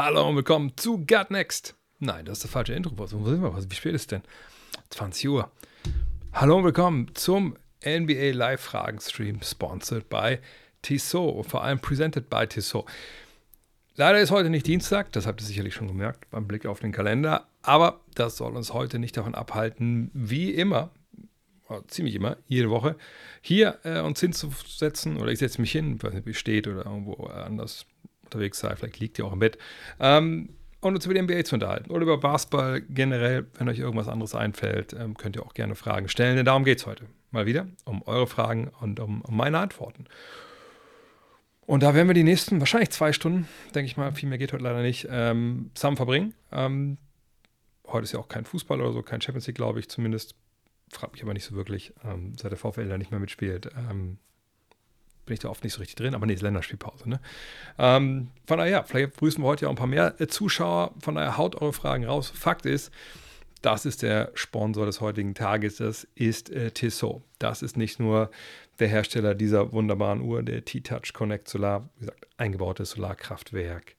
Hallo und willkommen zu Gut Next. Nein, das ist der falsche Intro. Wo sind wir? Wie spät ist denn? 20 Uhr. Hallo und willkommen zum NBA Live-Fragen-Stream, sponsored by Tissot, vor allem presented by Tissot. Leider ist heute nicht Dienstag, das habt ihr sicherlich schon gemerkt beim Blick auf den Kalender, aber das soll uns heute nicht davon abhalten, wie immer, ziemlich immer, jede Woche, hier äh, uns hinzusetzen oder ich setze mich hin, weiß nicht, wie steht oder irgendwo anders unterwegs sei, vielleicht liegt ihr auch im Bett, ähm, und uns über die NBA zu unterhalten oder über Basketball generell. Wenn euch irgendwas anderes einfällt, ähm, könnt ihr auch gerne Fragen stellen, denn darum geht es heute. Mal wieder um eure Fragen und um, um, meine Antworten. Und da werden wir die nächsten, wahrscheinlich zwei Stunden, denke ich mal, viel mehr geht heute leider nicht, ähm, zusammen verbringen. Ähm, heute ist ja auch kein Fußball oder so, kein Champions League, glaube ich zumindest. Fragt mich aber nicht so wirklich, ähm, seit der VfL da nicht mehr mitspielt. Ähm, bin ich da oft nicht so richtig drin, aber nee, ist Länderspielpause. Ne? Ähm, von daher, vielleicht grüßen wir heute ja auch ein paar mehr äh, Zuschauer. Von daher haut eure Fragen raus. Fakt ist, das ist der Sponsor des heutigen Tages, das ist äh, Tissot. Das ist nicht nur der Hersteller dieser wunderbaren Uhr, der T-Touch Connect Solar, wie gesagt, eingebautes Solarkraftwerk.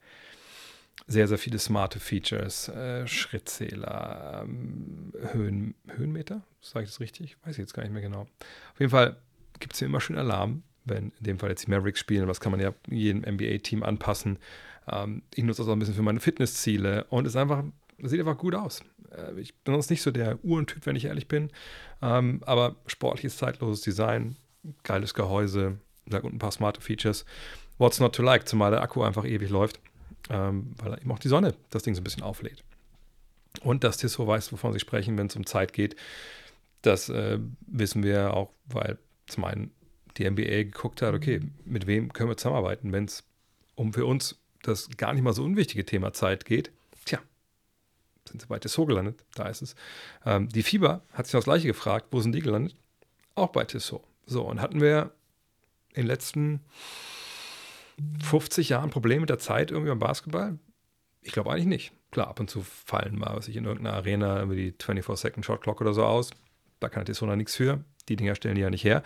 Sehr, sehr viele smarte Features, äh, Schrittzähler, ähm, Höhen, Höhenmeter, sage ich das richtig? Weiß ich jetzt gar nicht mehr genau. Auf jeden Fall gibt es hier immer schön Alarm wenn in dem Fall jetzt die Mavericks spielen, das kann man ja jedem NBA-Team anpassen. Ähm, ich nutze das auch ein bisschen für meine Fitnessziele und es einfach, sieht einfach gut aus. Äh, ich bin sonst nicht so der Uhrentyp, wenn ich ehrlich bin, ähm, aber sportliches, zeitloses Design, geiles Gehäuse, und ein paar smarte Features. What's not to like, zumal der Akku einfach ewig läuft, ähm, weil eben auch die Sonne das Ding so ein bisschen auflädt. Und dass Tissot weiß, wovon sie sprechen, wenn es um Zeit geht, das äh, wissen wir auch, weil zum einen die NBA geguckt hat, okay, mit wem können wir zusammenarbeiten, wenn es um für uns das gar nicht mal so unwichtige Thema Zeit geht. Tja, sind sie bei Tissot gelandet, da ist es. Ähm, die Fieber hat sich das gleiche gefragt, wo sind die gelandet? Auch bei Tissot. So, und hatten wir in den letzten 50 Jahren Probleme mit der Zeit irgendwie beim Basketball? Ich glaube eigentlich nicht. Klar, ab und zu fallen mal, was ich in irgendeiner Arena über die 24-Second-Shot-Clock oder so aus. Da kann Tissot noch nichts für. Die Dinger stellen die ja nicht her.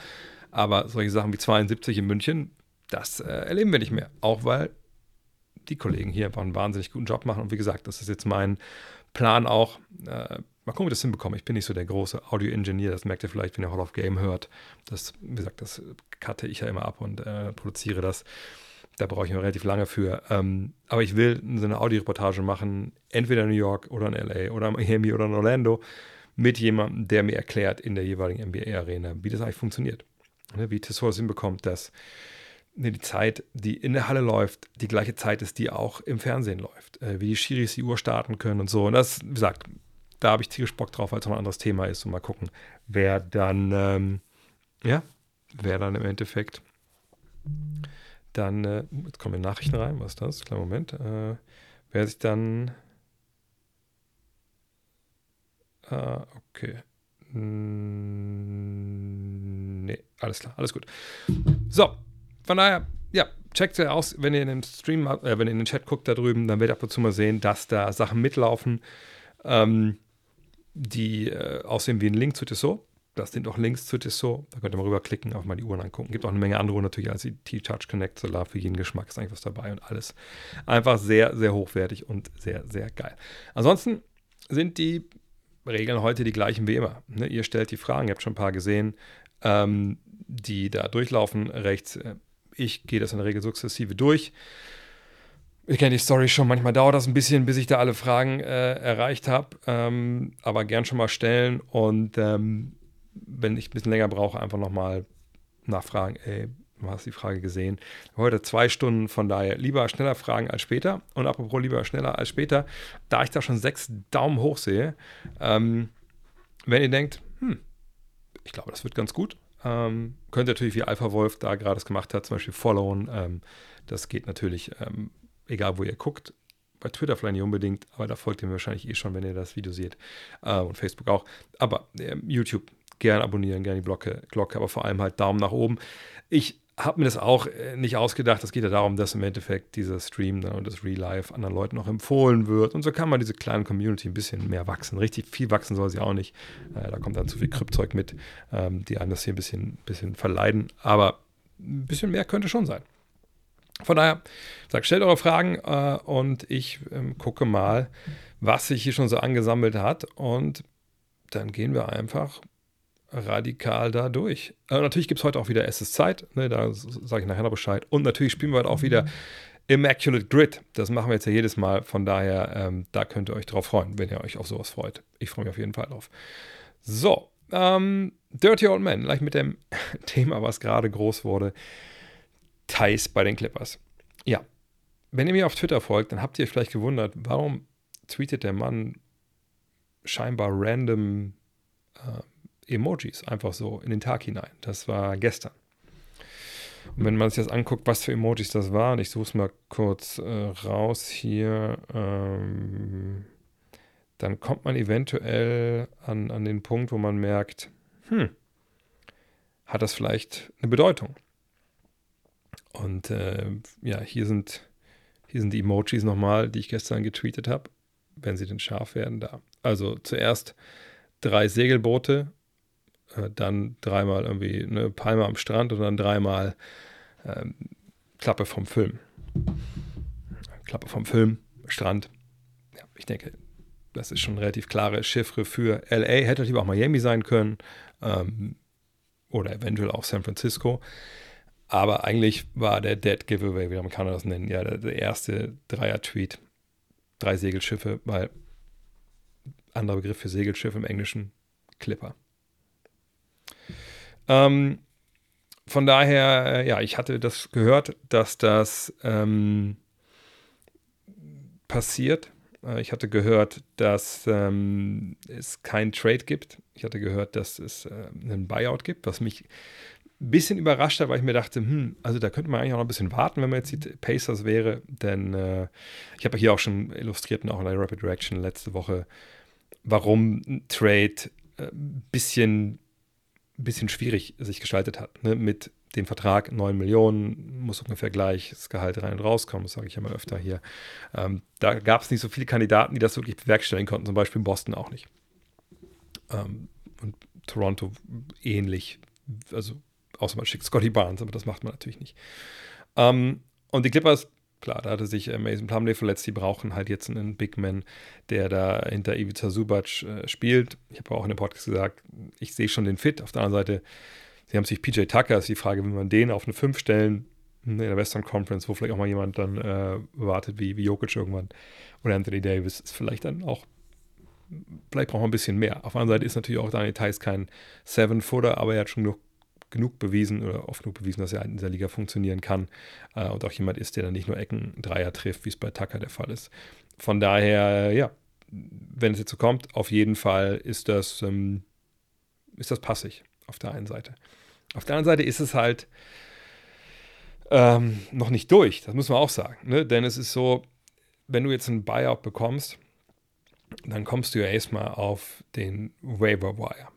Aber solche Sachen wie 72 in München, das äh, erleben wir nicht mehr. Auch weil die Kollegen hier einfach einen wahnsinnig guten Job machen. Und wie gesagt, das ist jetzt mein Plan auch. Äh, mal gucken, wie das hinbekomme. Ich bin nicht so der große Audio-Ingenieur, das merkt ihr vielleicht, wenn ihr Hall of Game hört. Das, wie gesagt, das cutte ich ja immer ab und äh, produziere das. Da brauche ich noch relativ lange für. Ähm, aber ich will so eine Audioreportage machen, entweder in New York oder in LA oder in Miami oder in Orlando, mit jemandem, der mir erklärt in der jeweiligen NBA-Arena, wie das eigentlich funktioniert wie Tissot es hinbekommt, dass ne, die Zeit, die in der Halle läuft, die gleiche Zeit ist, die auch im Fernsehen läuft. Äh, wie die Schiris die Uhr starten können und so. Und das, wie gesagt, da habe ich tierisch Bock drauf, weil es noch ein anderes Thema ist. Und mal gucken, wer dann, ähm, ja, wer dann im Endeffekt dann, äh, jetzt kommen Nachrichten rein, was ist das? Kleiner Moment. Äh, wer sich dann, äh, okay. Hm, nee, alles klar, alles gut. So, von daher, ja, checkt ja aus, wenn ihr in den Stream, äh, wenn ihr in den Chat guckt da drüben, dann werdet ihr ab und zu mal sehen, dass da Sachen mitlaufen, ähm, die äh, aussehen wie ein Link zu Tissot. Das sind auch Links zu Tissot. Da könnt ihr mal rüberklicken, auch mal die Uhren angucken. Gibt auch eine Menge andere Uhren natürlich als die T-Touch Connect Solar. Für jeden Geschmack ist eigentlich was dabei und alles einfach sehr, sehr hochwertig und sehr, sehr geil. Ansonsten sind die Regeln heute die gleichen wie immer. Ne? Ihr stellt die Fragen, ihr habt schon ein paar gesehen, ähm, die da durchlaufen rechts. Ich gehe das in der Regel sukzessive durch. Ich kenne die Story schon, manchmal dauert das ein bisschen, bis ich da alle Fragen äh, erreicht habe, ähm, aber gern schon mal stellen und ähm, wenn ich ein bisschen länger brauche, einfach nochmal nachfragen, ey, Du hast die Frage gesehen. Heute zwei Stunden, von daher lieber schneller fragen als später. Und apropos lieber schneller als später, da ich da schon sechs Daumen hoch sehe, ähm, wenn ihr denkt, hm, ich glaube, das wird ganz gut, ähm, könnt ihr natürlich, wie Alpha Wolf da gerade es gemacht hat, zum Beispiel followen. Ähm, das geht natürlich, ähm, egal wo ihr guckt. Bei Twitter vielleicht nicht unbedingt, aber da folgt ihr mir wahrscheinlich eh schon, wenn ihr das Video seht. Äh, und Facebook auch. Aber äh, YouTube gerne abonnieren, gerne die Glocke, Glocke, aber vor allem halt Daumen nach oben. Ich habe mir das auch äh, nicht ausgedacht. Es geht ja darum, dass im Endeffekt dieser Stream dann und das Real Life anderen Leuten auch empfohlen wird. Und so kann man diese kleine Community ein bisschen mehr wachsen. Richtig viel wachsen soll sie auch nicht. Äh, da kommt dann zu viel Kryptzeug mit, ähm, die einem das hier ein bisschen, bisschen verleiden. Aber ein bisschen mehr könnte schon sein. Von daher, sag, stellt eure Fragen äh, und ich ähm, gucke mal, was sich hier schon so angesammelt hat und dann gehen wir einfach radikal da durch. Äh, natürlich gibt es heute auch wieder Es ist Zeit, ne, da sage ich nachher noch Bescheid. Und natürlich spielen wir heute auch wieder Immaculate Grid. Das machen wir jetzt ja jedes Mal. Von daher, ähm, da könnt ihr euch drauf freuen, wenn ihr euch auf sowas freut. Ich freue mich auf jeden Fall drauf. So, ähm, Dirty Old Man, gleich mit dem Thema, was gerade groß wurde. Thais bei den Clippers. Ja, wenn ihr mir auf Twitter folgt, dann habt ihr euch vielleicht gewundert, warum tweetet der Mann scheinbar random äh, Emojis einfach so in den Tag hinein. Das war gestern. Und wenn man sich das anguckt, was für Emojis das waren, ich suche es mal kurz äh, raus hier, ähm, dann kommt man eventuell an, an den Punkt, wo man merkt, hm, hat das vielleicht eine Bedeutung? Und äh, ja, hier sind, hier sind die Emojis nochmal, die ich gestern getweetet habe, wenn sie denn scharf werden, da. Also zuerst drei Segelboote, äh, dann dreimal irgendwie eine Palme am Strand und dann dreimal ähm, Klappe vom Film. Klappe vom Film, Strand. Ja, ich denke, das ist schon relativ klare Chiffre für LA. Hätte natürlich auch Miami sein können ähm, oder eventuell auch San Francisco. Aber eigentlich war der Dead Giveaway, wie man kann das nennen, ja, der, der erste Dreier-Tweet. Drei Segelschiffe, weil anderer Begriff für Segelschiff im Englischen Clipper. Ähm, von daher, äh, ja, ich hatte das gehört, dass das ähm, passiert. Äh, ich hatte gehört, dass ähm, es keinen Trade gibt. Ich hatte gehört, dass es äh, einen Buyout gibt, was mich ein bisschen überrascht hat, weil ich mir dachte, hm, also da könnte man eigentlich auch noch ein bisschen warten, wenn man jetzt die Pacers wäre. Denn äh, ich habe hier auch schon illustriert und auch in der Rapid Reaction letzte Woche, warum ein Trade ein äh, bisschen, bisschen schwierig sich gestaltet hat. Ne? Mit dem Vertrag 9 Millionen muss ungefähr gleich das Gehalt rein und rauskommen, das sage ich ja mal öfter hier. Ähm, da gab es nicht so viele Kandidaten, die das wirklich bewerkstelligen konnten, zum Beispiel Boston auch nicht. Ähm, und Toronto ähnlich, also außer man schickt Scotty Barnes, aber das macht man natürlich nicht. Ähm, und die Clippers Klar, da hatte sich äh, Mason Plumlee verletzt. Die brauchen halt jetzt einen Big Man, der da hinter Ivica Subac äh, spielt. Ich habe auch in dem Podcast gesagt, ich sehe schon den Fit. Auf der anderen Seite, sie haben sich PJ Tucker, ist die Frage, will man den auf eine 5 stellen in der Western Conference, wo vielleicht auch mal jemand dann äh, wartet, wie, wie Jokic irgendwann. Oder Anthony Davis ist vielleicht dann auch vielleicht braucht man ein bisschen mehr. Auf der anderen Seite ist natürlich auch Daniel Theiss kein Seven-Footer, aber er hat schon genug genug bewiesen oder oft genug bewiesen, dass er in dieser Liga funktionieren kann äh, und auch jemand ist, der dann nicht nur Ecken Dreier trifft, wie es bei Tucker der Fall ist. Von daher, ja, wenn es jetzt so kommt, auf jeden Fall ist das, ähm, ist das passig auf der einen Seite. Auf der anderen Seite ist es halt ähm, noch nicht durch, das muss man auch sagen. Ne? Denn es ist so, wenn du jetzt einen Buyout bekommst, dann kommst du ja erstmal auf den Waiver Wire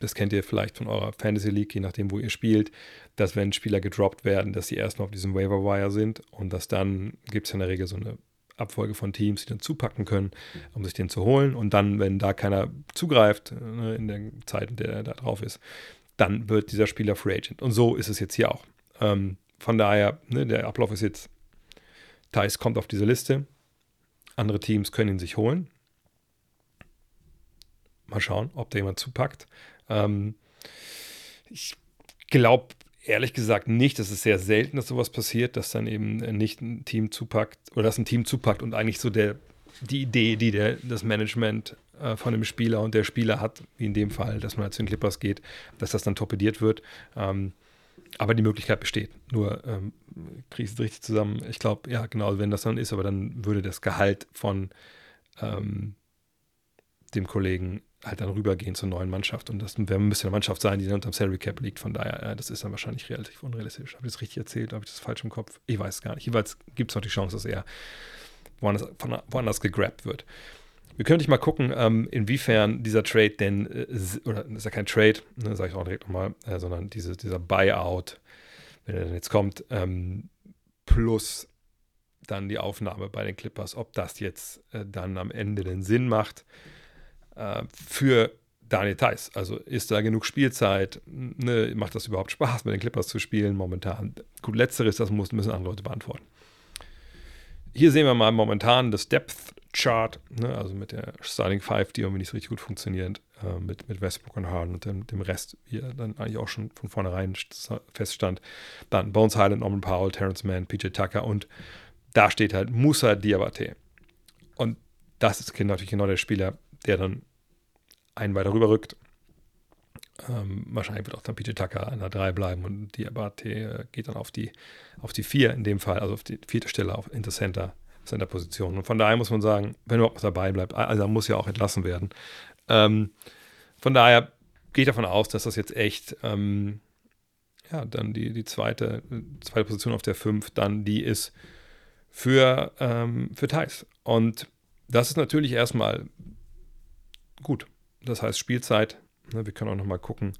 das kennt ihr vielleicht von eurer Fantasy League, je nachdem, wo ihr spielt, dass wenn Spieler gedroppt werden, dass sie erstmal auf diesem Waiver Wire sind und dass dann gibt es in der Regel so eine Abfolge von Teams, die dann zupacken können, um sich den zu holen. Und dann, wenn da keiner zugreift, ne, in der Zeit, in der er da drauf ist, dann wird dieser Spieler Free Agent. Und so ist es jetzt hier auch. Ähm, von daher, ne, der Ablauf ist jetzt, Thais kommt auf diese Liste, andere Teams können ihn sich holen. Mal schauen, ob da jemand zupackt. Ähm, ich glaube ehrlich gesagt nicht, das ist sehr selten, dass sowas passiert, dass dann eben nicht ein Team zupackt oder dass ein Team zupackt und eigentlich so der, die Idee, die der, das Management äh, von dem Spieler und der Spieler hat, wie in dem Fall, dass man halt zu den Clippers geht, dass das dann torpediert wird. Ähm, aber die Möglichkeit besteht. Nur ähm, kriege ich es richtig zusammen. Ich glaube, ja, genau, wenn das dann ist, aber dann würde das Gehalt von ähm, dem Kollegen halt dann rübergehen zur neuen Mannschaft. Und das wäre müsste eine Mannschaft sein, die dann unter dem Salary Cap liegt. Von daher, äh, das ist dann wahrscheinlich relativ unrealistisch. Habe ich das richtig erzählt? Habe ich das falsch im Kopf? Ich weiß es gar nicht. Jeweils gibt es noch die Chance, dass er woanders, von, woanders gegrabt wird. Wir können nicht mal gucken, ähm, inwiefern dieser Trade denn, äh, oder ist ja kein Trade, ne, sage ich auch direkt nochmal, äh, sondern diese, dieser Buyout, wenn er denn jetzt kommt, ähm, plus dann die Aufnahme bei den Clippers, ob das jetzt äh, dann am Ende den Sinn macht. Äh, für Daniel Theiss. Also ist da genug Spielzeit? Ne, macht das überhaupt Spaß, mit den Clippers zu spielen momentan? Gut, letzteres, das müssen andere Leute beantworten. Hier sehen wir mal momentan das Depth Chart, ne, also mit der Starting Five, die irgendwie nicht so richtig gut funktioniert, äh, mit, mit Westbrook und Harden und dem, dem Rest, wie er dann eigentlich auch schon von vornherein feststand. Dann Bones Highland, Norman Powell, Terrence Mann, PJ Tucker und da steht halt Musa Diabate. Und das ist natürlich genau der Spieler, der dann einen weiter rüber rückt. Ähm, wahrscheinlich wird auch dann PJ Tucker an der 3 bleiben und Diabate äh, geht dann auf die, auf die 4 in dem Fall, also auf die vierte Stelle auf Intercenter seiner Position. Und von daher muss man sagen, wenn überhaupt was dabei bleibt, also er muss ja auch entlassen werden. Ähm, von daher gehe ich davon aus, dass das jetzt echt ähm, ja, dann die, die zweite, zweite Position auf der 5 dann die ist für, ähm, für Thais. Und das ist natürlich erstmal gut. Das heißt Spielzeit. Ne, wir können auch nochmal gucken,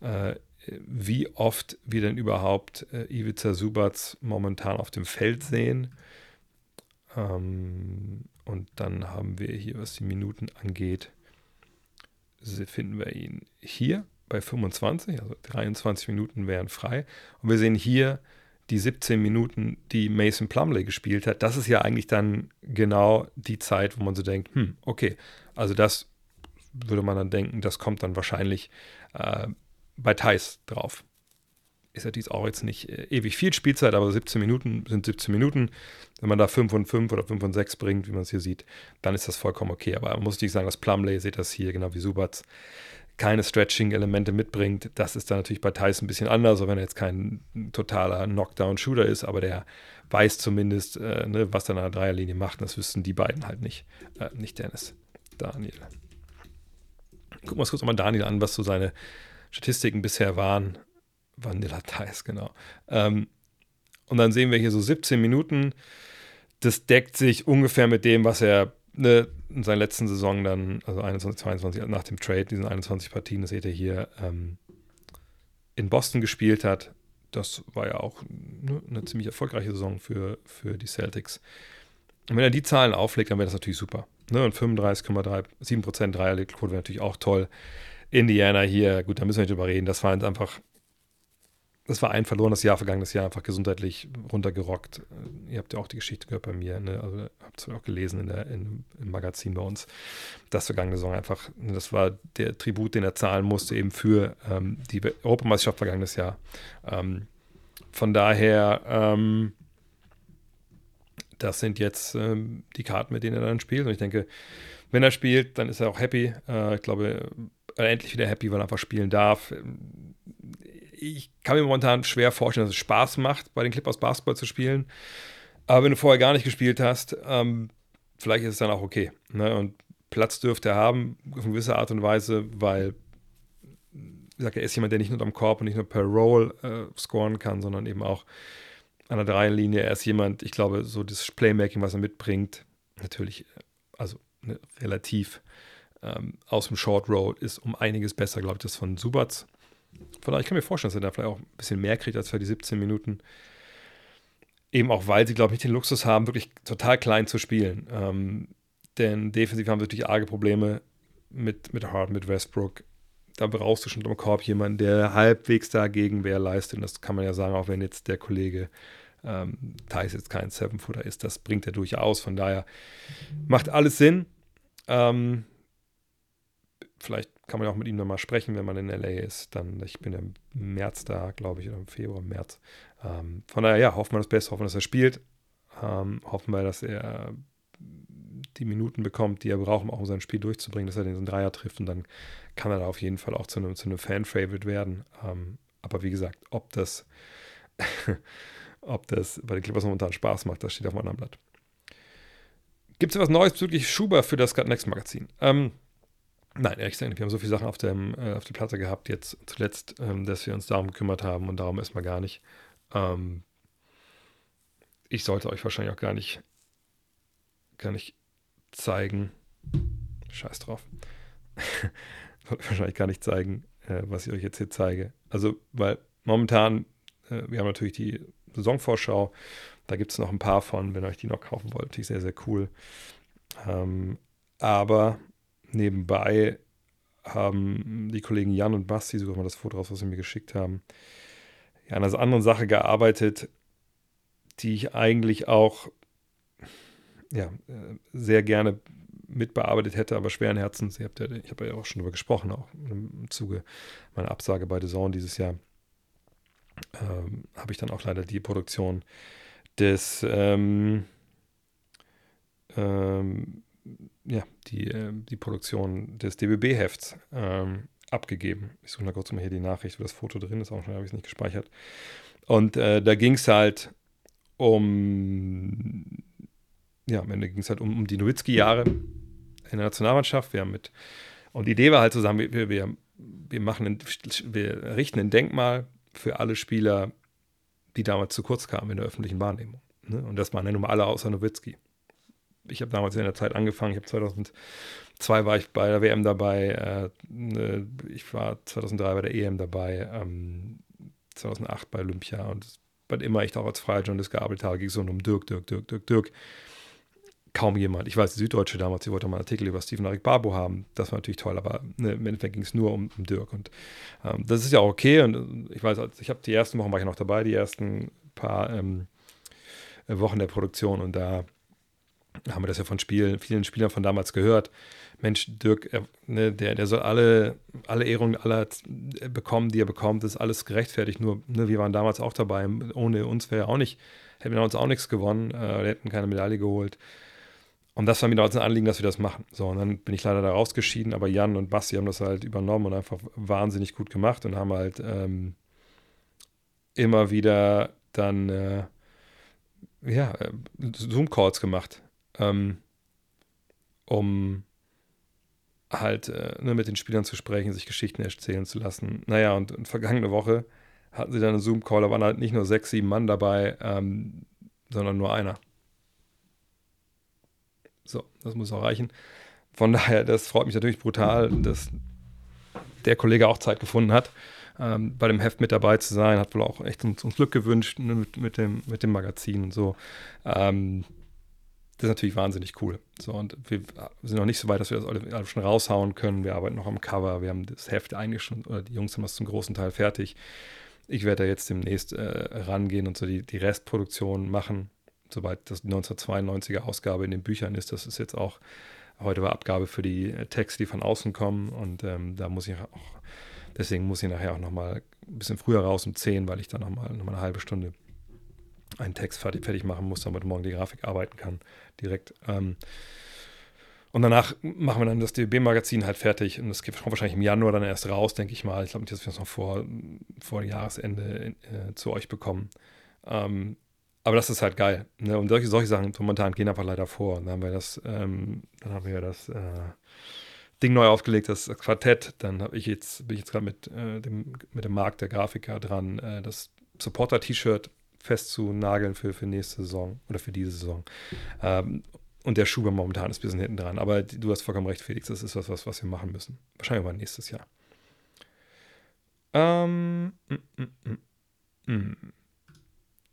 äh, wie oft wir denn überhaupt äh, Ivica Subats momentan auf dem Feld sehen. Ähm, und dann haben wir hier, was die Minuten angeht, finden wir ihn hier bei 25, also 23 Minuten wären frei. Und wir sehen hier die 17 Minuten, die Mason Plumley gespielt hat. Das ist ja eigentlich dann genau die Zeit, wo man so denkt, hm, okay, also das würde man dann denken, das kommt dann wahrscheinlich äh, bei Thais drauf ist ja dies auch jetzt nicht äh, ewig viel Spielzeit, aber 17 Minuten sind 17 Minuten. Wenn man da 5 und 5 oder 5 und 6 bringt, wie man es hier sieht, dann ist das vollkommen okay. Aber muss nicht sagen, dass Plumley, seht das hier, genau wie Subats, keine Stretching-Elemente mitbringt. Das ist dann natürlich bei Tyson ein bisschen anders, auch wenn er jetzt kein totaler Knockdown-Shooter ist, aber der weiß zumindest, äh, ne, was er an der Dreierlinie macht. Das wüssten die beiden halt nicht. Äh, nicht Dennis. Daniel. Gucken wir uns kurz nochmal Daniel an, was so seine Statistiken bisher waren. Vanilla Thais, genau. Ähm, und dann sehen wir hier so 17 Minuten. Das deckt sich ungefähr mit dem, was er ne, in seiner letzten Saison dann, also 21, 22, nach dem Trade, diesen 21 Partien, das seht ihr hier, ähm, in Boston gespielt hat. Das war ja auch ne, eine ziemlich erfolgreiche Saison für, für die Celtics. Und wenn er die Zahlen auflegt, dann wäre das natürlich super. Ne? Und 35,7% Dreierquote wäre natürlich auch toll. Indiana hier, gut, da müssen wir nicht drüber reden. Das war einfach das war ein verlorenes Jahr, vergangenes Jahr, einfach gesundheitlich runtergerockt. Ihr habt ja auch die Geschichte gehört bei mir, ne? also habt es auch gelesen in der, in, im Magazin bei uns. Das vergangene Saison einfach, ne, das war der Tribut, den er zahlen musste, eben für ähm, die Europameisterschaft vergangenes Jahr. Ähm, von daher, ähm, das sind jetzt ähm, die Karten, mit denen er dann spielt. Und ich denke, wenn er spielt, dann ist er auch happy. Äh, ich glaube, er endlich wieder happy, weil er einfach spielen darf ich kann mir momentan schwer vorstellen, dass es Spaß macht, bei den Clippers Basketball zu spielen. Aber wenn du vorher gar nicht gespielt hast, ähm, vielleicht ist es dann auch okay. Ne? Und Platz dürfte er haben, auf eine gewisse Art und Weise, weil ich sage, er ist jemand, der nicht nur am Korb und nicht nur per Roll äh, scoren kann, sondern eben auch an der Dreierlinie. Er ist jemand, ich glaube, so das Playmaking, was er mitbringt, natürlich, äh, also ne, relativ ähm, aus dem Short Roll ist um einiges besser, glaube ich, das von Subats. Von daher, ich kann mir vorstellen, dass er da vielleicht auch ein bisschen mehr kriegt als für die 17 Minuten. Eben auch, weil sie, glaube ich, nicht den Luxus haben, wirklich total klein zu spielen. Ähm, denn defensiv haben wir natürlich arge Probleme mit, mit Hart, mit Westbrook. Da brauchst du schon im Korb jemanden, der halbwegs dagegen wer leistet. Und das kann man ja sagen, auch wenn jetzt der Kollege ähm, Thais jetzt kein Seven-Footer ist. Das bringt er durchaus. Von daher macht alles Sinn. Ähm, vielleicht kann man auch mit ihm nochmal sprechen, wenn man in LA ist. Dann, ich bin im März da, glaube ich, oder im Februar, März. Ähm, von daher, ja, hoffen wir das Beste, hoffen, dass er spielt. Ähm, hoffen wir, dass er die Minuten bekommt, die er braucht, um auch sein Spiel durchzubringen, dass er den Dreier trifft und dann kann er da auf jeden Fall auch zu einem, zu einem Fan-Favorite werden. Ähm, aber wie gesagt, ob das, ob das bei den Clippers momentan Spaß macht, das steht auf einem anderen Blatt. Gibt es etwas Neues bezüglich Schuber für das Gut Next Magazin? Ähm, Nein, ehrlich gesagt, wir haben so viele Sachen auf, dem, äh, auf der Platte gehabt, jetzt zuletzt, ähm, dass wir uns darum gekümmert haben und darum erstmal gar nicht. Ähm, ich sollte euch wahrscheinlich auch gar nicht, gar nicht zeigen. Scheiß drauf. sollte wahrscheinlich gar nicht zeigen, äh, was ich euch jetzt hier zeige. Also, weil momentan, äh, wir haben natürlich die Saisonvorschau. Da gibt es noch ein paar von, wenn ihr euch die noch kaufen wollt. Ist sehr, sehr cool. Ähm, aber nebenbei haben die Kollegen Jan und Basti sogar mal das Foto raus, was sie mir geschickt haben, an einer anderen Sache gearbeitet, die ich eigentlich auch ja, äh, sehr gerne mitbearbeitet hätte, aber schweren Herzens. Ja, ich habe ja auch schon darüber gesprochen, auch im Zuge meiner Absage bei The Zone dieses Jahr, ähm, habe ich dann auch leider die Produktion des ähm, ähm, ja, die, äh, die Produktion des DBB-Hefts ähm, abgegeben. Ich suche mal kurz mal hier die Nachricht, wo das Foto drin ist, auch schon habe ich es nicht gespeichert. Und äh, da ging es halt um, ja, am Ende ging es halt um, um die Nowitzki-Jahre in der Nationalmannschaft. Wir haben mit, und die Idee war halt zusammen, wir, wir, wir machen, ein, wir errichten ein Denkmal für alle Spieler, die damals zu kurz kamen in der öffentlichen Wahrnehmung. Ne? Und das waren ja nun mal alle außer Nowitzki ich habe damals in der Zeit angefangen, ich habe 2002 war ich bei der WM dabei, äh, ne, ich war 2003 bei der EM dabei, ähm, 2008 bei Olympia und wann immer ich da auch als freier Journalist gearbeitet habe, ging es so um Dirk, Dirk, Dirk, Dirk, Dirk. Kaum jemand. Ich weiß, die Süddeutsche damals, die wollte mal einen Artikel über Steven Arik Barbo haben. Das war natürlich toll, aber ne, im Endeffekt ging es nur um, um Dirk. Und ähm, das ist ja auch okay. Und ich weiß, ich habe die ersten Wochen war ich noch dabei, die ersten paar ähm, Wochen der Produktion und da haben wir das ja von Spielen, vielen Spielern von damals gehört. Mensch, Dirk, er, ne, der, der soll alle, alle Ehrungen aller bekommen, die er bekommt, das ist alles gerechtfertigt. Nur, ne, wir waren damals auch dabei. Ohne uns wäre auch nicht, hätten wir uns auch nichts gewonnen, äh, hätten keine Medaille geholt. Und das war mir damals ein Anliegen, dass wir das machen. So, und dann bin ich leider da rausgeschieden, aber Jan und Basti haben das halt übernommen und einfach wahnsinnig gut gemacht und haben halt ähm, immer wieder dann äh, ja, äh, Zoom-Calls gemacht ähm, um halt äh, ne, mit den Spielern zu sprechen, sich Geschichten erzählen zu lassen. Naja, und, und vergangene Woche hatten sie dann einen Zoom-Call, da waren halt nicht nur sechs, sieben Mann dabei, ähm, sondern nur einer. So, das muss auch reichen. Von daher, das freut mich natürlich brutal, dass der Kollege auch Zeit gefunden hat, ähm, bei dem Heft mit dabei zu sein. Hat wohl auch echt uns, uns Glück gewünscht ne, mit, mit, dem, mit dem Magazin und so. Ähm, das ist natürlich wahnsinnig cool. So, und wir sind noch nicht so weit, dass wir das alle schon raushauen können. Wir arbeiten noch am Cover, wir haben das Heft eigentlich schon, oder die Jungs haben das zum großen Teil fertig. Ich werde da jetzt demnächst äh, rangehen und so die, die Restproduktion machen, sobald das 1992er Ausgabe in den Büchern ist. Das ist jetzt auch, heute war Abgabe für die äh, Texte, die von außen kommen. Und ähm, da muss ich auch, deswegen muss ich nachher auch nochmal ein bisschen früher raus um 10, weil ich dann nochmal noch mal eine halbe Stunde einen Text fertig, fertig machen muss, damit morgen die Grafik arbeiten kann, direkt. Ähm, und danach machen wir dann das DB-Magazin halt fertig und das kommt wahrscheinlich im Januar dann erst raus, denke ich mal. Ich glaube nicht, dass wir es noch vor, vor Jahresende äh, zu euch bekommen. Ähm, aber das ist halt geil. Ne? Und solche, solche Sachen momentan gehen einfach leider vor. Und dann haben wir das, ähm, dann haben wir das äh, Ding neu aufgelegt, das Quartett. Dann habe ich jetzt, bin ich jetzt gerade mit, äh, dem, mit dem Markt der Grafiker dran, äh, das Supporter-T-Shirt festzunageln für, für nächste Saison oder für diese Saison. Ähm, und der Schuber momentan ist ein bisschen hinten dran. Aber du hast vollkommen recht, Felix. Das ist was, was, was wir machen müssen. Wahrscheinlich mal nächstes Jahr. Ähm, mm, mm, mm, mm.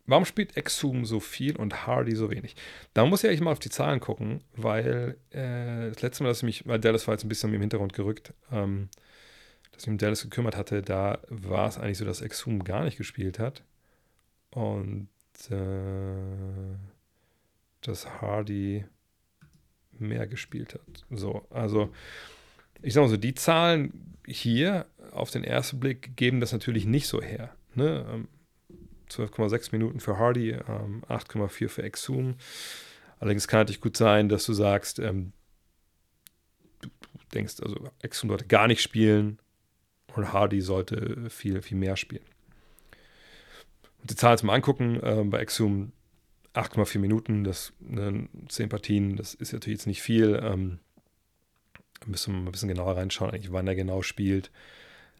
Warum spielt Exum so viel und Hardy so wenig? Da muss ich eigentlich mal auf die Zahlen gucken, weil äh, das letzte Mal, dass ich mich, weil Dallas war jetzt ein bisschen im Hintergrund gerückt, ähm, dass ich mich um Dallas gekümmert hatte, da war es eigentlich so, dass Exum gar nicht gespielt hat. Und äh, dass Hardy mehr gespielt hat. So, also ich sage mal so, die Zahlen hier auf den ersten Blick geben das natürlich nicht so her. Ne? 12,6 ähm, Minuten für Hardy, ähm, 8,4 für Exum. Allerdings kann natürlich gut sein, dass du sagst, ähm, du denkst, also Exum sollte gar nicht spielen und Hardy sollte viel, viel mehr spielen die Zahlen mal angucken, äh, bei Exum 8,4 Minuten, das ne, 10 Partien, das ist natürlich jetzt nicht viel. Ähm, müssen wir mal ein bisschen genauer reinschauen, eigentlich, wann er genau spielt.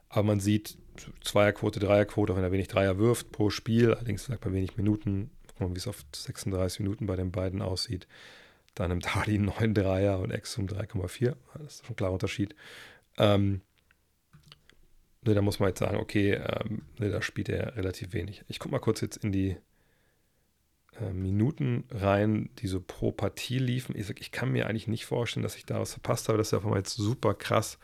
Aber man sieht Zweierquote, Dreierquote, auch wenn er wenig Dreier wirft pro Spiel, allerdings bei wenig Minuten. Mal, wie es auf 36 Minuten bei den beiden aussieht. Dann nimmt Hardy 9 Dreier und Exum 3,4. Das ist schon ein klarer Unterschied. Ähm, ne, da muss man jetzt sagen, okay, ähm, ne, da spielt er relativ wenig. Ich gucke mal kurz jetzt in die äh, Minuten rein, die so pro Partie liefen. Ich, ich, kann mir eigentlich nicht vorstellen, dass ich da was verpasst habe. Das ist ja mal jetzt super krass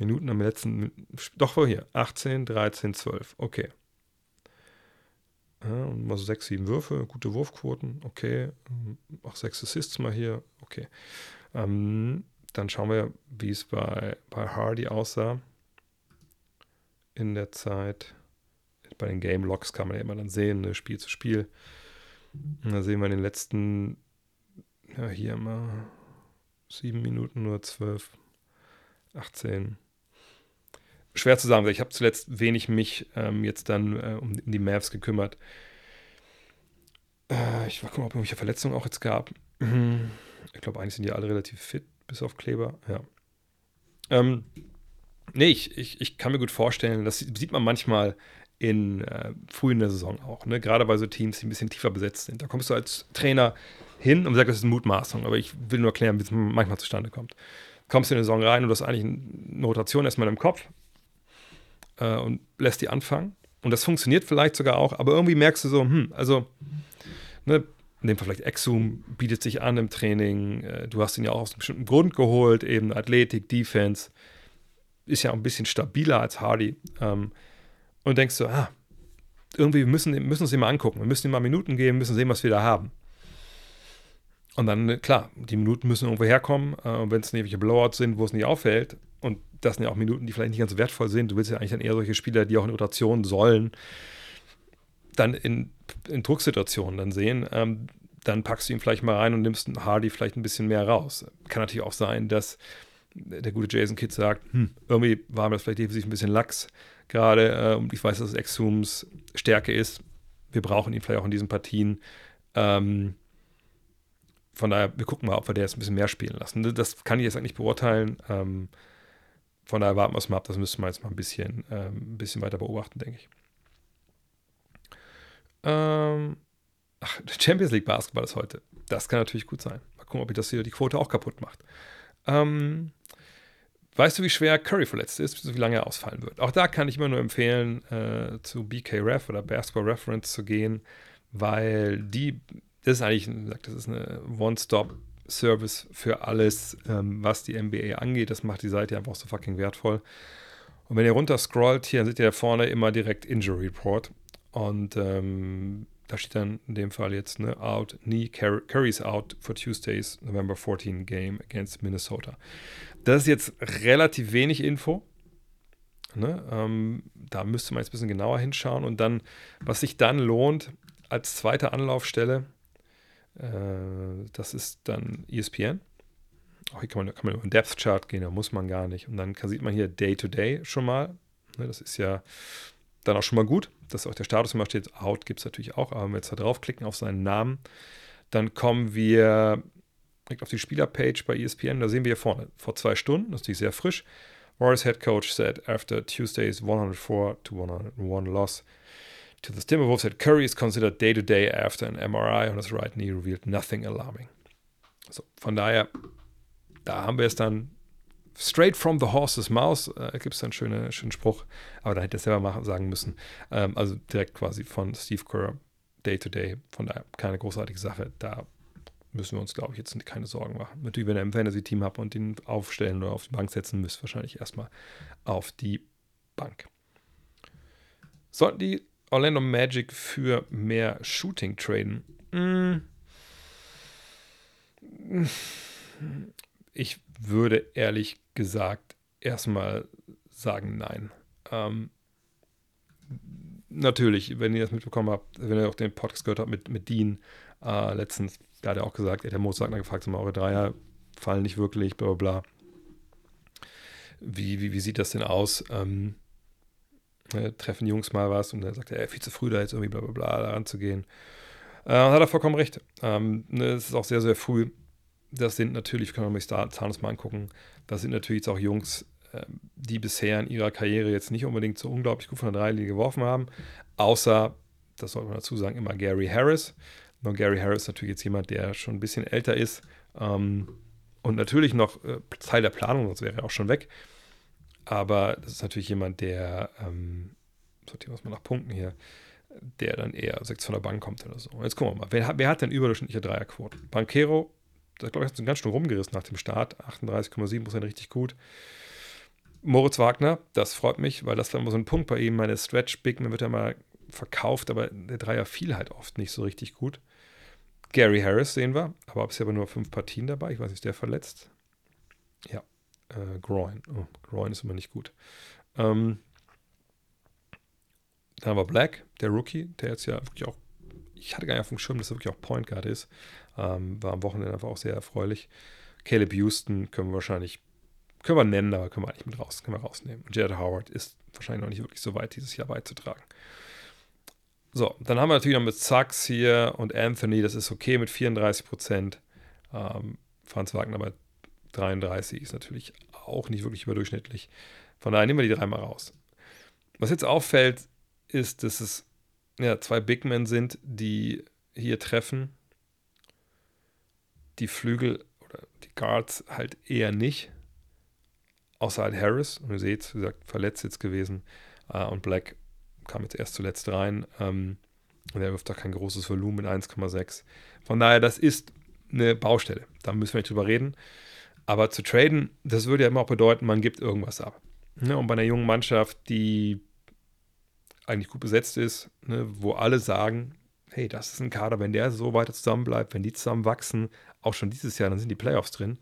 Minuten am letzten, doch vor hier, 18, 13, 12, okay. Ja, und mal so sechs, sieben Würfe, gute Wurfquoten, okay. Auch sechs Assists mal hier, okay. Ähm, dann schauen wir, wie es bei, bei Hardy aussah in der Zeit. Bei den Game Logs kann man ja immer dann sehen, ne, Spiel zu Spiel. Und da sehen wir in den letzten, ja, hier immer sieben Minuten, nur zwölf, 18. Schwer zu sagen, ich habe zuletzt wenig mich ähm, jetzt dann äh, um die Mavs gekümmert. Äh, ich war gucken, ob es irgendwelche Verletzungen auch jetzt gab. Ich glaube, eigentlich sind die alle relativ fit, bis auf Kleber, ja. Ähm, nee, ich, ich, ich kann mir gut vorstellen, das sieht man manchmal in äh, früh in der Saison auch, ne? gerade bei so Teams, die ein bisschen tiefer besetzt sind. Da kommst du als Trainer hin und sagst, das ist eine Mutmaßung, aber ich will nur erklären, wie es manchmal zustande kommt. Kommst du in die Saison rein und du hast eigentlich eine Rotation erstmal im Kopf äh, und lässt die anfangen. Und das funktioniert vielleicht sogar auch, aber irgendwie merkst du so, hm, also, ne, in dem Fall vielleicht Exum bietet sich an im Training. Äh, du hast ihn ja auch aus einem bestimmten Grund geholt, eben Athletik, Defense. Ist ja auch ein bisschen stabiler als Hardy. Ähm, und denkst so, ah, irgendwie müssen, müssen uns den mal angucken. Wir müssen ihm mal Minuten geben, müssen sehen, was wir da haben. Und dann, klar, die Minuten müssen irgendwo herkommen. Äh, und wenn es irgendwelche Blowouts sind, wo es nicht auffällt, und das sind ja auch Minuten, die vielleicht nicht ganz so wertvoll sind, du willst ja eigentlich dann eher solche Spieler, die auch in Rotation sollen, dann in, in Drucksituationen dann sehen, ähm, dann packst du ihn vielleicht mal rein und nimmst Hardy vielleicht ein bisschen mehr raus. Kann natürlich auch sein, dass der gute Jason Kidd sagt, hm, irgendwie war mir das vielleicht defensiv ein bisschen lax gerade. Äh, und ich weiß, dass Exhums Stärke ist. Wir brauchen ihn vielleicht auch in diesen Partien. Ähm, von daher, wir gucken mal, ob wir der jetzt ein bisschen mehr spielen lassen. Das kann ich jetzt eigentlich beurteilen. Ähm, von daher warten wir es mal ab. Das müssen wir jetzt mal ein bisschen, ähm, ein bisschen weiter beobachten, denke ich. Ähm, ach, Champions League Basketball ist heute. Das kann natürlich gut sein. Mal gucken, ob ich das hier die Quote auch kaputt macht. Ähm, weißt du, wie schwer Curry verletzt ist, wie lange er ausfallen wird? Auch da kann ich immer nur empfehlen, äh, zu BKRef oder Basketball Reference zu gehen, weil die, das ist eigentlich, das ist eine One-Stop-Service für alles, ähm, was die NBA angeht. Das macht die Seite einfach so fucking wertvoll. Und wenn ihr runter scrollt, hier seht ihr da vorne immer direkt Injury Report. Und ähm, da steht dann in dem Fall jetzt ne, out, knee carries out for Tuesdays November 14 game against Minnesota. Das ist jetzt relativ wenig Info. Ne? Ähm, da müsste man jetzt ein bisschen genauer hinschauen. Und dann, was sich dann lohnt, als zweite Anlaufstelle, äh, das ist dann ESPN. Auch hier kann man, kann man über einen Depth Chart gehen, da muss man gar nicht. Und dann sieht man hier Day to Day schon mal. Ne? Das ist ja dann auch schon mal gut, dass auch der Status immer steht. Out gibt es natürlich auch, aber wenn wir jetzt da draufklicken auf seinen Namen, dann kommen wir direkt auf die Spielerpage bei ESPN. Da sehen wir hier vorne, vor zwei Stunden, das ist natürlich sehr frisch. Warriors head coach said after Tuesday's 104 to 101 loss to the Timberwolves that Curry is considered day to day after an MRI on his right knee revealed nothing alarming. So, von daher, da haben wir es dann straight from the horse's mouth, äh, gibt es einen schönen, schönen Spruch, aber da hätte er selber machen, sagen müssen. Ähm, also direkt quasi von Steve Kerr, day to day. Von daher keine großartige Sache. Da müssen wir uns, glaube ich, jetzt keine Sorgen machen. Natürlich, wenn ihr ein Fantasy-Team habt und ihn aufstellen oder auf die Bank setzen müsst, wahrscheinlich erstmal auf die Bank. Sollten die Orlando Magic für mehr Shooting traden? Hm. Ich würde ehrlich gesagt erstmal sagen nein. Ähm, natürlich, wenn ihr das mitbekommen habt, wenn ihr auch den Podcast gehört habt mit, mit Dean äh, letztens, da hat er auch gesagt, der Mozart gefragt, mal, eure Dreier fallen nicht wirklich, bla bla bla. Wie, wie, wie sieht das denn aus? Ähm, äh, treffen Jungs mal was und dann sagt er, ey, viel zu früh da jetzt irgendwie bla bla bla da ranzugehen. Äh, hat er vollkommen recht. Ähm, ne, es ist auch sehr, sehr früh das sind natürlich, können wir uns Zahnus mal angucken, das sind natürlich jetzt auch Jungs, ähm, die bisher in ihrer Karriere jetzt nicht unbedingt so unglaublich gut von der Dreilinie geworfen haben, außer, das sollte man dazu sagen, immer Gary Harris. Nur Gary Harris ist natürlich jetzt jemand, der schon ein bisschen älter ist ähm, und natürlich noch äh, Teil der Planung, sonst wäre er auch schon weg. Aber das ist natürlich jemand, der, ähm, sortieren wir es mal nach Punkten hier, der dann eher sechs von der Bank kommt oder so. Und jetzt gucken wir mal, wer, wer hat denn überdurchschnittliche Dreierquote? Banquero das glaube ich, hat so ganz schön rumgerissen nach dem Start. 38,7 Prozent richtig gut. Moritz Wagner, das freut mich, weil das war immer so ein Punkt bei ihm. Meine Stretch Big Man wird ja mal verkauft, aber der Dreier fiel halt oft nicht so richtig gut. Gary Harris sehen wir, aber bisher aber nur fünf Partien dabei. Ich weiß nicht, ist der verletzt? Ja, äh, Groin. Oh, Groin ist immer nicht gut. Ähm, dann haben wir Black, der Rookie, der jetzt ja wirklich auch, ich hatte gar nicht auf dem Schirm, dass er wirklich auch Point Guard ist. Ähm, war am Wochenende einfach auch sehr erfreulich. Caleb Houston können wir wahrscheinlich, können wir nennen, aber können wir eigentlich mit raus, können wir rausnehmen. Jared Howard ist wahrscheinlich noch nicht wirklich so weit, dieses Jahr beizutragen. So, dann haben wir natürlich noch mit Sachs hier und Anthony, das ist okay mit 34 Prozent. Ähm, Franz Wagner bei 33 ist natürlich auch nicht wirklich überdurchschnittlich. Von daher nehmen wir die dreimal raus. Was jetzt auffällt, ist, dass es ja, zwei Big Men sind, die hier treffen. Die Flügel oder die Guards halt eher nicht. Außer halt Harris. Und ihr seht, wie gesagt, verletzt jetzt gewesen. Uh, und Black kam jetzt erst zuletzt rein. Ähm, und er wirft da kein großes Volumen in 1,6. Von daher, das ist eine Baustelle. Da müssen wir nicht drüber reden. Aber zu traden, das würde ja immer auch bedeuten, man gibt irgendwas ab. Ne? Und bei einer jungen Mannschaft, die eigentlich gut besetzt ist, ne? wo alle sagen, hey, das ist ein Kader, wenn der so weiter zusammenbleibt, wenn die zusammenwachsen, auch schon dieses Jahr, dann sind die Playoffs drin.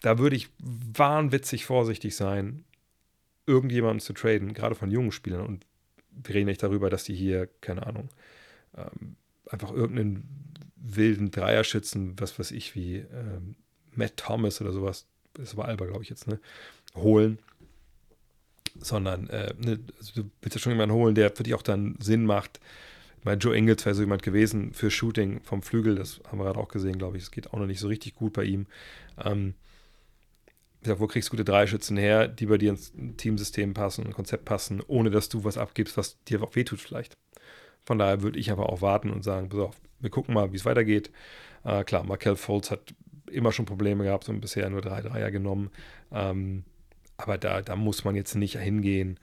Da würde ich wahnwitzig vorsichtig sein, irgendjemanden zu traden, gerade von jungen Spielern. Und wir reden nicht darüber, dass die hier, keine Ahnung, ähm, einfach irgendeinen wilden Dreierschützen, was weiß ich, wie ähm, Matt Thomas oder sowas, das aber Alba, glaube ich jetzt, ne, holen. Sondern, äh, ne, also du willst ja schon jemanden holen, der für dich auch dann Sinn macht. Meine, Joe Ingles wäre so jemand gewesen für Shooting vom Flügel, das haben wir gerade auch gesehen, glaube ich. Es geht auch noch nicht so richtig gut bei ihm. Ähm, wo kriegst du gute Dreischützen her, die bei dir ins Teamsystem passen, ein Konzept passen, ohne dass du was abgibst, was dir auch wehtut vielleicht. Von daher würde ich aber auch warten und sagen, pass auf, wir gucken mal, wie es weitergeht. Äh, klar, Markel Foltz hat immer schon Probleme gehabt und bisher nur drei Dreier genommen. Ähm, aber da, da muss man jetzt nicht hingehen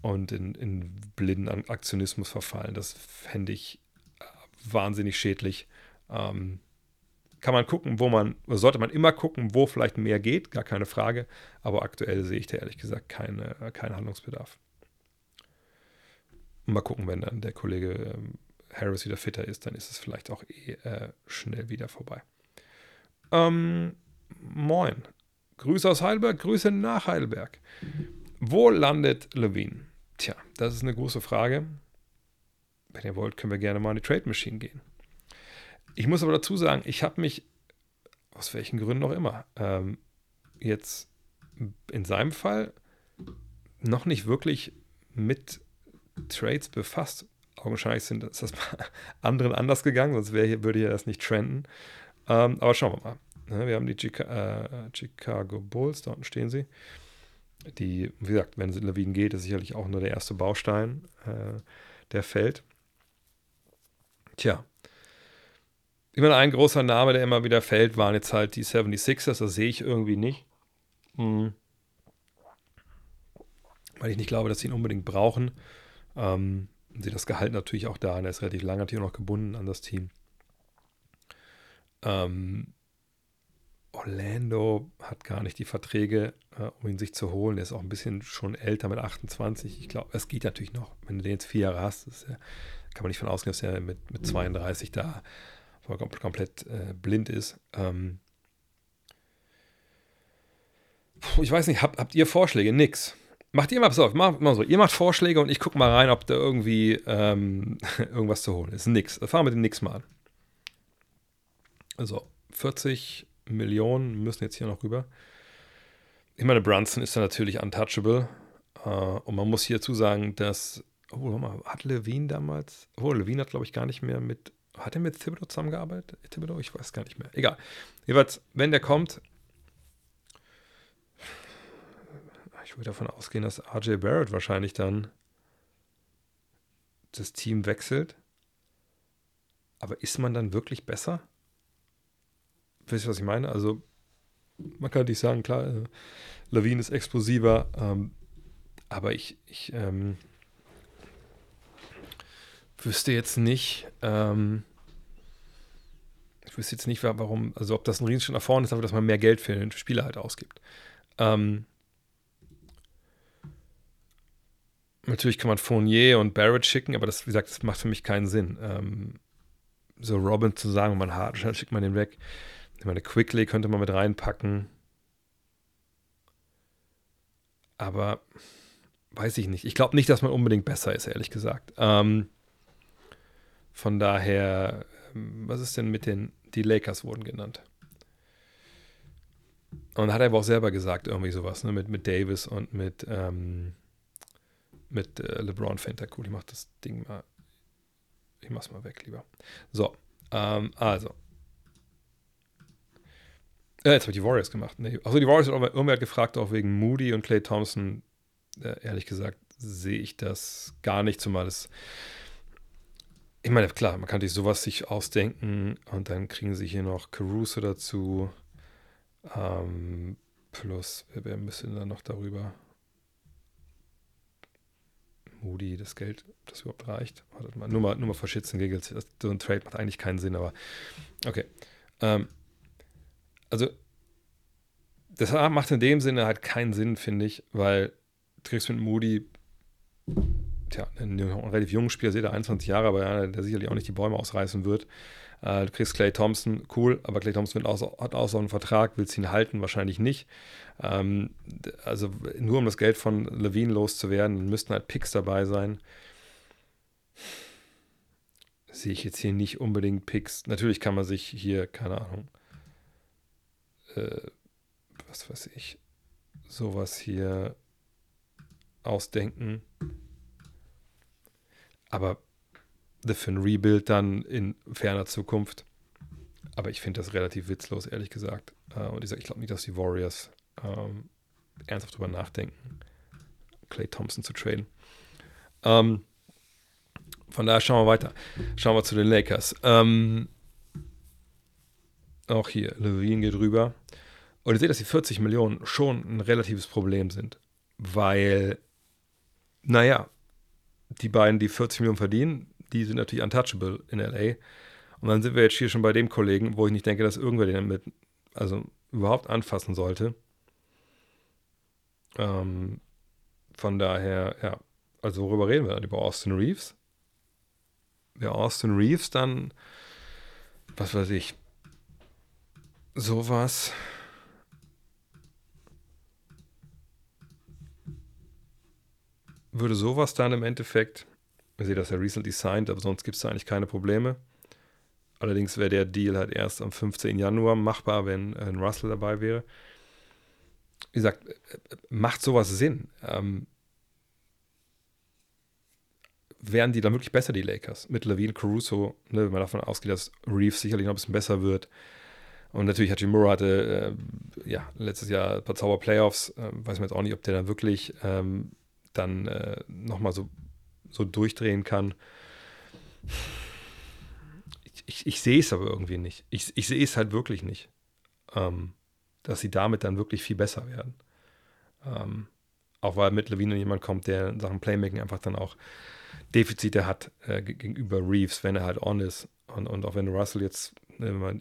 und in, in blinden Aktionismus verfallen. Das fände ich äh, wahnsinnig schädlich. Ähm, kann man gucken, wo man, sollte man immer gucken, wo vielleicht mehr geht, gar keine Frage. Aber aktuell sehe ich da ehrlich gesagt keine, keinen Handlungsbedarf. Mal gucken, wenn dann der Kollege ähm, Harris wieder fitter ist, dann ist es vielleicht auch eh äh, schnell wieder vorbei. Ähm, moin. Grüße aus Heidelberg, Grüße nach Heidelberg. Wo landet Levine? Tja, das ist eine große Frage. Wenn ihr wollt, können wir gerne mal in die Trade Machine gehen. Ich muss aber dazu sagen, ich habe mich, aus welchen Gründen auch immer, ähm, jetzt in seinem Fall noch nicht wirklich mit Trades befasst. Augenscheinlich sind ist das bei anderen anders gegangen, sonst hier, würde hier das nicht trenden. Ähm, aber schauen wir mal. wir haben die Chica äh, Chicago Bulls, da unten stehen sie. Die, wie gesagt, wenn es in Lawinen geht, ist sicherlich auch nur der erste Baustein, äh, der fällt. Tja, meine, ein großer Name, der immer wieder fällt, waren jetzt halt die 76ers. Das sehe ich irgendwie nicht. Hm. Weil ich nicht glaube, dass sie ihn unbedingt brauchen. Ähm, sie das Gehalt natürlich auch da. Er ist relativ lange natürlich noch gebunden an das Team. Ähm, Orlando hat gar nicht die Verträge, äh, um ihn sich zu holen. Er ist auch ein bisschen schon älter mit 28. Ich glaube, es geht natürlich noch. Wenn du den jetzt vier Jahre hast, ja, kann man nicht von ausgehen, dass er mit, mit 32 da er komplett äh, blind ist. Ähm, ich weiß nicht, habt, habt ihr Vorschläge? Nix. Macht ihr mal, pass auf, macht mal so. Ihr macht Vorschläge und ich gucke mal rein, ob da irgendwie ähm, irgendwas zu holen ist. Nix. Fahren wir den Nix mal an. Also 40 Millionen müssen jetzt hier noch rüber. Ich meine, Brunson ist da natürlich untouchable. Uh, und man muss hierzu sagen, dass, oh, mal, hat Levine damals, oh, Levine hat, glaube ich, gar nicht mehr mit hat er mit Thibodeau zusammengearbeitet? Thibodeau? Ich weiß gar nicht mehr. Egal. Jeweils, wenn der kommt, ich würde davon ausgehen, dass RJ Barrett wahrscheinlich dann das Team wechselt. Aber ist man dann wirklich besser? Wisst ihr, was ich meine? Also, man kann nicht sagen, klar, äh, Lawine ist explosiver, ähm, aber ich, ich ähm, wüsste jetzt nicht, ähm, ich wüsste jetzt nicht, warum, also ob das ein Riesenschritt nach vorne ist, aber dass man mehr Geld für den Spieler halt ausgibt. Ähm, Natürlich kann man Fournier und Barrett schicken, aber das, wie gesagt, das macht für mich keinen Sinn. Ähm, so Robin zu sagen, man hart schnell schickt man den weg. Ich meine, Quickly könnte man mit reinpacken. Aber weiß ich nicht. Ich glaube nicht, dass man unbedingt besser ist, ehrlich gesagt. Ähm, von daher, ähm, was ist denn mit den, die Lakers wurden genannt? Und hat er aber auch selber gesagt, irgendwie sowas, ne? mit, mit Davis und mit, ähm, mit äh, LeBron fände cool. Ich mach das Ding mal, ich mach's mal weg, lieber. So, ähm, also. Äh, jetzt habe ich die Warriors gemacht. Nee. Achso, die Warriors, irgendwer hat gefragt, auch wegen Moody und Clay Thompson. Äh, ehrlich gesagt, sehe ich das gar nicht, zumal es ich meine, klar, man kann sich sowas sich ausdenken und dann kriegen sie hier noch Caruso dazu. Ähm, plus, wer müsste dann noch darüber? Moody, das Geld, das überhaupt reicht. Wartet mal, nur mal, nur mal verschitzen, Giggles. So ein Trade macht eigentlich keinen Sinn, aber okay. Ähm, also, das macht in dem Sinne halt keinen Sinn, finde ich, weil du kriegst mit Moody tja, einen, relativ jungen Spieler, seht ihr, 21 Jahre, aber ja, der sicherlich auch nicht die Bäume ausreißen wird. Äh, du kriegst Clay Thompson, cool, aber Clay Thompson auch, hat auch so einen Vertrag, willst ihn halten? Wahrscheinlich nicht. Ähm, also nur um das Geld von Levine loszuwerden, müssten halt Picks dabei sein. Sehe ich jetzt hier nicht unbedingt Picks. Natürlich kann man sich hier, keine Ahnung, äh, was weiß ich, sowas hier ausdenken. Aber für ein Rebuild dann in ferner Zukunft. Aber ich finde das relativ witzlos, ehrlich gesagt. Äh, und ich, ich glaube nicht, dass die Warriors ähm, ernsthaft drüber nachdenken, Clay Thompson zu traden. Ähm, von daher schauen wir weiter. Schauen wir zu den Lakers. Ähm, auch hier, Levine geht rüber. Und ihr seht, dass die 40 Millionen schon ein relatives Problem sind. Weil, naja, die beiden, die 40 Millionen verdienen, die sind natürlich untouchable in LA. Und dann sind wir jetzt hier schon bei dem Kollegen, wo ich nicht denke, dass irgendwer den mit, also überhaupt anfassen sollte. Ähm, von daher, ja, also worüber reden wir dann? Über Austin Reeves? Wer Austin Reeves dann, was weiß ich, sowas würde sowas dann im Endeffekt, ich sehe, dass er recently signed, aber sonst gibt es da eigentlich keine Probleme. Allerdings wäre der Deal halt erst am 15. Januar machbar, wenn ein Russell dabei wäre. Wie gesagt, macht sowas Sinn? Ähm, wären die dann wirklich besser, die Lakers? Mit Levine Caruso, ne, wenn man davon ausgeht, dass Reeves sicherlich noch ein bisschen besser wird. Und natürlich Hachimura hatte äh, ja, letztes Jahr ein paar Zauber-Playoffs. Äh, weiß man jetzt auch nicht, ob der dann wirklich ähm, dann äh, nochmal so, so durchdrehen kann. Ich, ich, ich sehe es aber irgendwie nicht. Ich, ich sehe es halt wirklich nicht, ähm, dass sie damit dann wirklich viel besser werden. Ähm, auch weil mit Levine jemand kommt, der in Sachen Playmaking einfach dann auch Defizite hat äh, gegenüber Reeves, wenn er halt on ist. Und, und auch wenn Russell jetzt,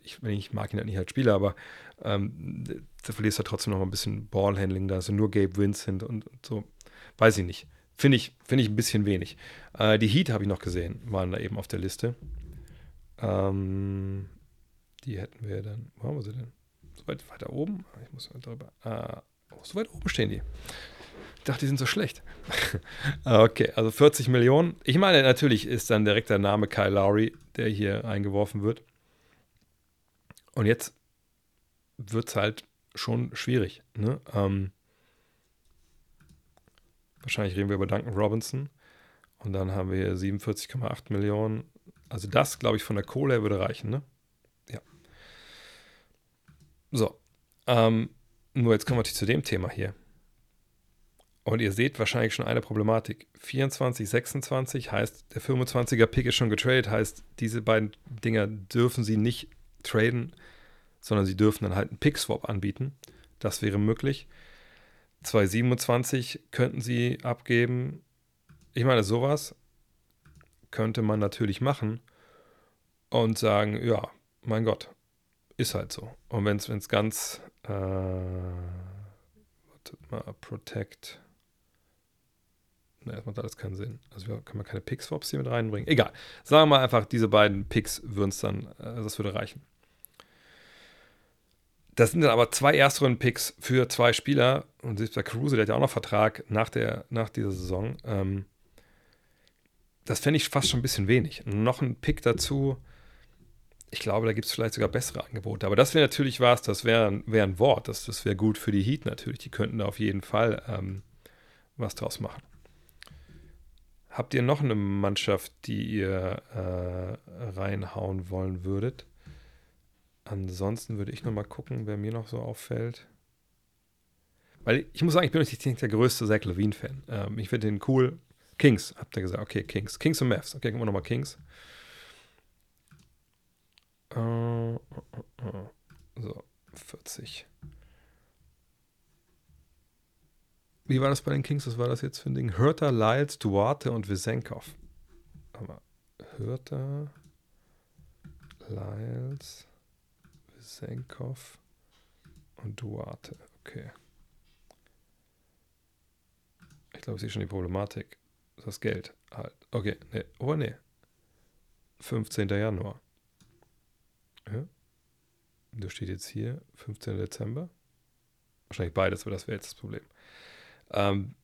ich, ich mag ihn halt nicht als Spieler, aber ähm, da verlierst du halt trotzdem noch mal ein bisschen Ballhandling. Da ist nur Gabe Vincent und, und so weiß ich nicht. Finde ich, find ich ein bisschen wenig. Äh, die Heat habe ich noch gesehen, waren da eben auf der Liste. Ähm, die hätten wir dann, wo haben wir sie denn? So weit weiter oben? Ah, ich muss drüber. Äh, oh, so weit oben stehen die. Ich dachte, die sind so schlecht. okay, also 40 Millionen. Ich meine, natürlich ist dann direkt der Name Kyle Lowry, der hier eingeworfen wird. Und jetzt wird es halt schon schwierig. Ne? Ähm, Wahrscheinlich reden wir über Duncan Robinson. Und dann haben wir hier 47,8 Millionen. Also das, glaube ich, von der Kohle her würde reichen, ne? Ja. So. Ähm, nur jetzt kommen wir zu dem Thema hier. Und ihr seht wahrscheinlich schon eine Problematik. 24, 26 heißt, der 25er Pick ist schon getradet, heißt, diese beiden Dinger dürfen sie nicht traden, sondern sie dürfen dann halt einen Pick-Swap anbieten. Das wäre möglich. 227 könnten sie abgeben. Ich meine, sowas könnte man natürlich machen und sagen, ja, mein Gott, ist halt so. Und wenn es ganz äh, mal, Protect Ne, das macht alles keinen Sinn. Also können wir keine Pick-Swaps hier mit reinbringen. Egal. Sagen wir mal einfach, diese beiden Picks würden es dann, äh, das würde reichen. Das sind dann aber zwei Erstrunden-Picks für zwei Spieler. Und selbst bei Caruso, der hat ja auch noch Vertrag nach, der, nach dieser Saison. Ähm, das fände ich fast schon ein bisschen wenig. Noch ein Pick dazu. Ich glaube, da gibt es vielleicht sogar bessere Angebote. Aber das wäre natürlich was, das wäre wär ein Wort. Das, das wäre gut für die Heat natürlich. Die könnten da auf jeden Fall ähm, was draus machen. Habt ihr noch eine Mannschaft, die ihr äh, reinhauen wollen würdet? Ansonsten würde ich noch mal gucken, wer mir noch so auffällt. Weil ich muss sagen, ich bin nicht der größte Zach Levine-Fan. Ähm, ich finde den cool. Kings, habt ihr gesagt. Okay, Kings. Kings und Mavs. Okay, gucken wir nochmal Kings. Uh, uh, uh, so, 40. Wie war das bei den Kings? Was war das jetzt für ein Ding? Hörter, Lyles, Duarte und Wisenkov. Aber Hörter, Lyles, Wisenkov und Duarte. Okay. Ich glaube, ich sehe schon die Problematik. Das Geld halt. Okay, nee. Oh, nee. 15. Januar. Ja. Da steht jetzt hier 15. Dezember. Wahrscheinlich beides, aber das wäre jetzt das Problem. Ähm,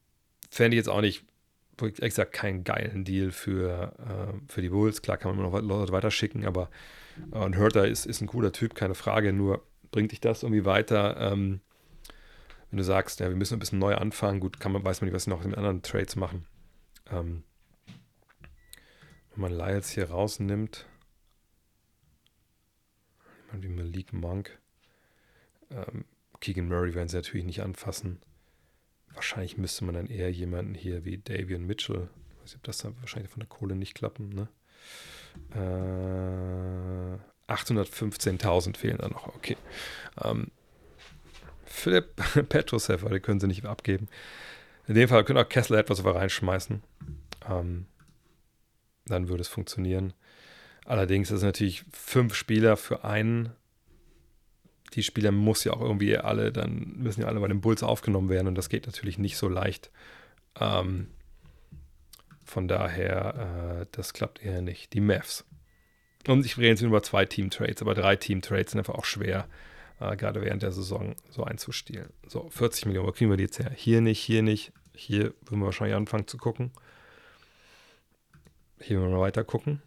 Fände ich jetzt auch nicht, exakt keinen geilen Deal für, äh, für die Bulls. Klar kann man noch Leute weiterschicken, aber und Hurter ist, ist ein cooler Typ, keine Frage. Nur bringt dich das irgendwie weiter? Ähm, wenn du sagst, ja, wir müssen ein bisschen neu anfangen, gut, kann man, weiß man nicht, was sie noch mit anderen Trades machen. Ähm, wenn man Lyles hier rausnimmt, jemand wie Malik Monk, ähm, Keegan Murray werden sie natürlich nicht anfassen. Wahrscheinlich müsste man dann eher jemanden hier wie Davian Mitchell, ich weiß nicht, ob das dann wahrscheinlich von der Kohle nicht klappen, ne? Äh, 815.000 fehlen da noch, okay. Ähm, Philipp Petrusev, die können sie nicht abgeben. In dem Fall können auch Kessler etwas über reinschmeißen. Ähm, dann würde es funktionieren. Allerdings ist es natürlich fünf Spieler für einen die Spieler muss ja auch irgendwie alle, dann müssen ja alle bei den Bulls aufgenommen werden und das geht natürlich nicht so leicht. Ähm, von daher, äh, das klappt eher nicht. Die Mavs. Und ich rede jetzt über zwei Team-Trades, aber drei Team-Trades sind einfach auch schwer, äh, gerade während der Saison so einzustielen. So, 40 Millionen, wo kriegen wir die jetzt her? Hier nicht, hier nicht. Hier würden wir wahrscheinlich anfangen zu gucken. Hier wollen wir weiter gucken.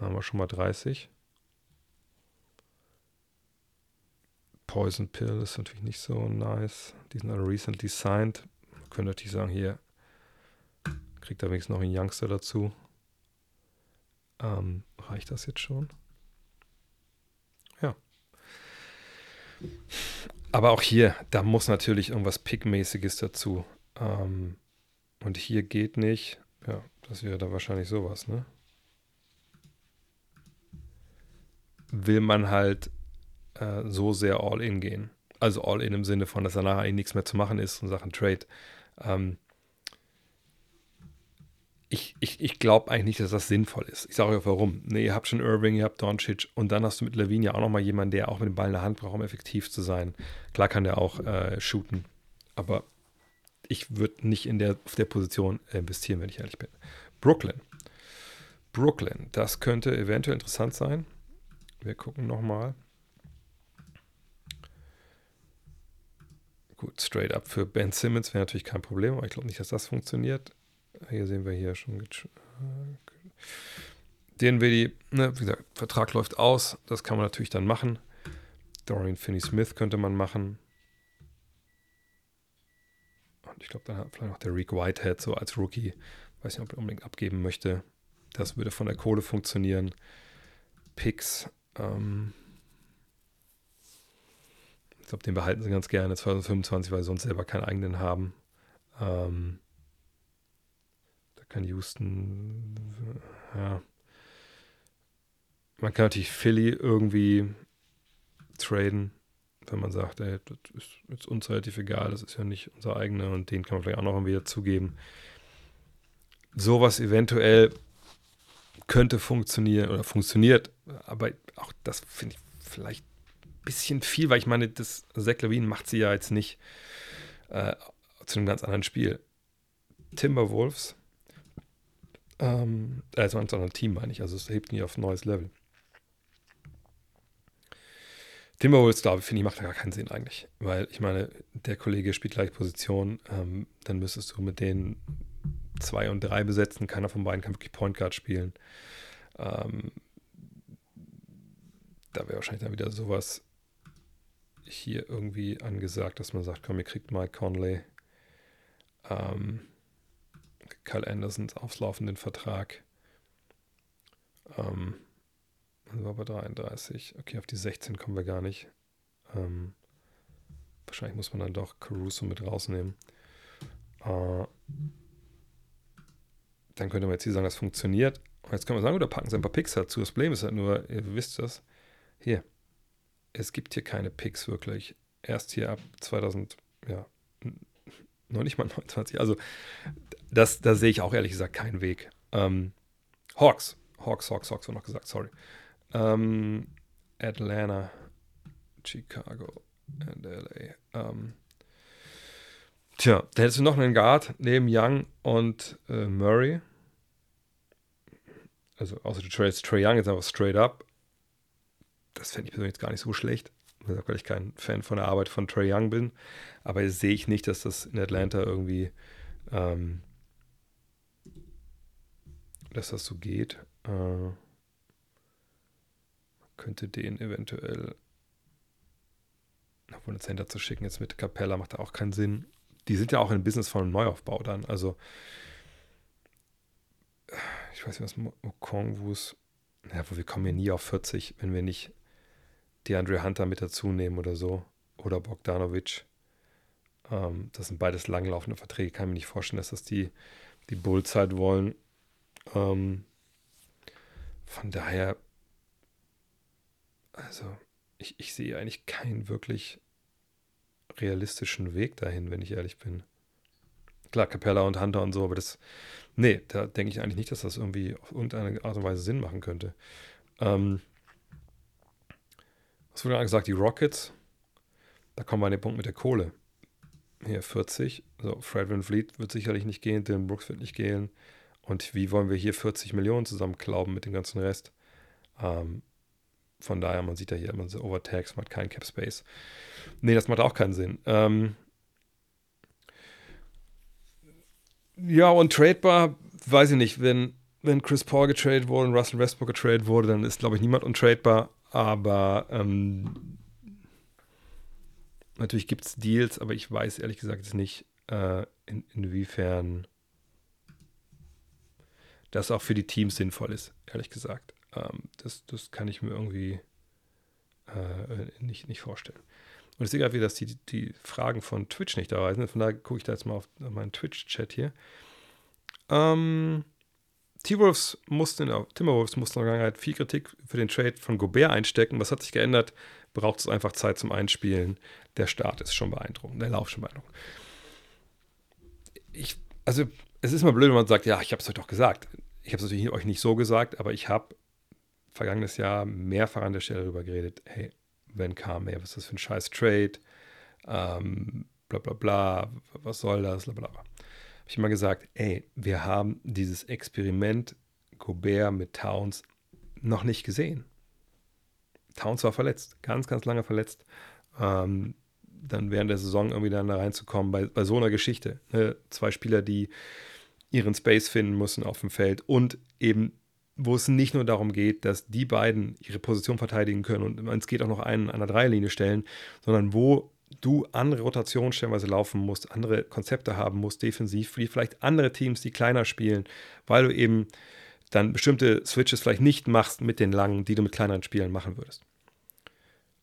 Haben wir schon mal 30. Poison Pill ist natürlich nicht so nice. Die sind alle recently signed. Man könnte natürlich sagen, hier kriegt er wenigstens noch einen Youngster dazu. Ähm, reicht das jetzt schon? Ja. Aber auch hier, da muss natürlich irgendwas Pickmäßiges dazu. Ähm, und hier geht nicht. Ja, das wäre da wahrscheinlich sowas, ne? Will man halt äh, so sehr all in gehen. Also all in im Sinne von, dass danach eigentlich nichts mehr zu machen ist in Sachen Trade. Ähm, ich, ich, ich glaube eigentlich nicht, dass das sinnvoll ist. Ich sage euch warum. Nee, ihr habt schon Irving, ihr habt Doncic und dann hast du mit Levine ja auch nochmal jemanden, der auch mit dem Ball in der Hand braucht, um effektiv zu sein. Klar kann der auch äh, shooten, aber ich würde nicht in der, auf der Position investieren, wenn ich ehrlich bin. Brooklyn. Brooklyn, das könnte eventuell interessant sein. Wir gucken nochmal. Gut, straight up für Ben Simmons wäre natürlich kein Problem, aber ich glaube nicht, dass das funktioniert. Hier sehen wir hier schon. Äh, den will die, ne, wie gesagt, Vertrag läuft aus. Das kann man natürlich dann machen. Dorian Finney-Smith könnte man machen. Und ich glaube, dann hat vielleicht noch der Reek Whitehead so als Rookie. Weiß nicht, ob er unbedingt abgeben möchte. Das würde von der Kohle funktionieren. Picks. Ähm, ich glaube, den behalten sie ganz gerne 2025, weil sie sonst selber keinen eigenen haben. Ähm, da kann Houston, ja. Man kann natürlich Philly irgendwie traden, wenn man sagt, ey, das ist jetzt uns relativ egal, das ist ja nicht unser eigener und den kann man vielleicht auch noch wieder zugeben. Sowas eventuell könnte funktionieren oder funktioniert, aber auch das finde ich vielleicht bisschen viel, weil ich meine, das Zach Levine macht sie ja jetzt nicht äh, zu einem ganz anderen Spiel. Timberwolves. Ähm, also ein anderes Team meine ich, also es hebt nie auf ein neues Level. Timberwolves, glaube ich, finde ich, macht da gar keinen Sinn eigentlich. Weil ich meine, der Kollege spielt gleich Position, ähm, dann müsstest du mit denen zwei und drei besetzen. Keiner von beiden kann wirklich Point Guard spielen. Ähm, da wäre wahrscheinlich dann wieder sowas hier irgendwie angesagt, dass man sagt, komm, ihr kriegt Mike Conley, ähm, Kyle Andersons auflaufenden Vertrag. Ähm, also war bei 33. Okay, auf die 16 kommen wir gar nicht. Ähm, wahrscheinlich muss man dann doch Caruso mit rausnehmen. Äh, dann könnte man jetzt hier sagen, das funktioniert. Und jetzt können wir sagen, oder packen sie ein paar Picks dazu. Das Problem ist halt nur, ihr wisst das, hier, es gibt hier keine Picks wirklich. Erst hier ab 2000, ja, noch nicht mal 29. Also, das, da sehe ich auch ehrlich gesagt keinen Weg. Ähm, Hawks, Hawks, Hawks, Hawks noch gesagt, sorry. Ähm, Atlanta, Chicago und LA. Ähm, tja, da hättest du noch einen Guard neben Young und äh, Murray. Also außer du trades Trey Young jetzt einfach straight up. Das fände ich persönlich jetzt gar nicht so schlecht, weil ich kein Fan von der Arbeit von Trey Young bin. Aber sehe ich nicht, dass das in Atlanta irgendwie, ähm, dass das so geht. Äh, könnte den eventuell einen Center zu schicken jetzt mit Capella macht da auch keinen Sinn. Die sind ja auch im Business von Neuaufbau dann. Also ich weiß nicht, was Okongwus, ja, wo wir kommen ja nie auf 40, wenn wir nicht DeAndre Hunter mit dazu nehmen oder so. Oder Bogdanovic. Ähm, das sind beides langlaufende Verträge. Ich kann mir nicht vorstellen, dass das die, die Bullzeit wollen. Ähm, von daher also, ich, ich sehe eigentlich keinen wirklich realistischen Weg dahin, wenn ich ehrlich bin. Klar, Capella und Hunter und so, aber das, nee, da denke ich eigentlich nicht, dass das irgendwie auf irgendeine Art und Weise Sinn machen könnte. Ähm, was wurde gerade gesagt? Die Rockets, da kommen wir an den Punkt mit der Kohle. Hier 40, so Fred Van Fleet wird sicherlich nicht gehen, Dylan Brooks wird nicht gehen. Und wie wollen wir hier 40 Millionen zusammenklauben mit dem ganzen Rest? Ähm, von daher, man sieht ja hier immer so Overtags, man hat keinen Cap Space. Nee, das macht auch keinen Sinn. Ähm ja, und tradebar, weiß ich nicht, wenn, wenn Chris Paul getradet wurde und Russell Westbrook getradet wurde, dann ist, glaube ich, niemand untradebar. Aber ähm, natürlich gibt es Deals, aber ich weiß ehrlich gesagt jetzt nicht, äh, in, inwiefern das auch für die Teams sinnvoll ist, ehrlich gesagt. Ähm, das, das kann ich mir irgendwie äh, nicht, nicht vorstellen. Und ich sehe gerade wieder, dass die, die Fragen von Twitch nicht da sind. Von daher gucke ich da jetzt mal auf meinen Twitch-Chat hier. Ähm, T-Wolves mussten, Timberwolves mussten in der Vergangenheit viel Kritik für den Trade von Gobert einstecken. Was hat sich geändert? Braucht es einfach Zeit zum Einspielen. Der Start ist schon beeindruckend, der Lauf schon beeindruckend. Ich, also, es ist mal blöd, wenn man sagt, ja, ich habe es euch doch gesagt. Ich habe es natürlich euch nicht so gesagt, aber ich habe vergangenes Jahr mehrfach an der Stelle darüber geredet, hey, wenn kam, ey, was ist das für ein scheiß Trade, ähm, bla bla bla, was soll das, bla bla bla. Habe ich immer gesagt, ey, wir haben dieses Experiment Gobert mit Towns noch nicht gesehen. Towns war verletzt, ganz, ganz lange verletzt. Ähm, dann während der Saison irgendwie dann da reinzukommen bei, bei so einer Geschichte. Ne? Zwei Spieler, die ihren Space finden müssen auf dem Feld und eben wo es nicht nur darum geht, dass die beiden ihre Position verteidigen können und es geht auch noch einen an der Dreierlinie stellen, sondern wo du andere Rotationen stellenweise laufen musst, andere Konzepte haben musst, defensiv, vielleicht andere Teams, die kleiner spielen, weil du eben dann bestimmte Switches vielleicht nicht machst mit den langen, die du mit kleineren Spielen machen würdest.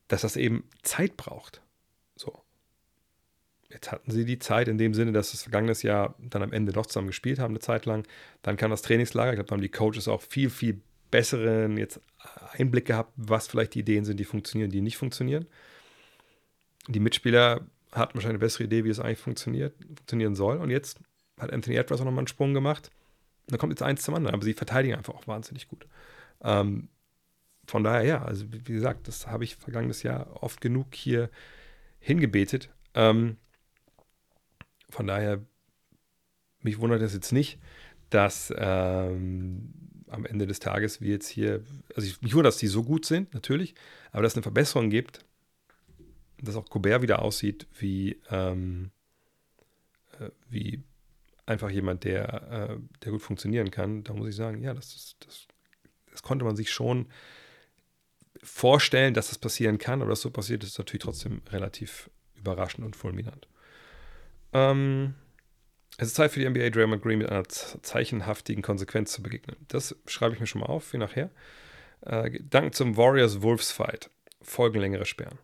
Dass das eben Zeit braucht. Jetzt hatten sie die Zeit in dem Sinne, dass das vergangenes Jahr dann am Ende doch zusammen gespielt haben, eine Zeit lang. Dann kam das Trainingslager. Ich glaube, da haben die Coaches auch viel, viel besseren jetzt Einblick gehabt, was vielleicht die Ideen sind, die funktionieren, die nicht funktionieren. Die Mitspieler hatten wahrscheinlich eine bessere Idee, wie es eigentlich funktioniert, funktionieren soll. Und jetzt hat Anthony Edwards auch nochmal einen Sprung gemacht. Und da kommt jetzt eins zum anderen. Aber sie verteidigen einfach auch wahnsinnig gut. Ähm, von daher, ja, also wie gesagt, das habe ich vergangenes Jahr oft genug hier hingebetet. Ähm, von daher mich wundert es jetzt nicht, dass ähm, am Ende des Tages wir jetzt hier, also ich, mich wundert, dass die so gut sind, natürlich, aber dass es eine Verbesserung gibt, dass auch Gobert wieder aussieht wie, ähm, äh, wie einfach jemand, der, äh, der gut funktionieren kann, da muss ich sagen, ja, das, das, das konnte man sich schon vorstellen, dass das passieren kann, aber dass so passiert, ist natürlich trotzdem relativ überraschend und fulminant. Ähm, es ist Zeit für die NBA Draymond Green mit einer zeichenhaftigen Konsequenz zu begegnen. Das schreibe ich mir schon mal auf, für nachher. Äh, Gedanken zum Warriors-Wolves-Fight. Folgenlängere Sperren.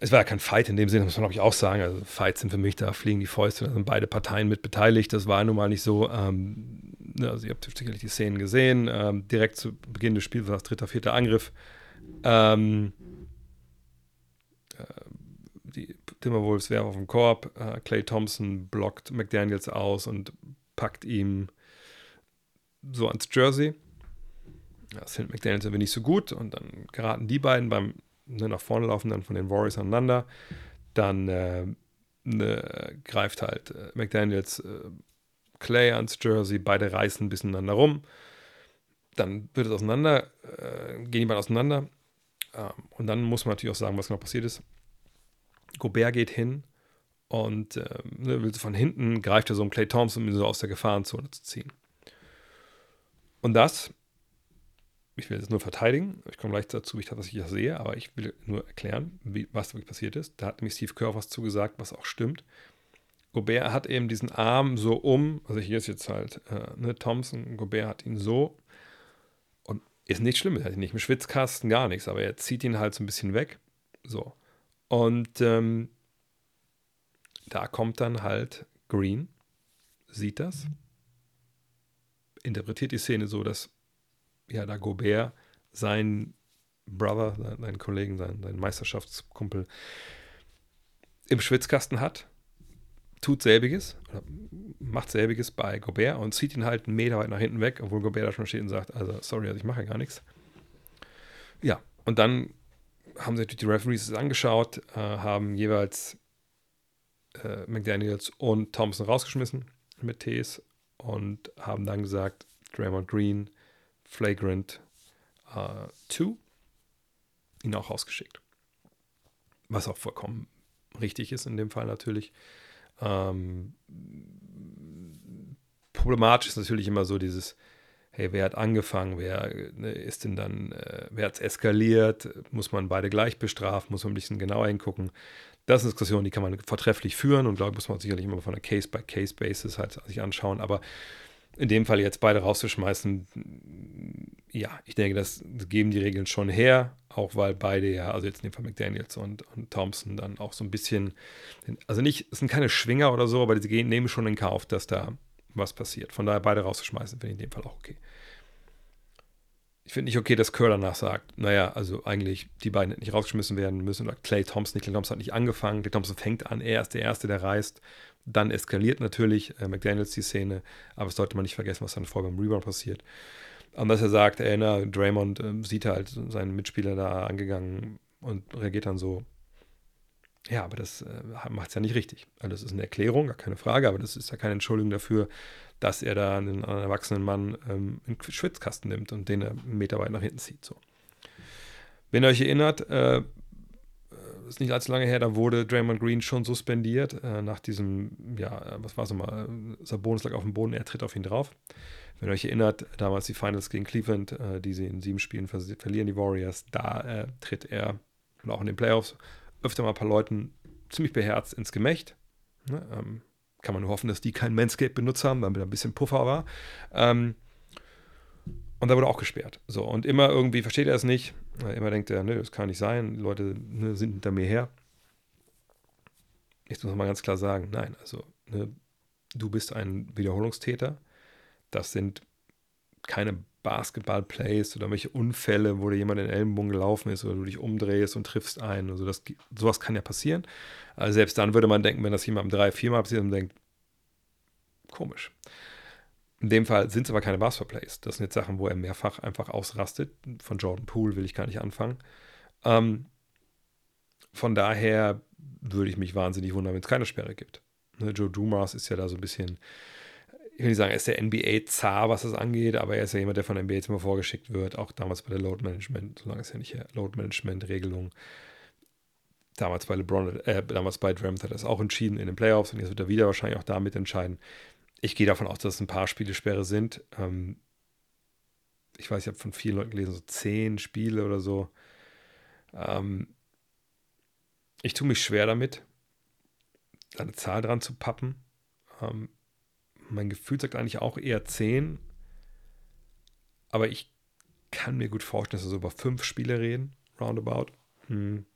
Es war ja kein Fight in dem Sinne, muss man glaube ich auch sagen. Also Fights sind für mich, da fliegen die Fäuste, da sind beide Parteien mit beteiligt. Das war nun mal nicht so. Ähm, ne, also ihr habt sicherlich die Szenen gesehen. Ähm, direkt zu Beginn des Spiels war das dritter, vierter Angriff. Ähm, äh, die Timberwolves werfen auf den Korb. Äh, Clay Thompson blockt McDaniels aus und packt ihm so ans Jersey. Das findet McDaniels aber nicht so gut und dann geraten die beiden beim ne, nach vorne laufen dann von den Warriors aneinander. Dann äh, ne, greift halt äh, McDaniels äh, Clay ans Jersey, beide reißen ein bisschen aneinander rum. Dann wird es auseinander, äh, gehen die beiden auseinander. Ähm, und dann muss man natürlich auch sagen, was genau passiert ist. Gobert geht hin und äh, will von hinten, greift er so um Clay Thompson, um ihn so aus der Gefahrenzone zu ziehen. Und das ich will es nur verteidigen. Ich komme gleich dazu, ich was ich das sehe, aber ich will nur erklären, wie, was wirklich passiert ist. Da hat nämlich Steve Kerr was zugesagt, was auch stimmt. Gobert hat eben diesen Arm so um, also hier ist jetzt halt äh, ne, Thompson, Gobert hat ihn so und ist nicht schlimm, er hat ihn nicht im Schwitzkasten, gar nichts, aber er zieht ihn halt so ein bisschen weg. So. Und ähm, da kommt dann halt Green, sieht das, interpretiert die Szene so, dass ja, da Gobert sein Brother, seinen Kollegen, seinen, seinen Meisterschaftskumpel im Schwitzkasten hat, tut selbiges, macht selbiges bei Gobert und zieht ihn halt einen Meter weit nach hinten weg, obwohl Gobert da schon steht und sagt, also sorry, also ich mache gar nichts. Ja, und dann haben sich die Referees angeschaut, äh, haben jeweils äh, McDaniels und Thompson rausgeschmissen mit Ts und haben dann gesagt, Draymond Green Flagrant äh, 2 ihn auch rausgeschickt. Was auch vollkommen richtig ist in dem Fall natürlich. Ähm, problematisch ist natürlich immer so dieses, hey, wer hat angefangen, wer ne, ist denn dann, äh, wer hat es eskaliert, muss man beide gleich bestrafen, muss man ein bisschen genauer hingucken. Das ist eine Diskussion, die kann man vortrefflich führen und glaube muss man sicherlich immer von einer Case-by-Case-Basis halt sich anschauen, aber in dem Fall jetzt beide rauszuschmeißen, ja, ich denke, das geben die Regeln schon her, auch weil beide ja, also jetzt in dem Fall McDaniels und, und Thompson dann auch so ein bisschen, also nicht, es sind keine Schwinger oder so, aber sie gehen, nehmen schon in Kauf, dass da was passiert. Von daher beide rauszuschmeißen, finde ich in dem Fall auch okay. Ich finde nicht okay, dass Kerr danach sagt, naja, also eigentlich die beiden hätten nicht rausgeschmissen werden müssen oder Clay Thompson, Clay Thompson hat nicht angefangen, Clay Thompson fängt an, er ist der Erste, der reist dann eskaliert natürlich äh, McDaniels die Szene, aber es sollte man nicht vergessen, was dann vorher beim Rebound passiert. Und dass er sagt, ey, na, Draymond äh, sieht halt seinen Mitspieler da angegangen und reagiert dann so. Ja, aber das äh, macht es ja nicht richtig. Also das ist eine Erklärung, gar keine Frage, aber das ist ja keine Entschuldigung dafür, dass er da einen, einen erwachsenen Mann ähm, in den Schwitzkasten nimmt und den er einen Meter weit nach hinten zieht. So. Wenn ihr euch erinnert, äh, ist nicht allzu lange her, da wurde Draymond Green schon suspendiert äh, nach diesem, ja, was war es nochmal, Sabonis lag auf dem Boden, er tritt auf ihn drauf. Wenn ihr euch erinnert, damals die Finals gegen Cleveland, äh, die sie in sieben Spielen ver verlieren, die Warriors, da äh, tritt er, und auch in den Playoffs, öfter mal ein paar Leuten ziemlich beherzt ins Gemächt. Ne? Ähm, kann man nur hoffen, dass die kein Manscape benutzt haben, damit ein bisschen Puffer war. Ähm, und da wurde auch gesperrt. So, und immer irgendwie versteht er es nicht. Immer denkt er, ne, das kann nicht sein, Leute ne, sind hinter mir her. Jetzt muss man mal ganz klar sagen, nein, also ne, du bist ein Wiederholungstäter. Das sind keine Basketball-Plays oder welche Unfälle, wo dir jemand in den Ellenbogen gelaufen ist oder du dich umdrehst und triffst ein. Also das, sowas kann ja passieren. Also selbst dann würde man denken, wenn das jemandem drei, viermal passiert und denkt, komisch. In dem Fall sind es aber keine Basketball-Plays. Das sind jetzt Sachen, wo er mehrfach einfach ausrastet. Von Jordan Poole will ich gar nicht anfangen. Ähm, von daher würde ich mich wahnsinnig wundern, wenn es keine Sperre gibt. Ne, Joe Dumas ist ja da so ein bisschen, ich will nicht sagen, er ist der NBA-Zar, was das angeht, aber er ist ja jemand, der von der NBA jetzt immer vorgeschickt wird, auch damals bei der Load Management, solange es ja nicht Load Management-Regelung damals bei LeBron, äh, damals bei Dremt hat er es auch entschieden in den Playoffs und jetzt wird er wieder wahrscheinlich auch damit entscheiden. Ich gehe davon aus, dass es ein paar Spielesperre sind. Ähm, ich weiß, ich habe von vielen Leuten gelesen, so zehn Spiele oder so. Ähm, ich tue mich schwer damit, eine Zahl dran zu pappen. Ähm, mein Gefühl sagt eigentlich auch eher zehn. Aber ich kann mir gut vorstellen, dass wir so über fünf Spiele reden, roundabout. Hm.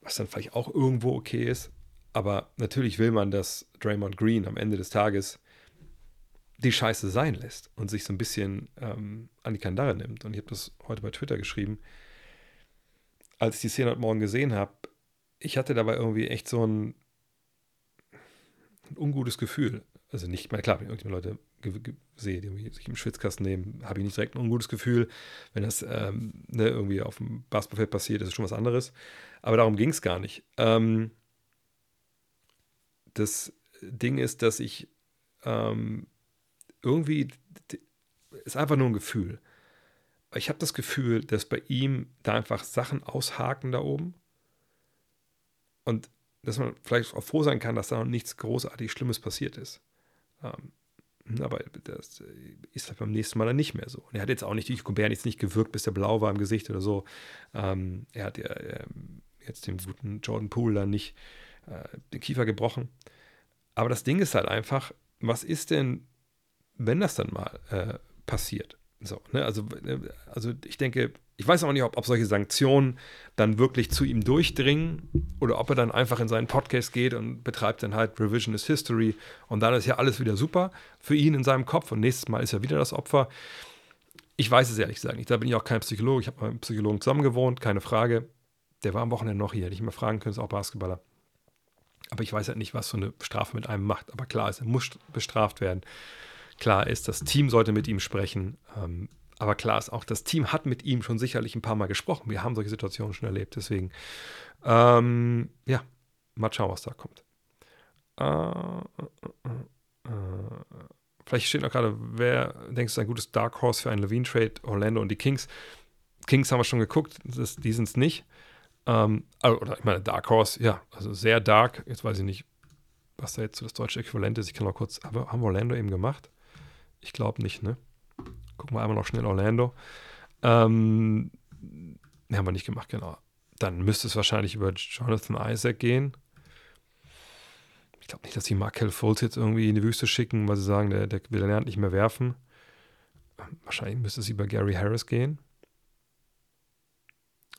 Was dann vielleicht auch irgendwo okay ist. Aber natürlich will man, dass Draymond Green am Ende des Tages die Scheiße sein lässt und sich so ein bisschen ähm, an die Kandare nimmt. Und ich habe das heute bei Twitter geschrieben. Als ich die Szene heute Morgen gesehen habe, ich hatte dabei irgendwie echt so ein, ein ungutes Gefühl. Also nicht, mal klar, wenn ich Leute sehe, die sich im Schwitzkasten nehmen, habe ich nicht direkt ein ungutes Gefühl. Wenn das ähm, ne, irgendwie auf dem Basketballfeld passiert, ist es schon was anderes. Aber darum ging es gar nicht. Ähm, das Ding ist, dass ich ähm, irgendwie ist einfach nur ein Gefühl. Ich habe das Gefühl, dass bei ihm da einfach Sachen aushaken da oben und dass man vielleicht auch froh sein kann, dass da noch nichts großartig Schlimmes passiert ist. Ähm, aber das ist halt beim nächsten Mal dann nicht mehr so. Und er hat jetzt auch nicht, die Gobert jetzt nicht gewirkt, bis der blau war im Gesicht oder so. Ähm, er hat ja ähm, jetzt dem guten Jordan Poole dann nicht äh, den Kiefer gebrochen. Aber das Ding ist halt einfach, was ist denn, wenn das dann mal äh, passiert. So, ne? also, äh, also ich denke, ich weiß auch nicht, ob, ob, solche Sanktionen dann wirklich zu ihm durchdringen oder ob er dann einfach in seinen Podcast geht und betreibt dann halt Revisionist History und dann ist ja alles wieder super für ihn in seinem Kopf und nächstes Mal ist er wieder das Opfer. Ich weiß es ehrlich gesagt nicht. Da bin ich auch kein Psychologe. Ich habe mit einem Psychologen zusammen gewohnt, keine Frage. Der war am Wochenende noch hier, hätte ich mal fragen können, ist auch Basketballer. Aber ich weiß halt nicht, was so eine Strafe mit einem macht. Aber klar ist, er muss bestraft werden. Klar ist, das Team sollte mit ihm sprechen. Ähm, aber klar ist auch, das Team hat mit ihm schon sicherlich ein paar Mal gesprochen. Wir haben solche Situationen schon erlebt. Deswegen, ähm, ja, mal schauen, was da kommt. Äh, äh, äh, äh, vielleicht steht noch gerade, wer denkst du, ein gutes Dark Horse für einen Levine-Trade? Orlando und die Kings. Kings haben wir schon geguckt, das, die sind es nicht. Ähm, also, oder ich meine, Dark Horse, ja, also sehr dark. Jetzt weiß ich nicht, was da jetzt so das deutsche Äquivalent ist. Ich kann noch kurz, aber haben Orlando eben gemacht? Ich glaube nicht, ne? Gucken wir einmal noch schnell Orlando. Ähm, haben wir nicht gemacht, genau. Dann müsste es wahrscheinlich über Jonathan Isaac gehen. Ich glaube nicht, dass die Markel Fultz jetzt irgendwie in die Wüste schicken, weil sie sagen, der, der will lernt nicht mehr werfen. Wahrscheinlich müsste es über Gary Harris gehen.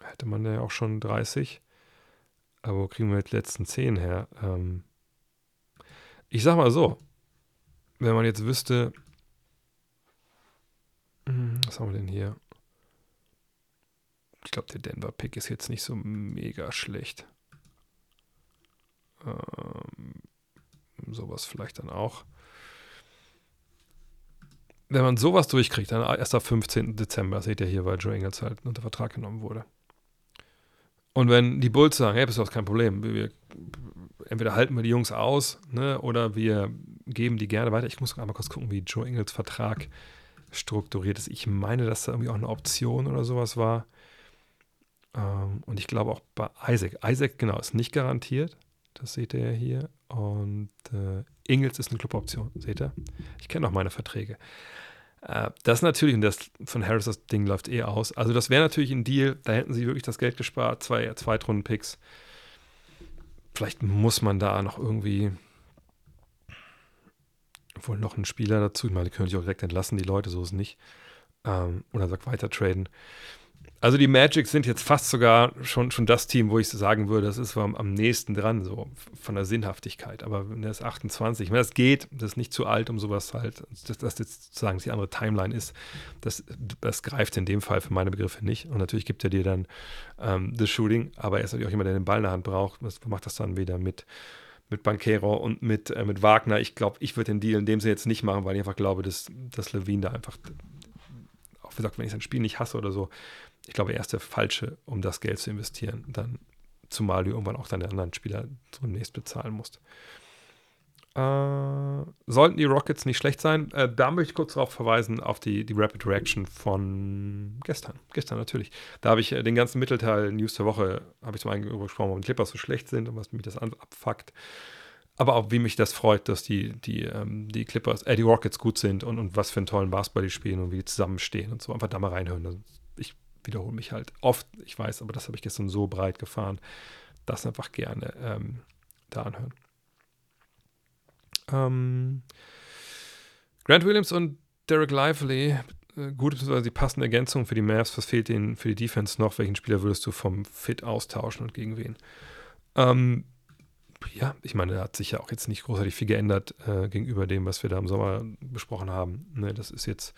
Hätte man ja auch schon 30. Aber wo kriegen wir die letzten 10 her? Ähm ich sag mal so, wenn man jetzt wüsste, was haben wir denn hier? Ich glaube, der Denver-Pick ist jetzt nicht so mega schlecht. Ähm, sowas vielleicht dann auch. Wenn man sowas durchkriegt, dann erst am 15. Dezember, seht ihr hier, weil Joe Ingles halt unter Vertrag genommen wurde. Und wenn die Bulls sagen, hey, das ist kein Problem, wir, entweder halten wir die Jungs aus, ne, oder wir geben die gerne weiter. Ich muss einmal kurz gucken, wie Joe Ingles Vertrag strukturiert ist. Ich meine, dass da irgendwie auch eine Option oder sowas war. Ähm, und ich glaube auch bei Isaac. Isaac, genau, ist nicht garantiert. Das seht ihr ja hier. Und äh, Ingels ist eine Cluboption, seht ihr? Ich kenne auch meine Verträge. Äh, das natürlich, und das von Harris, das Ding läuft eh aus. Also, das wäre natürlich ein Deal, da hätten sie wirklich das Geld gespart, zwei Zweitrunden-Picks. Vielleicht muss man da noch irgendwie wohl noch einen Spieler dazu. Ich meine, die können sich auch direkt entlassen, die Leute, so ist es nicht. Ähm, oder sagt weiter traden. Also die Magic sind jetzt fast sogar schon, schon das Team, wo ich sagen würde, das ist am, am nächsten dran, so von der Sinnhaftigkeit. Aber wenn das 28, wenn das geht, das ist nicht zu alt, um sowas halt, dass das jetzt sozusagen die andere Timeline ist, das, das greift in dem Fall für meine Begriffe nicht. Und natürlich gibt er dir dann ähm, das Shooting, aber er ist natürlich auch jemand, der den Ball in der Hand braucht. Was macht das dann wieder mit mit Banquero und mit, äh, mit Wagner. Ich glaube, ich würde den Deal in dem Sinne jetzt nicht machen, weil ich einfach glaube, dass, dass Levine da einfach, auch gesagt, wenn ich sein Spiel nicht hasse oder so, ich glaube, er ist der Falsche, um das Geld zu investieren. Dann, zumal du irgendwann auch deine anderen Spieler zunächst bezahlen musst. Äh, sollten die Rockets nicht schlecht sein, äh, da möchte ich kurz darauf verweisen, auf die, die Rapid Reaction von gestern. Gestern natürlich. Da habe ich äh, den ganzen Mittelteil News der Woche, habe ich zum einen gesprochen, warum die Clippers so schlecht sind und was mich das abfuckt. Aber auch wie mich das freut, dass die, die, ähm, die Clippers, äh, die Rockets gut sind und, und was für einen tollen Basketball die spielen und wie die zusammenstehen und so. Einfach da mal reinhören. Also ich wiederhole mich halt oft, ich weiß, aber das habe ich gestern so breit gefahren. Das einfach gerne ähm, da anhören. Ähm, Grant Williams und Derek Lively, äh, gute bzw. die passende Ergänzung für die Mavs. Was fehlt ihnen für die Defense noch? Welchen Spieler würdest du vom Fit austauschen und gegen wen? Ähm, ja, ich meine, da hat sich ja auch jetzt nicht großartig viel geändert äh, gegenüber dem, was wir da im Sommer besprochen haben. Ne, das ist jetzt,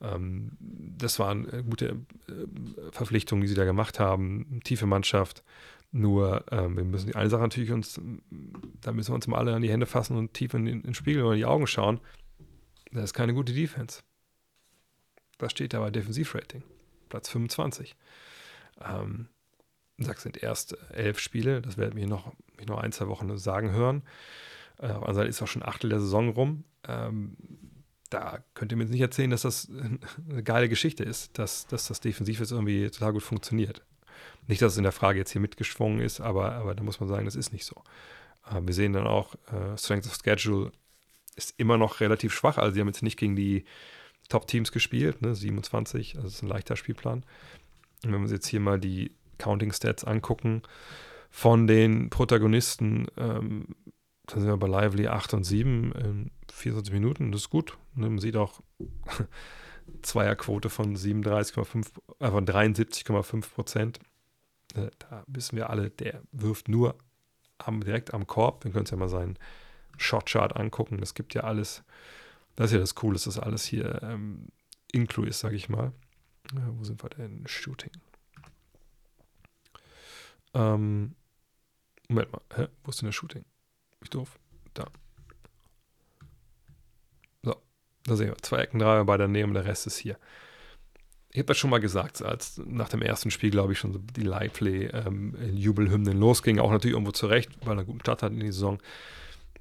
ähm, das waren äh, gute äh, Verpflichtungen, die sie da gemacht haben. Tiefe Mannschaft, nur ähm, wir müssen die eine Sache natürlich uns, da müssen wir uns mal alle an die Hände fassen und tief in den, in den Spiegel oder in die Augen schauen. Das ist keine gute Defense. Das steht da bei Defensivrating. Platz 25. Ähm, das sind erst elf Spiele, das werden wir noch, noch ein, zwei Wochen sagen hören. Äh, auf der Seite ist auch schon Achtel der Saison rum. Ähm, da könnt ihr mir jetzt nicht erzählen, dass das eine geile Geschichte ist, dass, dass das defensiv jetzt irgendwie total gut funktioniert. Nicht, dass es in der Frage jetzt hier mitgeschwungen ist, aber, aber da muss man sagen, das ist nicht so. Äh, wir sehen dann auch, äh, Strength of Schedule ist immer noch relativ schwach. Also, sie haben jetzt nicht gegen die Top-Teams gespielt, ne, 27, also das ist ein leichter Spielplan. Und wenn wir uns jetzt hier mal die Counting Stats angucken von den Protagonisten, ähm, dann sind wir bei Lively 8 und 7 in 24 Minuten. Das ist gut. Ne, man sieht auch Zweierquote von 37,5, äh, von 73,5 Prozent. Äh, da wissen wir alle, der wirft nur am, direkt am Korb. Wir können uns ja mal seinen Shotchart angucken. Das gibt ja alles. Das ist ja das Coole, dass das alles hier ähm, Inclu ist, sage ich mal. Ja, wo sind wir denn? Shooting. Ähm, Moment mal. Hä? Wo ist denn der Shooting? Ich doof. Da. So. Da sehen wir. Zwei Ecken, drei bei daneben, der Rest ist hier ich habe das schon mal gesagt, als nach dem ersten Spiel, glaube ich, schon so die Lively-Jubelhymnen ähm, losging, auch natürlich irgendwo zurecht, weil er einen guten Start hat in die Saison.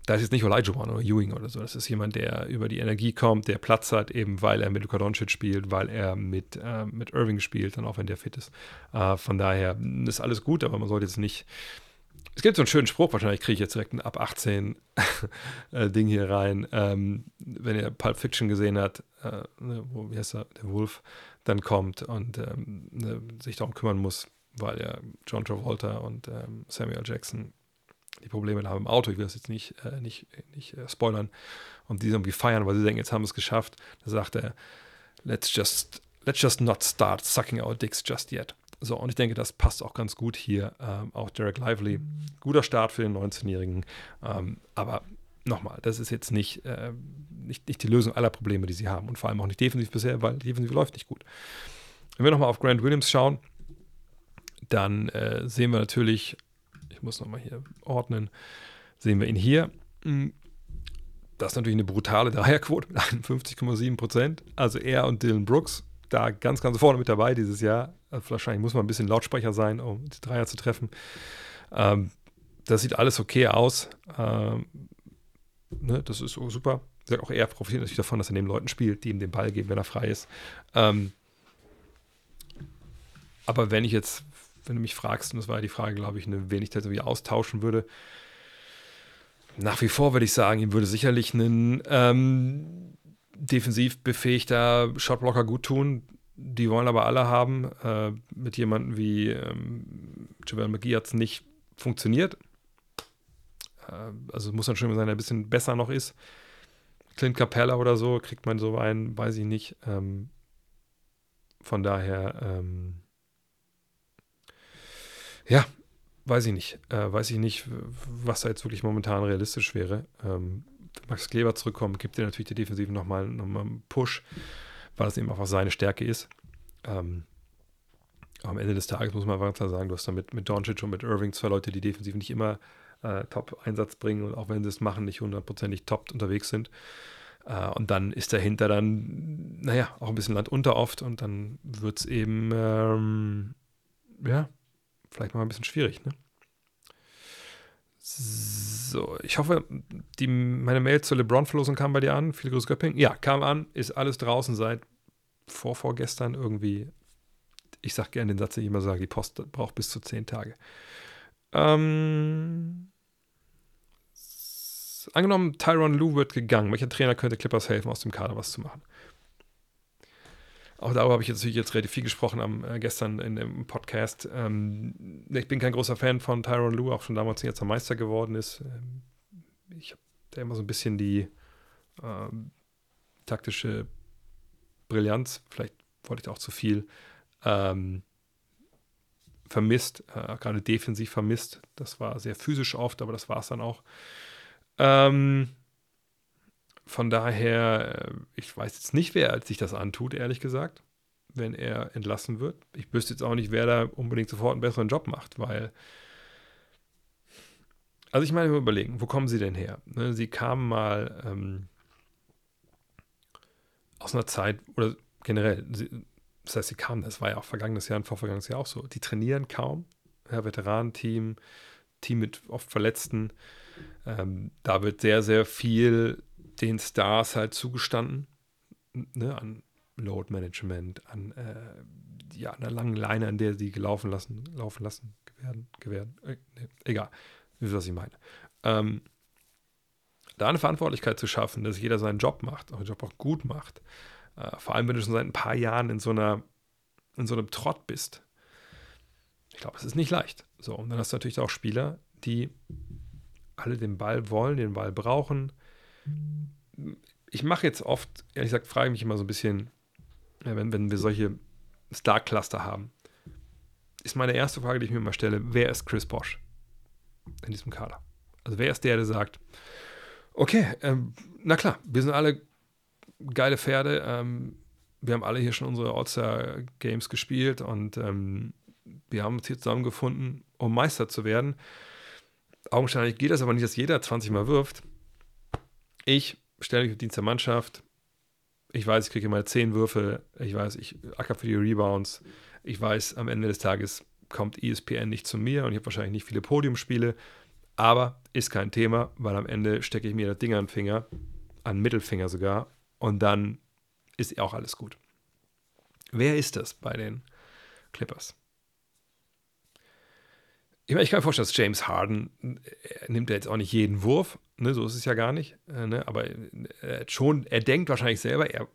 Da ist jetzt nicht One oder Ewing oder so. Das ist jemand, der über die Energie kommt, der Platz hat, eben weil er mit Luka Doncic spielt, weil er mit, äh, mit Irving spielt, dann auch wenn der fit ist. Äh, von daher ist alles gut, aber man sollte jetzt nicht. Es gibt so einen schönen Spruch, wahrscheinlich kriege ich jetzt direkt ein ab 18 äh, Ding hier rein. Ähm, wenn ihr Pulp Fiction gesehen habt, äh, ne, wie heißt er, der Wolf, dann kommt und ähm, ne, sich darum kümmern muss, weil ja John Travolta und ähm, Samuel Jackson die Probleme haben im Auto. Ich will das jetzt nicht, äh, nicht, nicht äh, spoilern und die irgendwie feiern, weil sie denken, jetzt haben wir es geschafft. Da sagt er, let's just, let's just not start sucking our dicks just yet. So, und ich denke, das passt auch ganz gut hier. Ähm, auch Derek Lively, guter Start für den 19-Jährigen. Ähm, aber nochmal, das ist jetzt nicht, äh, nicht, nicht die Lösung aller Probleme, die sie haben. Und vor allem auch nicht defensiv bisher, weil defensiv läuft nicht gut. Wenn wir nochmal auf Grant Williams schauen, dann äh, sehen wir natürlich, ich muss nochmal hier ordnen, sehen wir ihn hier. Hm, das ist natürlich eine brutale Dreierquote mit 51,7 Prozent. Also er und Dylan Brooks da ganz, ganz vorne mit dabei dieses Jahr. Also wahrscheinlich muss man ein bisschen Lautsprecher sein, um die Dreier zu treffen. Ähm, das sieht alles okay aus. Ähm, Ne, das ist super. Sagt auch er profitiert natürlich davon, dass er neben Leuten spielt, die ihm den Ball geben, wenn er frei ist. Ähm, aber wenn ich jetzt, wenn du mich fragst, und das war ja die Frage, glaube ich, ne, wen ich irgendwie austauschen würde, nach wie vor würde ich sagen, ihm würde sicherlich ein ähm, defensiv befähigter Shotblocker gut tun. Die wollen aber alle haben. Äh, mit jemandem wie ähm, Javel McGee hat es nicht funktioniert. Äh, also muss dann schon sein, der ein bisschen besser noch ist. Clint Capella oder so, kriegt man so einen, weiß ich nicht. Ähm, von daher, ähm, ja, weiß ich nicht. Äh, weiß ich nicht, was da jetzt wirklich momentan realistisch wäre. Ähm, Max Kleber zurückkommt, gibt dir natürlich die Defensive nochmal noch mal einen Push, weil es eben einfach seine Stärke ist. Ähm, am Ende des Tages muss man einfach klar sagen, du hast da mit, mit Doncic und mit Irving zwei Leute, die defensiv nicht immer äh, Top-Einsatz bringen und auch wenn sie es machen, nicht hundertprozentig top unterwegs sind. Äh, und dann ist dahinter dann, naja, auch ein bisschen Land unter oft und dann wird es eben, ähm, ja, vielleicht mal ein bisschen schwierig, ne? So, ich hoffe, die, meine Mail zur LeBron-Verlosung kam bei dir an. Viele Grüße, Göpping. Ja, kam an, ist alles draußen seit vor, vorgestern irgendwie. Ich sage gerne den Satz, den ich immer sage, die Post braucht bis zu zehn Tage. Ähm, angenommen, Tyron Lue wird gegangen. Welcher Trainer könnte Clippers helfen, aus dem Kader was zu machen? Auch darüber habe ich jetzt jetzt relativ viel gesprochen am, äh, gestern in dem Podcast. Ähm, ich bin kein großer Fan von Tyron Lue, auch schon damals, als er Meister geworden ist. Ähm, ich habe da immer so ein bisschen die ähm, taktische Brillanz, vielleicht wollte ich da auch zu viel, ähm, vermisst, äh, gerade defensiv vermisst. Das war sehr physisch oft, aber das war es dann auch. Ähm, von daher, äh, ich weiß jetzt nicht, wer sich das antut, ehrlich gesagt, wenn er entlassen wird. Ich wüsste jetzt auch nicht, wer da unbedingt sofort einen besseren Job macht, weil. Also ich meine, überlegen, wo kommen sie denn her? Ne, sie kamen mal ähm, aus einer Zeit, oder generell, sie, das heißt, sie kamen, das war ja auch vergangenes Jahr und vorvergangenes Jahr auch so, die trainieren kaum, ja, Veteranenteam, Team mit oft Verletzten, ähm, da wird sehr, sehr viel den Stars halt zugestanden, ne, an Load Management, an äh, ja, einer langen Leine, an der sie gelaufen lassen, laufen lassen werden, gewähren. Äh, nee, egal, wisst was ich meine. Ähm, da eine Verantwortlichkeit zu schaffen, dass jeder seinen Job macht, auch den Job auch gut macht. Äh, vor allem, wenn du schon seit ein paar Jahren in so einer, in so einem Trott bist. Ich glaube, es ist nicht leicht. So, und dann hast du natürlich auch Spieler, die alle den Ball wollen, den Ball brauchen, ich mache jetzt oft, ehrlich gesagt, frage ich mich immer so ein bisschen, wenn, wenn wir solche Star-Cluster haben, ist meine erste Frage, die ich mir immer stelle, wer ist Chris Bosch in diesem Kader? Also wer ist der, der sagt, okay, ähm, na klar, wir sind alle geile Pferde, ähm, wir haben alle hier schon unsere All-Star-Games gespielt und ähm, wir haben uns hier zusammengefunden, um Meister zu werden. Augenscheinlich geht das aber nicht, dass jeder 20 Mal wirft. Ich stelle mich auf Dienst der Mannschaft. Ich weiß, ich kriege immer 10 Würfe. Ich weiß, ich acker für die Rebounds. Ich weiß, am Ende des Tages kommt ESPN nicht zu mir und ich habe wahrscheinlich nicht viele Podiumspiele. Aber ist kein Thema, weil am Ende stecke ich mir das Ding an den Finger, an den Mittelfinger sogar, dann ist auch alles gut. Wer ist das bei den Clippers? Ich, meine, ich kann mir vorstellen, dass James Harden äh, nimmt er jetzt auch nicht jeden Wurf, ne, so ist es ja gar nicht, äh, ne, aber äh, schon, er denkt wahrscheinlich selber, er,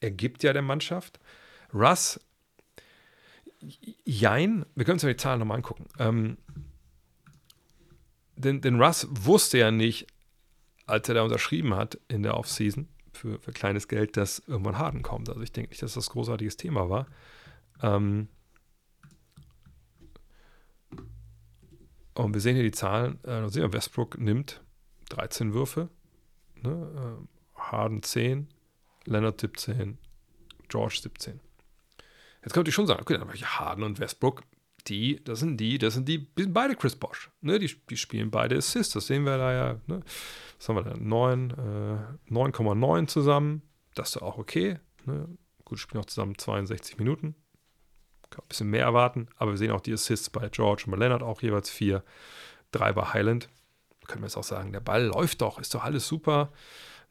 er gibt ja der Mannschaft. Russ, jein, wir können uns ja die Zahlen nochmal angucken. Ähm, denn, denn Russ wusste ja nicht, als er da unterschrieben hat in der Offseason für, für kleines Geld, dass irgendwann Harden kommt. Also ich denke nicht, dass das großartiges Thema war. Ähm, Und wir sehen hier die Zahlen. Äh, sehen wir, Westbrook nimmt 13 Würfe, ne? äh, Harden 10, Leonard 17, George 17. Jetzt könnte ich schon sagen, okay, dann habe ich Harden und Westbrook, die, das sind die, das sind die, die sind beide Chris Bosch. Ne? Die, die spielen beide Assists, das sehen wir da ja. Ne? Was haben wir da? 9,9 äh, zusammen. Das ist auch okay. Ne? Gut, spielen auch zusammen 62 Minuten ein bisschen mehr erwarten, aber wir sehen auch die Assists bei George und bei Leonard auch jeweils vier. Drei bei Highland. Können wir jetzt auch sagen, der Ball läuft doch, ist doch alles super.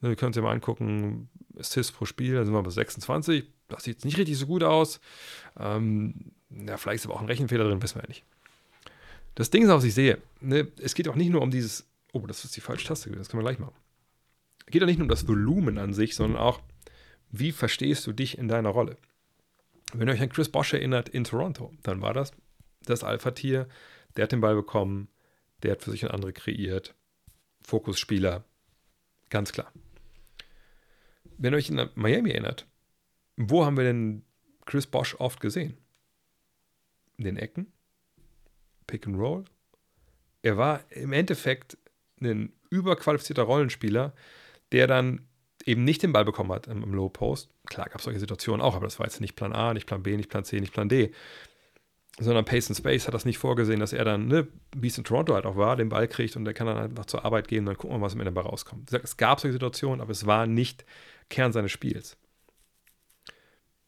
Ne, ihr könnt euch mal angucken, Assists pro Spiel, da sind wir bei 26. Das sieht nicht richtig so gut aus. Ähm, ja, vielleicht ist aber auch ein Rechenfehler drin, wissen wir ja nicht. Das Ding ist was ich sehe, ne, es geht auch nicht nur um dieses, oh, das ist die falsche Taste, das können wir gleich machen. Es geht auch nicht nur um das Volumen an sich, sondern auch, wie verstehst du dich in deiner Rolle? Wenn ihr euch an Chris Bosch erinnert in Toronto, dann war das das Alpha-Tier. Der hat den Ball bekommen, der hat für sich ein andere kreiert. Fokusspieler, ganz klar. Wenn ihr euch in Miami erinnert, wo haben wir denn Chris Bosch oft gesehen? Den Ecken, Pick and Roll. Er war im Endeffekt ein überqualifizierter Rollenspieler, der dann eben nicht den Ball bekommen hat im, im Low Post. Klar gab es solche Situationen auch, aber das war jetzt nicht Plan A, nicht Plan B, nicht Plan C, nicht Plan D. Sondern Pace and Space hat das nicht vorgesehen, dass er dann, ne, wie es in Toronto halt auch war, den Ball kriegt und der kann dann einfach zur Arbeit gehen und dann gucken wir, was am Ende dabei rauskommt. Es gab solche Situationen, aber es war nicht Kern seines Spiels.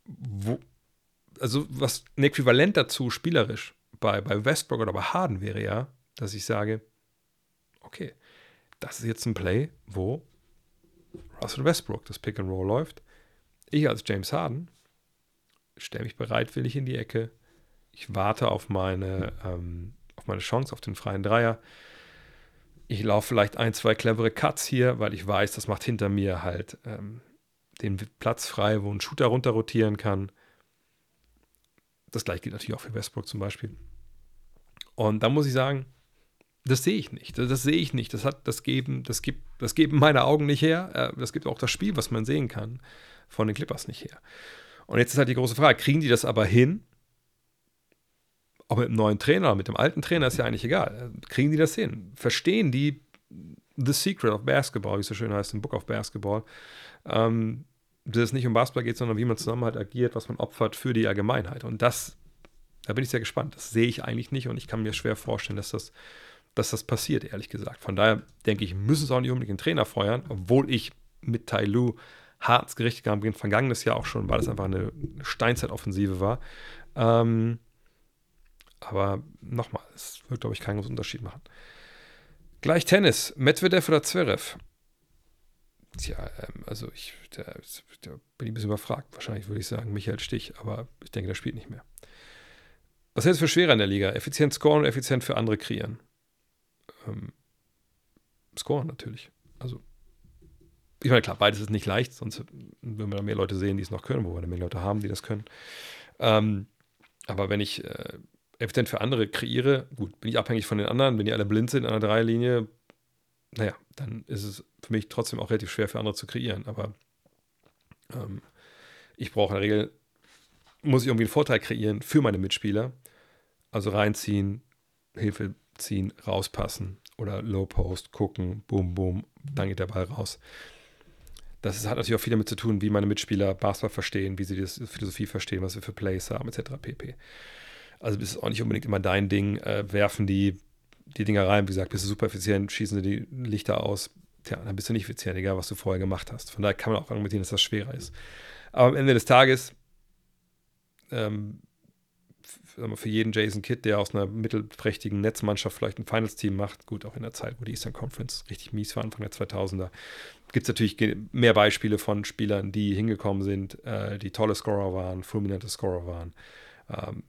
Wo, also, was ein Äquivalent dazu spielerisch bei, bei Westbrook oder bei Harden wäre ja, dass ich sage, okay, das ist jetzt ein Play, wo Russell Westbrook das Pick and Roll läuft. Ich als James Harden stelle mich bereitwillig in die Ecke. Ich warte auf meine, ähm, auf meine Chance, auf den freien Dreier. Ich laufe vielleicht ein, zwei clevere Cuts hier, weil ich weiß, das macht hinter mir halt ähm, den Platz frei, wo ein Shooter runter rotieren kann. Das gleiche gilt natürlich auch für Westbrook zum Beispiel. Und da muss ich sagen, das sehe ich nicht. Das, sehe ich nicht. Das hat das geben, das gibt, das geben meine Augen nicht her. Äh, das gibt auch das Spiel, was man sehen kann, von den Clippers nicht her. Und jetzt ist halt die große Frage: Kriegen die das aber hin? Auch mit dem neuen Trainer, mit dem alten Trainer ist ja eigentlich egal. Kriegen die das hin? Verstehen die The Secret of Basketball, wie es so schön heißt im Book of Basketball? Ähm, dass es nicht um Basketball geht, sondern wie man zusammen halt agiert, was man opfert für die Allgemeinheit. Und das, da bin ich sehr gespannt. Das sehe ich eigentlich nicht und ich kann mir schwer vorstellen, dass das dass das passiert, ehrlich gesagt. Von daher denke ich, müssen sie auch nicht unbedingt den Trainer feuern, obwohl ich mit Tai Lu hart ins Gericht gegangen bin, vergangenes Jahr auch schon, weil es einfach eine Steinzeitoffensive war. Ähm, aber nochmal, es wird, glaube ich, keinen großen Unterschied machen. Gleich Tennis, Medvedev oder Zverev? Tja, ähm, also ich da, da bin ich ein bisschen überfragt. Wahrscheinlich würde ich sagen Michael Stich, aber ich denke, der spielt nicht mehr. Was hältst du für schwerer in der Liga? Effizient scoren oder effizient für andere kreieren? ähm, scoren natürlich. Also, ich meine, klar, beides ist nicht leicht, sonst würden wir da mehr Leute sehen, die es noch können, wo wir da mehr Leute haben, die das können. Ähm, aber wenn ich äh, effizient für andere kreiere, gut, bin ich abhängig von den anderen, wenn die alle blind sind an der Dreierlinie, naja, dann ist es für mich trotzdem auch relativ schwer für andere zu kreieren. Aber ähm, ich brauche in der Regel, muss ich irgendwie einen Vorteil kreieren für meine Mitspieler. Also reinziehen, Hilfe ziehen, rauspassen oder Low Post gucken, boom, boom, dann geht der Ball raus. Das hat natürlich auch viel damit zu tun, wie meine Mitspieler Basketball verstehen, wie sie die Philosophie verstehen, was wir für Plays haben, etc. pp. Also ist es auch nicht unbedingt immer dein Ding, äh, werfen die die Dinger rein, wie gesagt, bist du super effizient, schießen sie die Lichter aus. Tja, dann bist du nicht effizient, egal was du vorher gemacht hast. Von daher kann man auch argumentieren, dass das schwerer ist. Aber am Ende des Tages ähm, für jeden Jason Kidd, der aus einer mittelprächtigen Netzmannschaft vielleicht ein Finals-Team macht, gut, auch in der Zeit, wo die Eastern Conference richtig mies war, Anfang der 2000er, gibt es natürlich mehr Beispiele von Spielern, die hingekommen sind, äh, die tolle Scorer waren, fulminante Scorer waren ähm,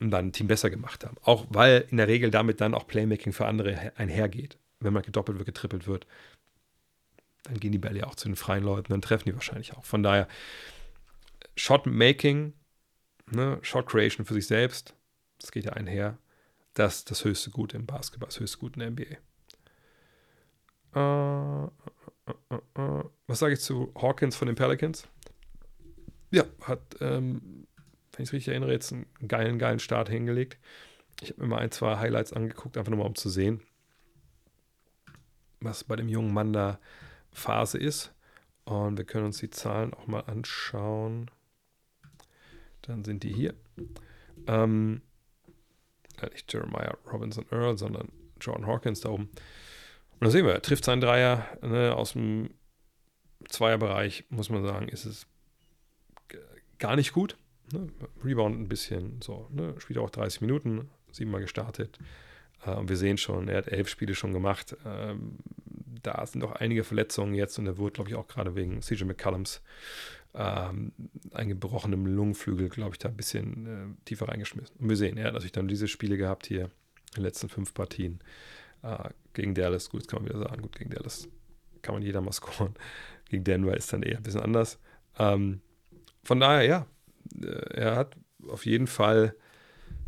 und dann ein Team besser gemacht haben. Auch weil in der Regel damit dann auch Playmaking für andere einhergeht. Wenn man gedoppelt wird, getrippelt wird, dann gehen die Bälle ja auch zu den freien Leuten, dann treffen die wahrscheinlich auch. Von daher, Shot-Making ne, Shot Creation für sich selbst, das geht ja einher, das ist das höchste Gut im Basketball, das höchste Gut in der NBA. Äh, äh, äh, was sage ich zu Hawkins von den Pelicans? Ja, hat, ähm, wenn ich es richtig erinnere, jetzt einen geilen, geilen Start hingelegt. Ich habe mir mal ein, zwei Highlights angeguckt, einfach nur mal um zu sehen, was bei dem jungen Mann da Phase ist. Und wir können uns die Zahlen auch mal anschauen. Dann sind die hier. Ähm, nicht Jeremiah Robinson Earl, sondern Jordan Hawkins da oben. Und da sehen wir, er trifft seinen Dreier ne, aus dem Zweierbereich, muss man sagen, ist es gar nicht gut. Ne? Rebound ein bisschen so, ne? spielt auch 30 Minuten, siebenmal gestartet. Äh, und wir sehen schon, er hat elf Spiele schon gemacht. Ähm, da sind noch einige Verletzungen jetzt und er wurde, glaube ich, auch gerade wegen CJ McCallums ähm, eingebrochenem Lungenflügel, glaube ich, da ein bisschen äh, tiefer reingeschmissen. Und wir sehen, er hat natürlich dann diese Spiele gehabt hier in den letzten fünf Partien äh, gegen Dallas. Gut, kann man wieder sagen, gut, gegen Dallas kann man jeder mal scoren. Gegen Denver ist dann eher ein bisschen anders. Ähm, von daher, ja, er hat auf jeden Fall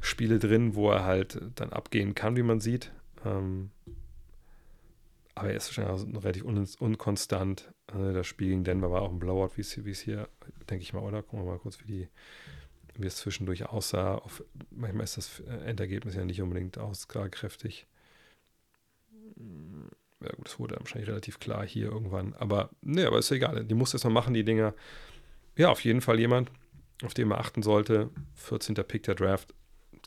Spiele drin, wo er halt dann abgehen kann, wie man sieht. Ähm, aber er ist wahrscheinlich noch relativ un unkonstant. Äh, das Spiel gegen Denver war auch ein Blowout, wie es hier, denke ich mal, oder? Gucken wir mal kurz, wie, die, wie es zwischendurch aussah. Auf, manchmal ist das äh, Endergebnis ja nicht unbedingt aussagekräftig. Ja, gut, das wurde wahrscheinlich relativ klar hier irgendwann. Aber ne, aber ist ja egal. Die muss erstmal machen, die Dinger. Ja, auf jeden Fall jemand, auf den man achten sollte. 14. Pick der Draft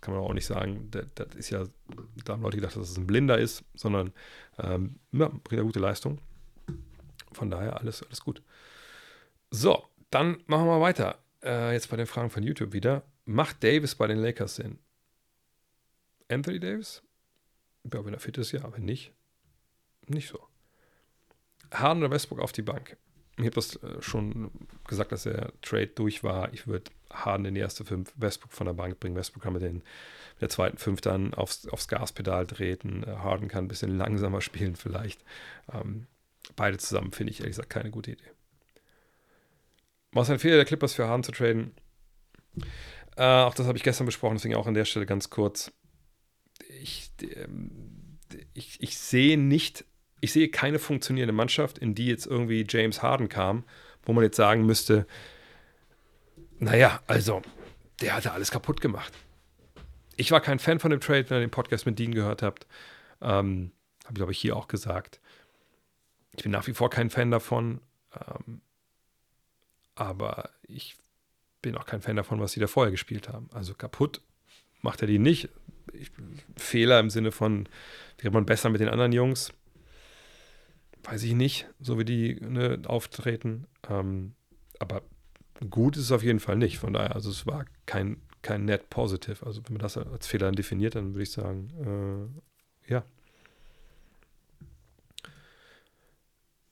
kann man auch nicht sagen, das, das ist ja, da haben Leute gedacht, dass es ein Blinder ist, sondern ähm, ja, bringt eine gute Leistung. Von daher alles, alles gut. So, dann machen wir weiter. Äh, jetzt bei den Fragen von YouTube wieder. Macht Davis bei den Lakers Sinn? Anthony Davis? Ja, wenn er fit ist, ja, wenn nicht. Nicht so. Harden oder Westbrook auf die Bank. Ich habe das äh, schon gesagt, dass der Trade durch war. Ich würde Harden in die erste fünf, Westbrook von der Bank bringen. Westbrook kann mit, den, mit der zweiten fünf dann aufs, aufs Gaspedal treten. Äh, Harden kann ein bisschen langsamer spielen vielleicht. Ähm, beide zusammen finde ich ehrlich gesagt keine gute Idee. Was ein Fehler der Clippers für Harden zu traden? Äh, auch das habe ich gestern besprochen, deswegen auch an der Stelle ganz kurz. Ich, ähm, ich, ich sehe nicht ich sehe keine funktionierende Mannschaft, in die jetzt irgendwie James Harden kam, wo man jetzt sagen müsste, naja, also, der hatte alles kaputt gemacht. Ich war kein Fan von dem Trade, wenn ihr den Podcast mit Dean gehört habt. Ähm, Habe ich, glaube ich, hier auch gesagt. Ich bin nach wie vor kein Fan davon. Ähm, aber ich bin auch kein Fan davon, was sie da vorher gespielt haben. Also kaputt macht er die nicht. Ich, Fehler im Sinne von, wäre man besser mit den anderen Jungs weiß ich nicht, so wie die ne, auftreten. Ähm, aber gut ist es auf jeden Fall nicht. Von daher, also es war kein, kein Net Positive. Also wenn man das als Fehler definiert, dann würde ich sagen, äh, ja.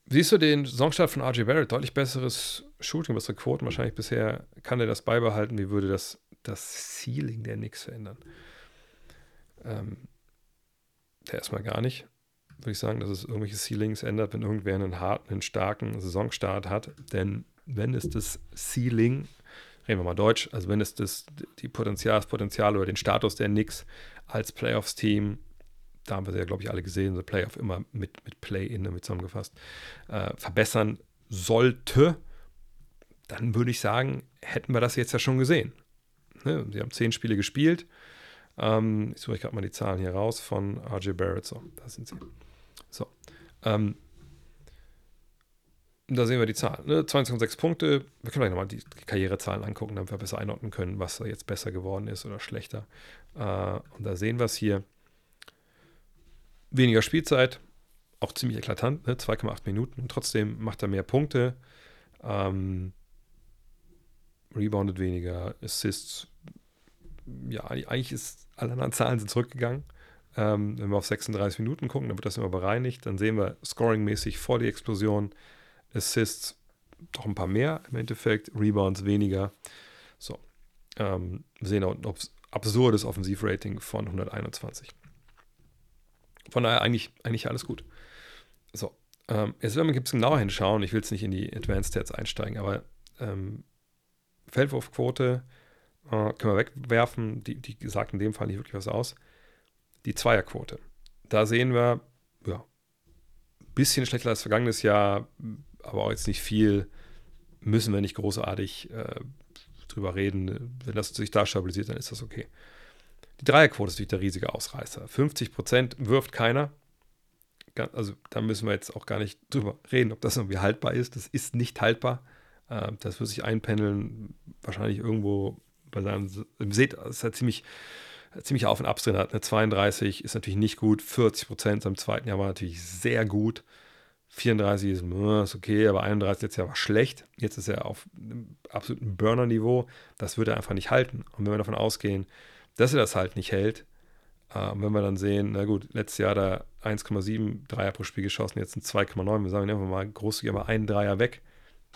Siehst du den Songstart von RJ Barrett? Deutlich besseres Shooting, bessere Quoten. Wahrscheinlich bisher kann er das beibehalten. Wie würde das das Ceiling der Knicks verändern? Ähm, der erstmal gar nicht würde ich sagen, dass es irgendwelche Ceilings ändert, wenn irgendwer einen harten, einen starken Saisonstart hat. Denn wenn es das Ceiling, reden wir mal Deutsch, also wenn es das, die Potenzial, das Potenzial oder den Status der Knicks als Playoffs-Team, da haben wir ja, glaube ich, alle gesehen, so Playoff immer mit, mit Play-In damit zusammengefasst, äh, verbessern sollte, dann würde ich sagen, hätten wir das jetzt ja schon gesehen. Ne? Sie haben zehn Spiele gespielt. Ähm, ich suche gerade mal die Zahlen hier raus von RJ Barrett. So, da sind sie. So. Ähm, da sehen wir die Zahlen. Ne? 22,6 Punkte. Wir können gleich nochmal die, Karrierezahlen angucken, damit wir besser einordnen können, was jetzt besser geworden ist oder schlechter. Äh, und da sehen wir es hier. Weniger Spielzeit, auch ziemlich eklatant, ne? 2,8 Minuten. Und trotzdem macht er mehr Punkte. Ähm, reboundet weniger, Assists. Ja, eigentlich ist alle anderen Zahlen sind zurückgegangen. Ähm, wenn wir auf 36 Minuten gucken, dann wird das immer bereinigt. Dann sehen wir scoringmäßig vor die Explosion, Assists doch ein paar mehr im Endeffekt, Rebounds weniger. So, ähm, wir sehen auch ein absurdes Offensivrating von 121. Von daher eigentlich, eigentlich alles gut. So, ähm, jetzt werden wir ein genauer hinschauen. Ich will jetzt nicht in die Advanced Stats einsteigen, aber ähm, Feldwurfquote äh, können wir wegwerfen. Die, die sagt in dem Fall nicht wirklich was aus die Zweierquote. Da sehen wir, ja, ein bisschen schlechter als vergangenes Jahr, aber auch jetzt nicht viel. Müssen wir nicht großartig äh, drüber reden. Wenn das sich da stabilisiert, dann ist das okay. Die Dreierquote ist natürlich der riesige Ausreißer. 50 Prozent wirft keiner. Also da müssen wir jetzt auch gar nicht drüber reden, ob das irgendwie haltbar ist. Das ist nicht haltbar. Äh, das wird sich einpendeln, wahrscheinlich irgendwo bei seinem. Ihr seht, es ist halt ziemlich ziemlich Auf und Abs drin hat. Eine 32 ist natürlich nicht gut, 40 Prozent im zweiten Jahr war natürlich sehr gut. 34 ist, ist okay, aber 31 letztes Jahr war schlecht. Jetzt ist er auf einem absoluten Burner-Niveau. Das würde er einfach nicht halten. Und wenn wir davon ausgehen, dass er das halt nicht hält, äh, wenn wir dann sehen, na gut, letztes Jahr da 1,7 Dreier pro Spiel geschossen, jetzt sind 2,9. Wir sagen einfach mal großzügig aber einen Dreier weg.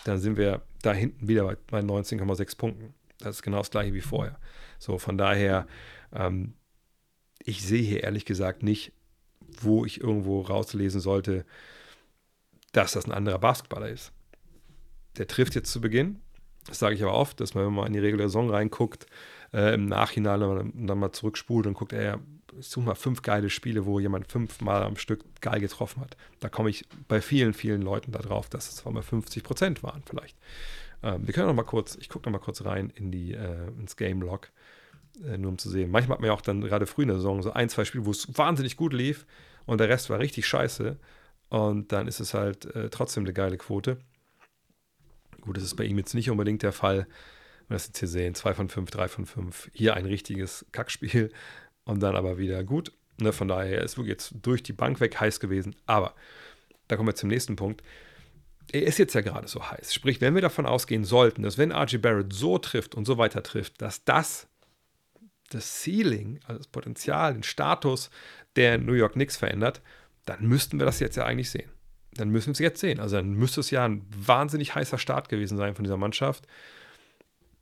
Dann sind wir da hinten wieder bei, bei 19,6 Punkten. Das ist genau das gleiche wie vorher. So, von daher ähm, ich sehe hier ehrlich gesagt nicht, wo ich irgendwo rauslesen sollte, dass das ein anderer Basketballer ist. Der trifft jetzt zu Beginn. Das sage ich aber oft, dass man, wenn man in die Regel der Saison reinguckt, äh, im Nachhinein dann, dann mal zurückspult und guckt, ey, ich suche mal fünf geile Spiele, wo jemand fünfmal am Stück geil getroffen hat. Da komme ich bei vielen, vielen Leuten darauf, dass es zwar mal 50 Prozent waren vielleicht. Ähm, wir können noch mal kurz, ich gucke noch mal kurz rein in die, äh, ins Game Log nur um zu sehen. Manchmal hat man ja auch dann gerade früh in der Saison so ein, zwei Spiele, wo es wahnsinnig gut lief und der Rest war richtig scheiße. Und dann ist es halt äh, trotzdem eine geile Quote. Gut, das ist bei ihm jetzt nicht unbedingt der Fall. Wenn wir das jetzt hier sehen, 2 von 5, 3 von 5. Hier ein richtiges Kackspiel und dann aber wieder gut. Ne, von daher ist wirklich jetzt durch die Bank weg heiß gewesen. Aber da kommen wir zum nächsten Punkt. Er ist jetzt ja gerade so heiß. Sprich, wenn wir davon ausgehen sollten, dass wenn RG Barrett so trifft und so weiter trifft, dass das das Ceiling, also das Potenzial, den Status der New York Knicks verändert, dann müssten wir das jetzt ja eigentlich sehen. Dann müssen wir es jetzt sehen. Also dann müsste es ja ein wahnsinnig heißer Start gewesen sein von dieser Mannschaft.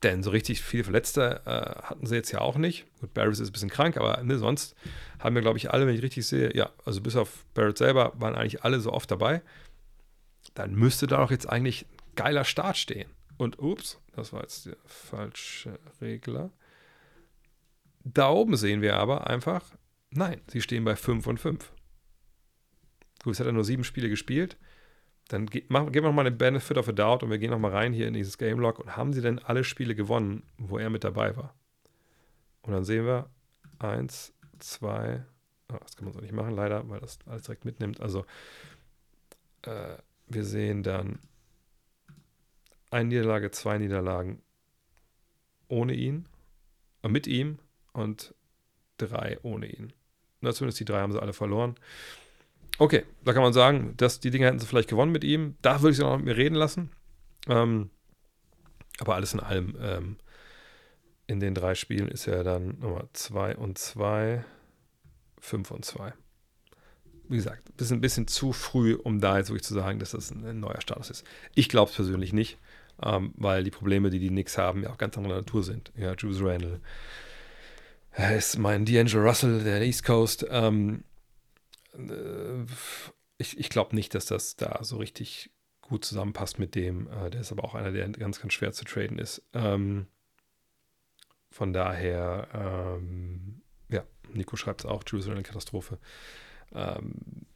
Denn so richtig viele Verletzte äh, hatten sie jetzt ja auch nicht. Gut, Barrett ist ein bisschen krank, aber ne, sonst haben wir, glaube ich, alle, wenn ich richtig sehe, ja, also bis auf Barrett selber, waren eigentlich alle so oft dabei. Dann müsste da doch jetzt eigentlich ein geiler Start stehen. Und ups, das war jetzt der falsche Regler. Da oben sehen wir aber einfach, nein, sie stehen bei 5 und 5. Gut, es hat er nur sieben Spiele gespielt. Dann ge machen, geben wir nochmal den Benefit of a Doubt und wir gehen nochmal rein hier in dieses Game Log und haben sie denn alle Spiele gewonnen, wo er mit dabei war? Und dann sehen wir eins, zwei, oh, das kann man so nicht machen, leider, weil das alles direkt mitnimmt. Also äh, wir sehen dann eine Niederlage, zwei Niederlagen ohne ihn, äh, mit ihm und drei ohne ihn. Na, zumindest die drei haben sie alle verloren. Okay, da kann man sagen, dass die Dinge hätten sie vielleicht gewonnen mit ihm. Da würde ich sie noch mit mir reden lassen. Ähm, aber alles in allem, ähm, in den drei Spielen ist er dann Nummer 2 und 2, 5 und 2. Wie gesagt, das ist ein bisschen zu früh, um da jetzt wirklich zu sagen, dass das ein, neuer Status ist. Ich glaube es persönlich nicht, ähm, weil die Probleme, die die Knicks haben, ja auch ganz anderer Natur sind. Ja, Juice Randall ist mein D'Angelo Russell der East Coast. Ähm, äh, ich, ich glaube nicht, dass das da so richtig gut zusammenpasst mit dem. Äh, der ist aber auch einer, der ganz, ganz schwer zu traden ist. Ähm, von daher, ähm, ja, Nico schreibt es auch, Jerusalem eine Katastrophe. Ähm,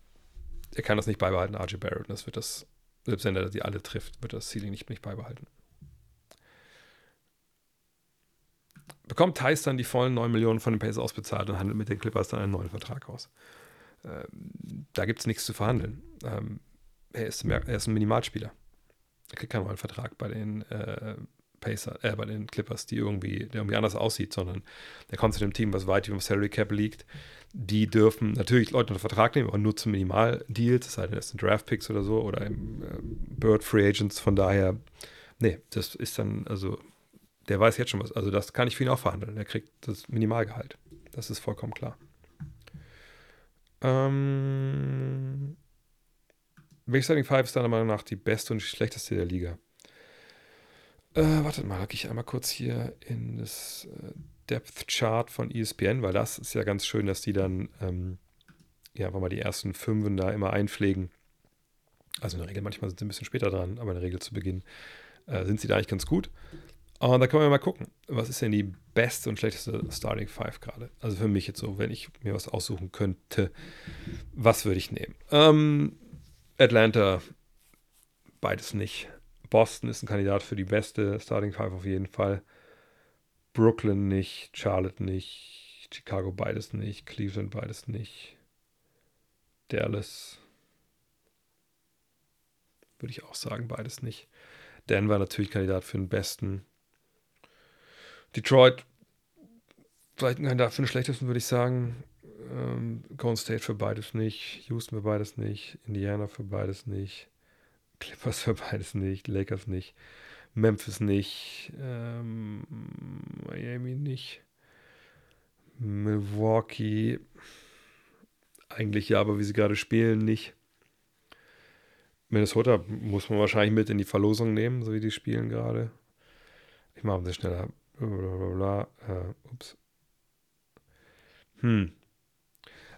er kann das nicht beibehalten, RJ Barrett. Das wird das, selbst wenn er die alle trifft, wird das Ceiling nicht, nicht beibehalten. Bekommt Thais dann die vollen 9 Millionen von den Pacers ausbezahlt und handelt mit den Clippers dann einen neuen Vertrag aus. Ähm, da gibt es nichts zu verhandeln. Ähm, er, ist, er ist ein Minimalspieler. Er kriegt keinen neuen Vertrag bei den äh, Pacer, äh, bei den Clippers, die irgendwie, der irgendwie anders aussieht, sondern der kommt zu dem Team, was weit über dem Salary Cap liegt. Die dürfen natürlich Leute unter Vertrag nehmen, aber nur zu Minimaldeals, es sei denn, das sind Draft-Picks oder so oder im, äh, Bird Free Agents. Von daher, nee, das ist dann, also, der weiß jetzt schon was. Also, das kann ich für ihn auch verhandeln. Er kriegt das Minimalgehalt. Das ist vollkommen klar. Ähm, welche Starting Five ist deiner Meinung nach die beste und schlechteste der Liga? Äh, wartet mal, gehe ich einmal kurz hier in das äh, Depth Chart von ESPN, weil das ist ja ganz schön, dass die dann ähm, ja einfach mal die ersten Fünfen da immer einpflegen. Also in der Regel, manchmal sind sie ein bisschen später dran, aber in der Regel zu Beginn äh, sind sie da eigentlich ganz gut. Und da können wir mal gucken, was ist denn die beste und schlechteste Starting Five gerade? Also für mich jetzt so, wenn ich mir was aussuchen könnte, was würde ich nehmen? Ähm, Atlanta, beides nicht. Boston ist ein Kandidat für die beste Starting Five auf jeden Fall. Brooklyn nicht, Charlotte nicht, Chicago beides nicht, Cleveland beides nicht. Dallas würde ich auch sagen, beides nicht. Denver natürlich Kandidat für den besten. Detroit, vielleicht ein Kandidat für den schlechtesten, würde ich sagen. Ähm, Golden State für beides nicht. Houston für beides nicht. Indiana für beides nicht. Clippers für beides nicht. Lakers nicht. Memphis nicht. Ähm, Miami nicht. Milwaukee. Eigentlich ja, aber wie sie gerade spielen, nicht. Minnesota muss man wahrscheinlich mit in die Verlosung nehmen, so wie die spielen gerade. Ich mache ein schneller. Blablabla. Äh, ups. Hm.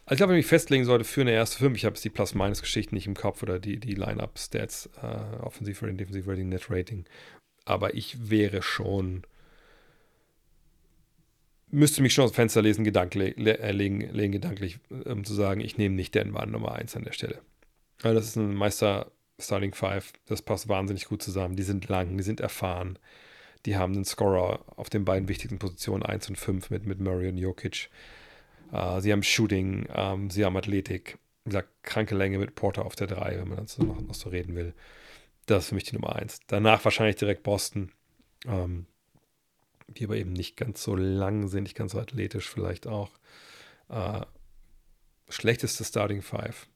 Also ich glaube, wenn ich festlegen sollte für eine erste Film, ich habe jetzt die Plus-Minus-Geschichten nicht im Kopf oder die, die Line-Up-Stats, äh, Offensive-Rating, Defensive-Rating, Net-Rating. Aber ich wäre schon, müsste mich schon aus dem Fenster lesen, gedanklich, äh, legen, legen, gedanklich, um zu sagen, ich nehme nicht Denver Nummer 1 an der Stelle. Also das ist ein Meister Starting Five, das passt wahnsinnig gut zusammen. Die sind lang, die sind erfahren. Die haben einen Scorer auf den beiden wichtigen Positionen 1 und 5 mit, mit Murray und Jokic. Uh, sie haben Shooting, ähm, sie haben Athletik. Wie gesagt, kranke Länge mit Porter auf der 3, wenn man dazu noch, noch so reden will. Das ist für mich die Nummer 1. Danach wahrscheinlich direkt Boston. Ähm, die aber eben nicht ganz so lang sind, nicht ganz so athletisch vielleicht auch. Uh, schlechteste Starting Five.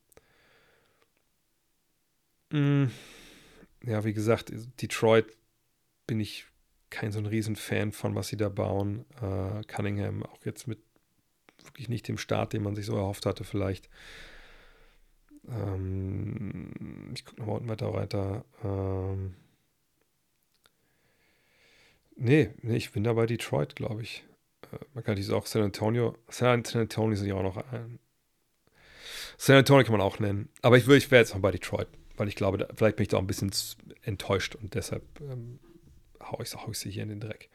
Mm, ja, wie gesagt, Detroit bin ich kein so ein Riesenfan von, was sie da bauen. Uh, Cunningham auch jetzt mit wirklich nicht dem Start, den man sich so erhofft hatte, vielleicht. Ähm, ich gucke nochmal unten weiter weiter. Ähm, nee, nee, ich bin da bei Detroit, glaube ich. Äh, man kann dieses auch San Antonio. San Antonio sind ja auch noch ein. San Antonio kann man auch nennen. Aber ich, ich wäre jetzt noch bei Detroit, weil ich glaube, da, vielleicht bin ich da auch ein bisschen enttäuscht und deshalb ähm, haue ich, hau ich sie hier in den Dreck.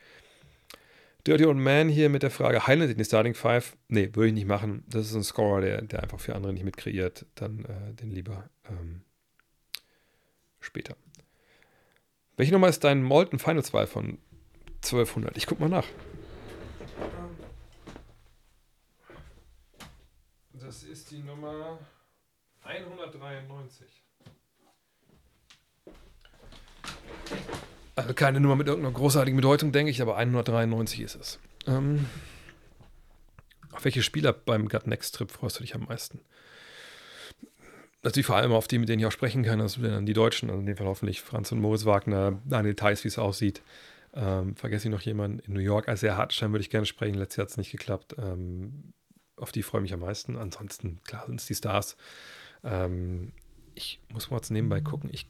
Dirty Old Man hier mit der Frage, Highland in die Starting Five? Nee, würde ich nicht machen. Das ist ein Scorer, der, der einfach für andere nicht mitkreiert. Dann äh, den lieber ähm, später. Welche Nummer ist dein Molten Finals Wahl von 1200? Ich guck mal nach. Das ist die Nummer 193. Also keine Nummer mit irgendeiner großartigen Bedeutung, denke ich, aber 193 ist es. Ähm, auf welche Spieler beim Gut Next Trip freust du dich am meisten? Natürlich vor allem auf die, mit denen ich auch sprechen kann, also dann die Deutschen, also in dem Fall hoffentlich Franz und Moritz Wagner, deine Details, wie es aussieht. Ähm, vergesse ich noch jemanden in New York, als er Hartstein würde ich gerne sprechen, letztes Jahr hat es nicht geklappt. Ähm, auf die freue ich mich am meisten. Ansonsten, klar, sind es die Stars. Ähm, ich muss mal jetzt nebenbei gucken. Ich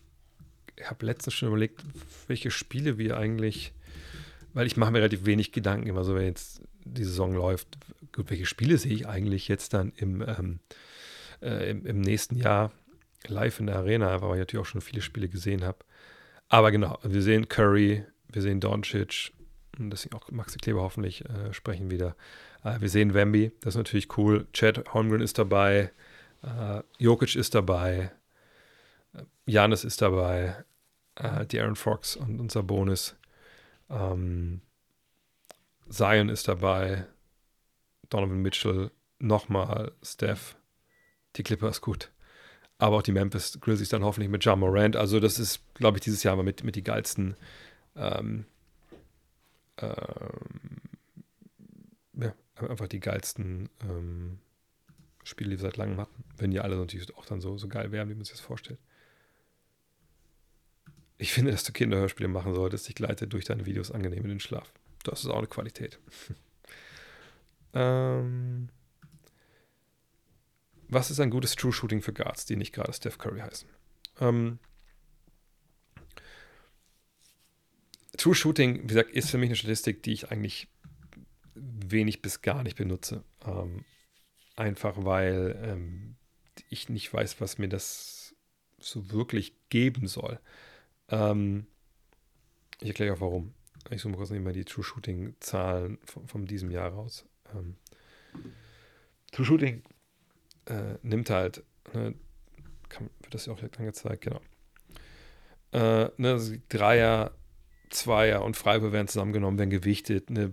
habe letztens schon überlegt, welche Spiele wir eigentlich, weil ich mache mir relativ wenig Gedanken immer so, wenn jetzt die Saison läuft, gut, welche Spiele sehe ich eigentlich jetzt dann im, ähm, äh, im, im, nächsten Jahr live in der Arena, weil ich natürlich auch schon viele Spiele gesehen habe. Aber genau, wir sehen Curry, wir sehen Doncic, deswegen auch Maxi Kleber hoffentlich äh, sprechen wieder. Äh, wir sehen Wemby, das ist natürlich cool. Chad Holmgren ist dabei, äh, Jokic ist dabei, Janis ist dabei, äh, die Aaron Fox und unser Bonus. Ähm, Zion ist dabei, Donovan Mitchell, nochmal Steph, die Clippers gut. Aber auch die Memphis Grizzlies dann hoffentlich mit John Morant. Also, das ist, glaube ich, dieses Jahr mal mit, mit die geilsten ähm, ähm, ja, einfach die geilsten ähm, Spiele, die wir seit langem hatten. Wenn die alle natürlich auch dann so, so geil wären, wie man sich das vorstellt. Ich finde, dass du Kinderhörspiele machen solltest. Ich gleite durch deine Videos angenehm in den Schlaf. Das ist auch eine Qualität. ähm, was ist ein gutes True Shooting für Guards, die nicht gerade Steph Curry heißen? Ähm, True Shooting, wie gesagt, ist für mich eine Statistik, die ich eigentlich wenig bis gar nicht benutze. Ähm, einfach weil ähm, ich nicht weiß, was mir das so wirklich geben soll. Ähm, ich erkläre auch warum. Ich suche mal kurz mal die True Shooting Zahlen von, von diesem Jahr raus. Ähm, True Shooting äh, nimmt halt, ne, kann, wird das ja auch direkt angezeigt, genau. Äh, ne, also Dreier, Zweier und Freiburg werden zusammengenommen, werden gewichtet. Ne,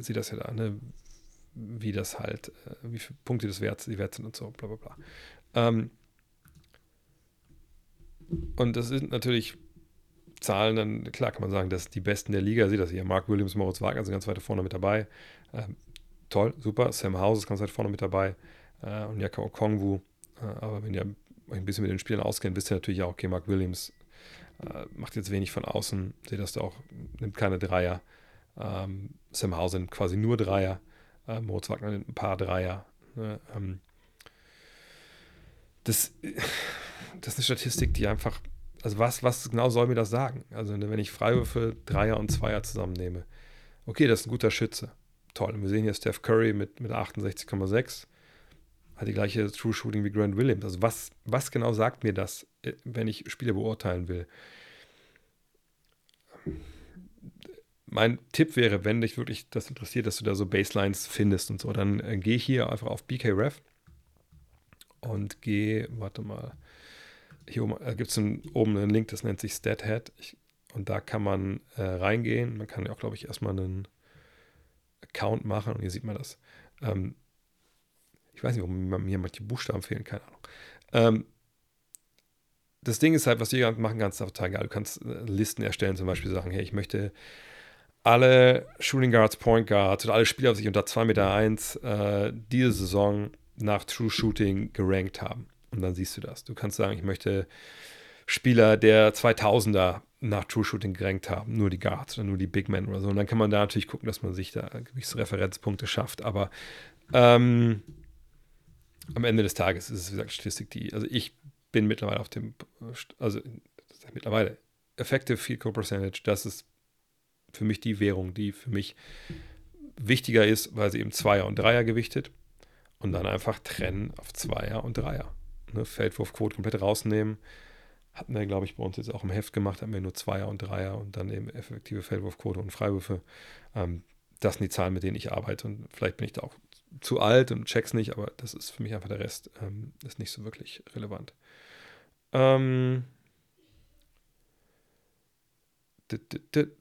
sieht das ja da, ne, wie das halt, äh, wie viele Punkte das wert, die wert sind und so, bla bla bla. Ähm, und das sind natürlich Zahlen, dann klar kann man sagen, dass die Besten der Liga, sieht das hier, Mark Williams, Moritz Wagner sind ganz weit vorne mit dabei. Ähm, toll, super. Sam House ist ganz weit vorne mit dabei äh, und Yaka Okongwu. Äh, aber wenn ihr euch ein bisschen mit den Spielern auskennt, wisst ihr natürlich auch, okay, Mark Williams äh, macht jetzt wenig von außen. Seht das da auch, nimmt keine Dreier. Ähm, Sam House nimmt quasi nur Dreier. Äh, Moritz Wagner nimmt ein paar Dreier. Ne, ähm, das, das ist eine Statistik, die einfach also was, was genau soll mir das sagen? Also wenn ich Freiwürfe, Dreier und Zweier zusammennehme. Okay, das ist ein guter Schütze. Toll. Und wir sehen hier Steph Curry mit, mit 68,6. Hat die gleiche True Shooting wie Grant Williams. Also was, was genau sagt mir das, äh, wenn ich Spiele beurteilen will? Mein Tipp wäre, wenn dich wirklich das interessiert, dass du da so Baselines findest und so, dann äh, geh hier einfach auf BKRef und geh, warte mal, hier äh, gibt es oben einen Link, das nennt sich StatHead. Ich, und da kann man äh, reingehen. Man kann ja auch, glaube ich, erstmal einen Account machen und hier sieht man das. Ähm, ich weiß nicht, warum mir manche Buchstaben fehlen, keine Ahnung. Ähm, das Ding ist halt, was du machen kannst, ist total geil. Du kannst äh, Listen erstellen, zum Beispiel sagen, hey, ich möchte alle Shooting Guards, Point Guards oder alle Spieler, die sich unter 2,1 Meter eins, äh, diese Saison nach True Shooting gerankt haben. Und dann siehst du das. Du kannst sagen, ich möchte Spieler der 2000er nach True Shooting gerankt haben, nur die Guards oder nur die Big Men oder so. Und dann kann man da natürlich gucken, dass man sich da gewisse Referenzpunkte schafft. Aber ähm, am Ende des Tages ist es, wie gesagt, Statistik, die, also ich bin mittlerweile auf dem, also mittlerweile, Effective Field Goal Percentage, das ist für mich die Währung, die für mich wichtiger ist, weil sie eben Zweier und Dreier gewichtet und dann einfach trennen auf Zweier und Dreier. Ne, Feldwurfquote komplett rausnehmen. Hatten wir, glaube ich, bei uns jetzt auch im Heft gemacht, haben wir nur Zweier und Dreier und dann eben effektive Feldwurfquote und Freiwürfe. Ähm, das sind die Zahlen, mit denen ich arbeite und vielleicht bin ich da auch zu alt und check's nicht, aber das ist für mich einfach der Rest, ähm, ist nicht so wirklich relevant. Ähm,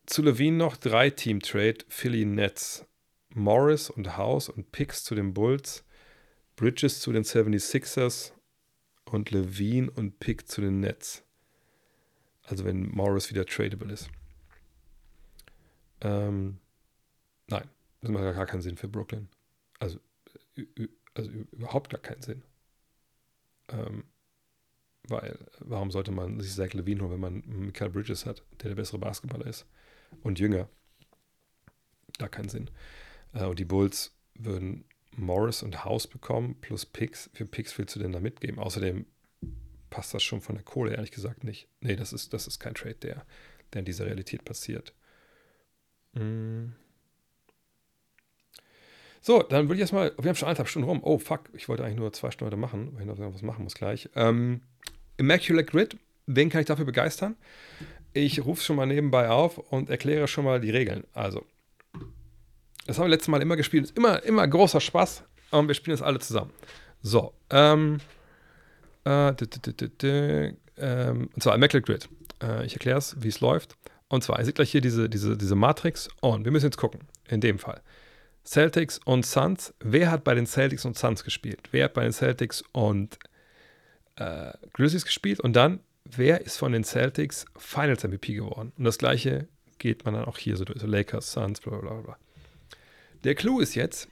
zu Levine noch drei Team-Trade, Philly Nets, Morris und House und Picks zu den Bulls, Bridges zu den 76ers und Levine und Pick zu den Nets. Also wenn Morris wieder tradable ist. Ähm, nein, das macht gar keinen Sinn für Brooklyn. Also, also überhaupt gar keinen Sinn. Ähm, weil, warum sollte man sich Zach Levine holen, wenn man Michael Bridges hat, der der bessere Basketballer ist und jünger? Da keinen Sinn. Äh, und die Bulls würden Morris und House bekommen, plus Picks. Für Picks willst du denn da mitgeben? Außerdem passt das schon von der Kohle, ehrlich gesagt, nicht. Nee, das ist, das ist kein Trade, der, der in dieser Realität passiert. Mm. So, dann würde ich erstmal, wir haben schon eineinhalb Stunden rum. Oh, fuck, ich wollte eigentlich nur zwei Stunden machen, weil ich noch was machen muss gleich. Ähm, Immaculate Grid, wen kann ich dafür begeistern? Ich rufe es schon mal nebenbei auf und erkläre schon mal die Regeln. Also, das haben wir letztes Mal immer gespielt. Ist immer, immer großer Spaß. Und wir spielen es alle zusammen. So, ähm, äh, ähm, und zwar Immaculate Grid. Äh, ich erkläre es, wie es läuft. Und zwar, ihr seht gleich hier diese, diese, diese Matrix. Und wir müssen jetzt gucken, in dem Fall. Celtics und Suns. Wer hat bei den Celtics und Suns gespielt? Wer hat bei den Celtics und äh, Grizzlies gespielt? Und dann, wer ist von den Celtics Finals MVP geworden? Und das gleiche geht man dann auch hier so durch. So Lakers, Suns, bla bla bla. Der Clou ist jetzt,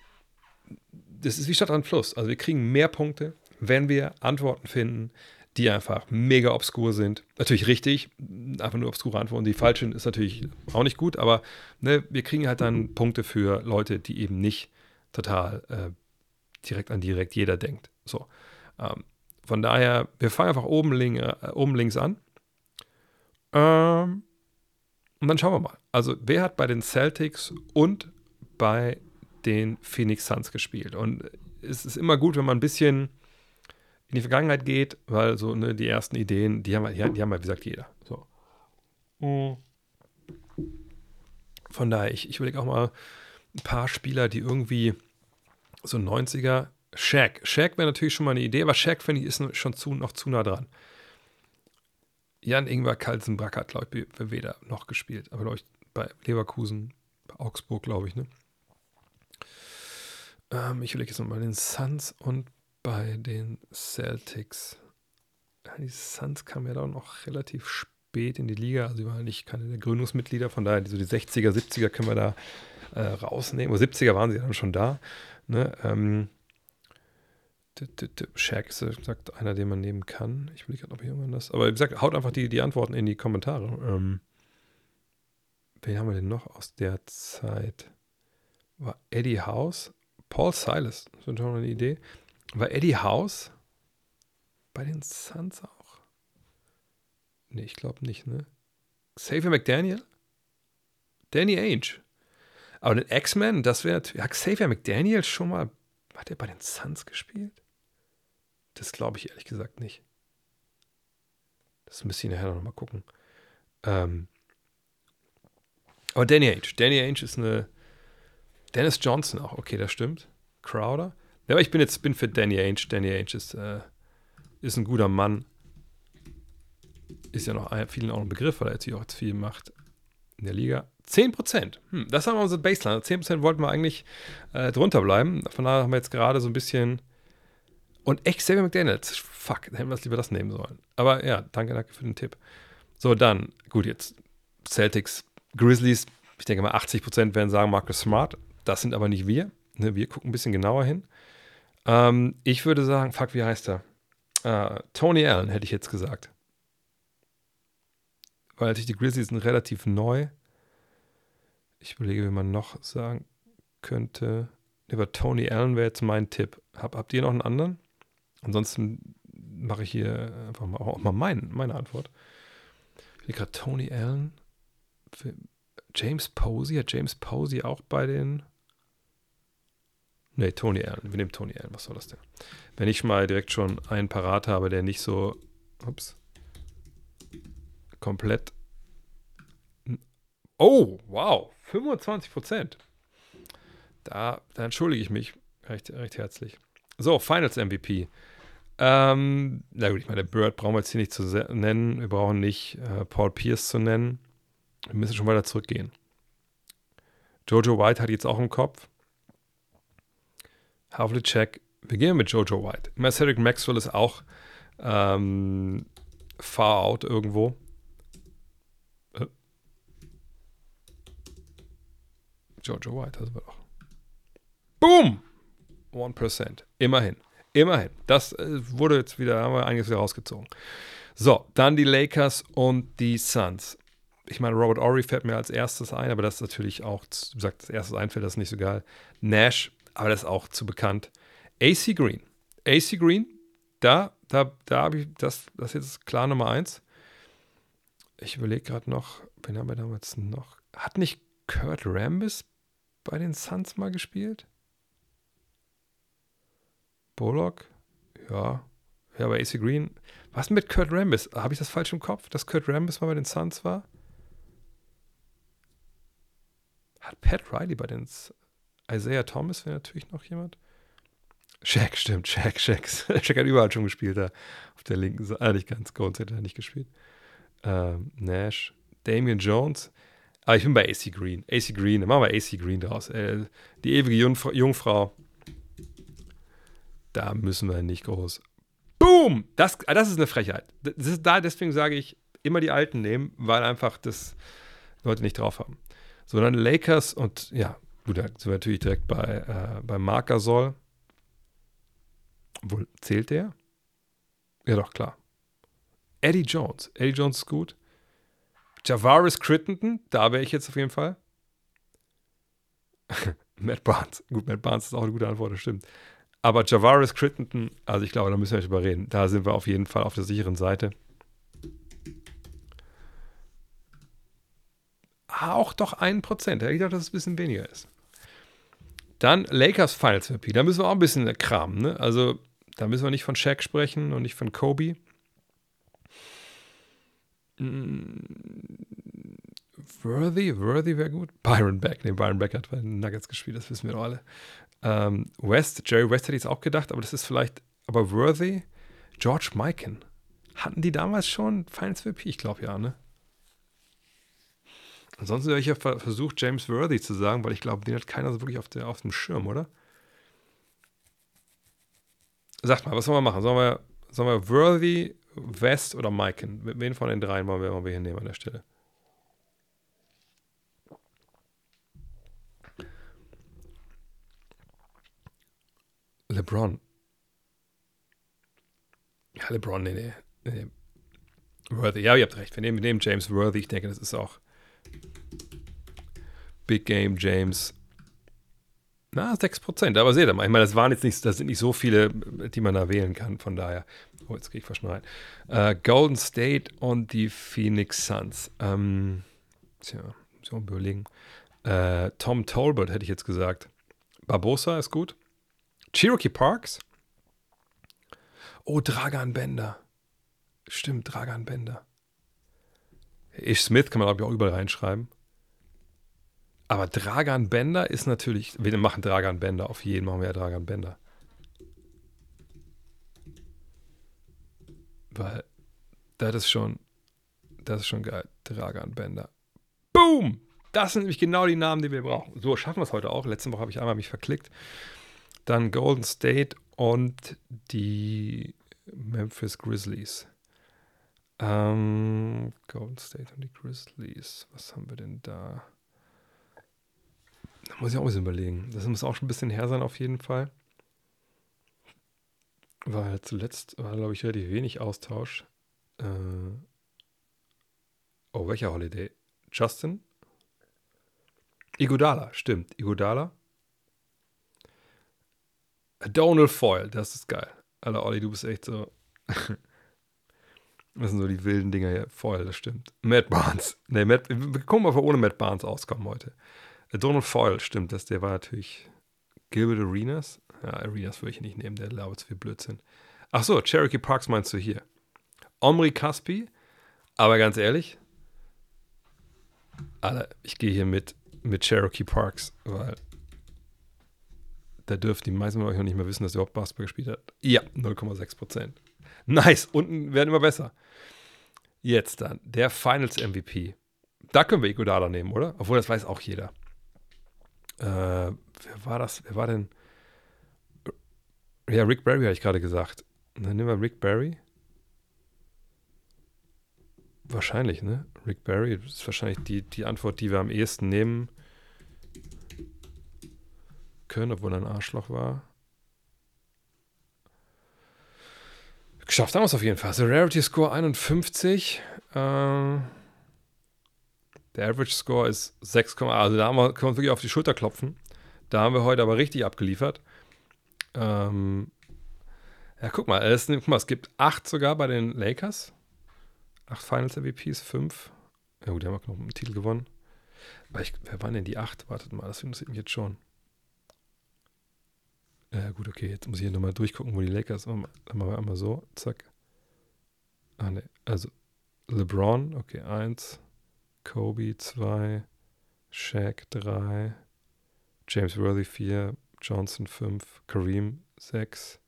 das ist wie Stadt an Fluss. Also wir kriegen mehr Punkte, wenn wir Antworten finden, die einfach mega obskur sind. Natürlich richtig, einfach nur obskure Antworten. Die falschen ist natürlich auch nicht gut, aber ne, wir kriegen halt dann Punkte für Leute, die eben nicht total äh, direkt an direkt jeder denkt. So. Ähm, von daher, wir fangen einfach oben, link, äh, oben links an. Ähm, und dann schauen wir mal. Also, wer hat bei den Celtics und bei den Phoenix Suns gespielt. Und es ist immer gut, wenn man ein bisschen in die Vergangenheit geht, weil so ne, die ersten Ideen, die haben, die, die haben ja, wie gesagt, jeder. So. Von daher, ich, ich überlege auch mal ein paar Spieler, die irgendwie so 90er. Shaq. Shaq wäre natürlich schon mal eine Idee, aber Shaq, finde ich, ist schon zu, noch zu nah dran. Jan Ingwer Kalsenbrack hat, glaube ich, Weder noch gespielt. Aber, glaube ich, bei Leverkusen, bei Augsburg, glaube ich, ne? Ähm, ich überlege jetzt nochmal den Suns und bei den Celtics. Die Suns kamen ja dann noch relativ spät in die Liga. Also, sie waren nicht keine der Gründungsmitglieder. Von daher, so die 60er, 70er können wir da äh, rausnehmen. Oder 70er waren sie dann schon da. Ne? Ähm, Shaq ist, sagt einer, den man nehmen kann. Ich will gerade, ob jemand das. Aber wie gesagt, haut einfach die, die Antworten in die Kommentare. Ähm, wen haben wir denn noch aus der Zeit? War Eddie House? Paul Silas, das ist eine Idee. War Eddie House bei den Suns auch? Nee, ich glaube nicht, ne? Xavier McDaniel? Danny Ainge. Aber den X-Men, das wäre natürlich. Hat Xavier McDaniel schon mal. Hat er bei den Suns gespielt? Das glaube ich ehrlich gesagt nicht. Das müsste ich nachher noch mal gucken. Ähm, aber Danny Ainge. Danny Ainge ist eine Dennis Johnson auch, okay, das stimmt. Crowder. Ja, aber ich bin jetzt bin für Danny Ainge. Danny Ainge ist, äh, ist ein guter Mann. Ist ja noch vielen auch ein Begriff, weil er jetzt hier auch jetzt viel macht in der Liga. 10%. Hm, das haben wir unsere Baseline. 10% wollten wir eigentlich äh, drunter bleiben. Von daher haben wir jetzt gerade so ein bisschen. Und echt Xavier McDaniels. Fuck, hätten wir es lieber das nehmen sollen. Aber ja, danke, danke für den Tipp. So, dann, gut, jetzt Celtics, Grizzlies. Ich denke mal, 80% werden sagen Marcus Smart. Das sind aber nicht wir. Ne, wir gucken ein bisschen genauer hin. Ähm, ich würde sagen, fuck, wie heißt er? Äh, Tony Allen hätte ich jetzt gesagt. Weil natürlich die Grizzlies sind relativ neu. Ich überlege, wie man noch sagen könnte. Aber Tony Allen wäre jetzt mein Tipp. Hab, habt ihr noch einen anderen? Ansonsten mache ich hier einfach mal, auch mal mein, meine Antwort. Hier gerade Tony Allen. James Posey. Hat James Posey auch bei den. Ne, Tony Allen. Wir nehmen Tony Allen. Was soll das denn? Wenn ich mal direkt schon einen parat habe, der nicht so. Ups. Komplett. Oh, wow. 25 Prozent. Da, da entschuldige ich mich recht, recht herzlich. So, Finals MVP. Ähm, na gut, ich meine, Bird brauchen wir jetzt hier nicht zu nennen. Wir brauchen nicht äh, Paul Pierce zu nennen. Wir müssen schon weiter zurückgehen. Jojo White hat jetzt auch im Kopf. Havlicek. Wir gehen mit Jojo White. Cedric Maxwell ist auch ähm, far out irgendwo. Äh. Jojo White, das war doch. Boom! 1%. Immerhin. Immerhin. Das äh, wurde jetzt wieder, haben wir einiges wieder rausgezogen. So, dann die Lakers und die Suns. Ich meine, Robert Ory fällt mir als erstes ein, aber das ist natürlich auch, wie gesagt, das erste einfällt, das ist nicht so geil. Nash, aber das ist auch zu bekannt. AC Green. AC Green, da, da, da habe ich, das, das ist jetzt klar Nummer eins. Ich überlege gerade noch, wen haben wir damals noch? Hat nicht Kurt Rambis bei den Suns mal gespielt? Bullock, ja. Ja, aber AC Green. Was mit Kurt Rambis? Habe ich das falsch im Kopf, dass Kurt Rambis mal bei den Suns war? Hat Pat Riley bei den S Isaiah Thomas wäre natürlich noch jemand. Shaq, stimmt, Shaq, Shaq. Shaq hat überall schon gespielt da. Auf der linken Seite. Ah, nicht ganz. Gones hat er nicht gespielt. Ähm, Nash. Damian Jones. Aber ich bin bei AC Green. AC Green, machen wir AC Green draus. Äh, die ewige Jungfrau, Jungfrau da müssen wir nicht groß. Boom! Das, das ist eine Frechheit. Das ist da, deswegen sage ich, immer die Alten nehmen, weil einfach das Leute nicht drauf haben. So, dann Lakers und ja, gut, da sind wir natürlich direkt bei, äh, bei Markasol. Obwohl, zählt der? Ja, doch, klar. Eddie Jones. Eddie Jones ist gut. Javaris Crittenden, da wäre ich jetzt auf jeden Fall. Matt Barnes. Gut, Matt Barnes ist auch eine gute Antwort, das stimmt. Aber Javaris Crittenden, also ich glaube, da müssen wir nicht drüber reden. Da sind wir auf jeden Fall auf der sicheren Seite. Auch doch ein Prozent. Ich dachte, dass es ein bisschen weniger ist. Dann Lakers Finals MVP. Da müssen wir auch ein bisschen kramen. Ne? Also da müssen wir nicht von Shaq sprechen und nicht von Kobe. Mm, Worthy, Worthy wäre gut. Byron Beck, nee, Byron Beck hat bei den Nuggets gespielt, das wissen wir doch alle. Ähm, West, Jerry West hätte ich es auch gedacht, aber das ist vielleicht, aber Worthy, George Mikan. Hatten die damals schon Finals VP? Ich glaube ja, ne? Ansonsten habe ich ja versucht, James Worthy zu sagen, weil ich glaube, den hat keiner so wirklich auf, der, auf dem Schirm, oder? Sagt mal, was sollen wir machen? Sollen wir, sollen wir Worthy, West oder Mikan? Wen von den dreien wollen wir, wollen wir hier nehmen an der Stelle? LeBron. Ja, LeBron, nee, nee. nee. Worthy, ja, ihr habt recht. Wir nehmen, wir nehmen James Worthy. Ich denke, das ist auch Big Game James. Na, 6%. Aber seht ihr mal, ich meine, das waren jetzt nicht, das sind nicht so viele, die man da wählen kann. Von daher, oh, jetzt gehe ich rein. Uh, Golden State und die Phoenix Suns. Ähm, tja, so überlegen. Uh, Tom Tolbert hätte ich jetzt gesagt. Barbosa ist gut. Cherokee Parks? Oh, Dragan Bender. Stimmt, Dragan Bender. Ish Smith kann man, glaube ich, auch überall reinschreiben. Aber Dragan Bender ist natürlich. Wir machen Dragan Bender. Auf jeden machen wir ja Dragan Bender. Weil das ist schon. Das ist schon geil. Dragan Bender. Boom! Das sind nämlich genau die Namen, die wir brauchen. So schaffen wir es heute auch. Letzte Woche habe ich einmal mich verklickt. Dann Golden State und die Memphis Grizzlies. Ähm, Golden State und die Grizzlies. Was haben wir denn da? Da muss ich auch ein bisschen überlegen. Das muss auch schon ein bisschen her sein, auf jeden Fall. Weil zuletzt war, glaube ich, relativ wenig Austausch. Äh oh, welcher Holiday? Justin? Igodala, stimmt. Igodala. Donald Foyle, das ist geil. Alter, Olli, du bist echt so. das sind so die wilden Dinger hier. Foyle, das stimmt. Matt Barnes. Nee, Matt, wir gucken mal, ob wir ohne Matt Barnes auskommen heute. Donald Foyle, stimmt, das, der war natürlich Gilbert Arenas. Ja, Arenas würde ich nicht nehmen, der labert zu viel Blödsinn. Ach so, Cherokee Parks meinst du hier. Omri Caspi, aber ganz ehrlich, Alter, ich gehe hier mit, mit Cherokee Parks, weil da dürften die meisten von euch noch nicht mehr wissen, dass er überhaupt Basketball gespielt hat. Ja, 0,6 Prozent. Nice, unten werden immer besser. Jetzt dann, der Finals MVP. Da können wir Iguodala nehmen, oder? Obwohl, das weiß auch jeder. Äh, wer war das? Wer war denn? Ja, Rick Barry habe ich gerade gesagt. Dann nehmen wir Rick Barry. Wahrscheinlich, ne? Rick Barry ist wahrscheinlich die, die Antwort, die wir am ehesten nehmen können, obwohl er ein Arschloch war. Geschafft haben wir es auf jeden Fall. Rarity Score 51. Äh, der Average Score ist 6, also da wir, können wir uns wirklich auf die Schulter klopfen. Da haben wir heute aber richtig abgeliefert. Ähm, ja, guck mal, es, guck mal, es gibt acht sogar bei den Lakers. Acht Finals MVPs, fünf. Ja gut, die haben auch noch einen Titel gewonnen. Ich, wer waren denn die acht? Wartet mal, das interessiert mich jetzt schon. Ja, gut, okay, jetzt muss ich hier nochmal durchgucken, wo die Lakers. Dann machen wir einmal so, zack. Ah, ne, also LeBron, okay, eins. Kobe, zwei. Shaq, drei. James Worthy, vier. Johnson, fünf. Kareem, sechs.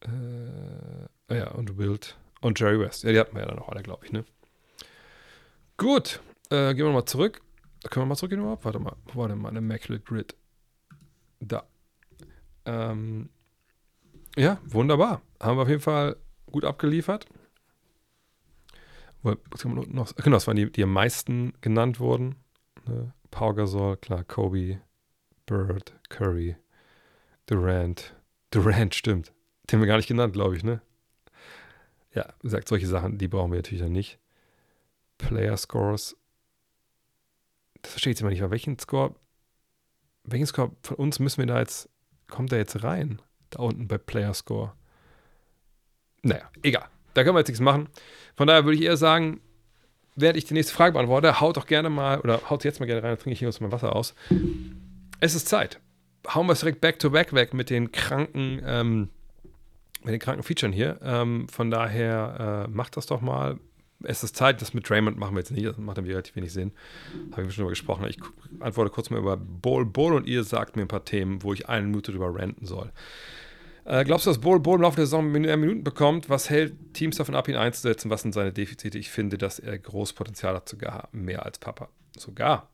Äh, ja, und Wild. Und Jerry West. Ja, die hatten wir ja dann noch alle, glaube ich, ne? Gut, äh, gehen wir nochmal zurück. Können wir mal zurückgehen überhaupt? Warte mal, wo war denn meine Immaculate Grid? Da. Ähm, ja, wunderbar. Haben wir auf jeden Fall gut abgeliefert. Genau, das waren die, die am meisten genannt wurden. Ne? Pau Gasol, klar, Kobe, Bird, Curry, Durant. Durant, stimmt. Den haben wir gar nicht genannt, glaube ich, ne? Ja, gesagt, solche Sachen, die brauchen wir natürlich dann nicht. Player Scores. Das verstehe ich jetzt immer nicht. Welchen Score, welchen Score von uns müssen wir da jetzt kommt er jetzt rein? Da unten bei Player Score. Naja, egal. Da können wir jetzt nichts machen. Von daher würde ich eher sagen, während ich die nächste Frage beantworte, haut doch gerne mal, oder haut jetzt mal gerne rein, dann trinke ich hier uns mal Wasser aus. Es ist Zeit. Hauen wir es direkt back-to-back weg mit den kranken, ähm, mit den kranken Featuren hier. Ähm, von daher äh, macht das doch mal es ist Zeit, das mit Draymond machen wir jetzt nicht, das macht dann relativ wenig Sinn. Habe ich schon drüber gesprochen. Ich antworte kurz mal über Bol. Bol und ihr sagt mir ein paar Themen, wo ich eine Minute drüber ranten soll. Äh, glaubst du, dass Bol Bol im Laufe der Saison mehr Minuten bekommt? Was hält Teams davon ab, ihn einzusetzen? Was sind seine Defizite? Ich finde, dass er großes Potenzial hat, sogar mehr als Papa. Sogar.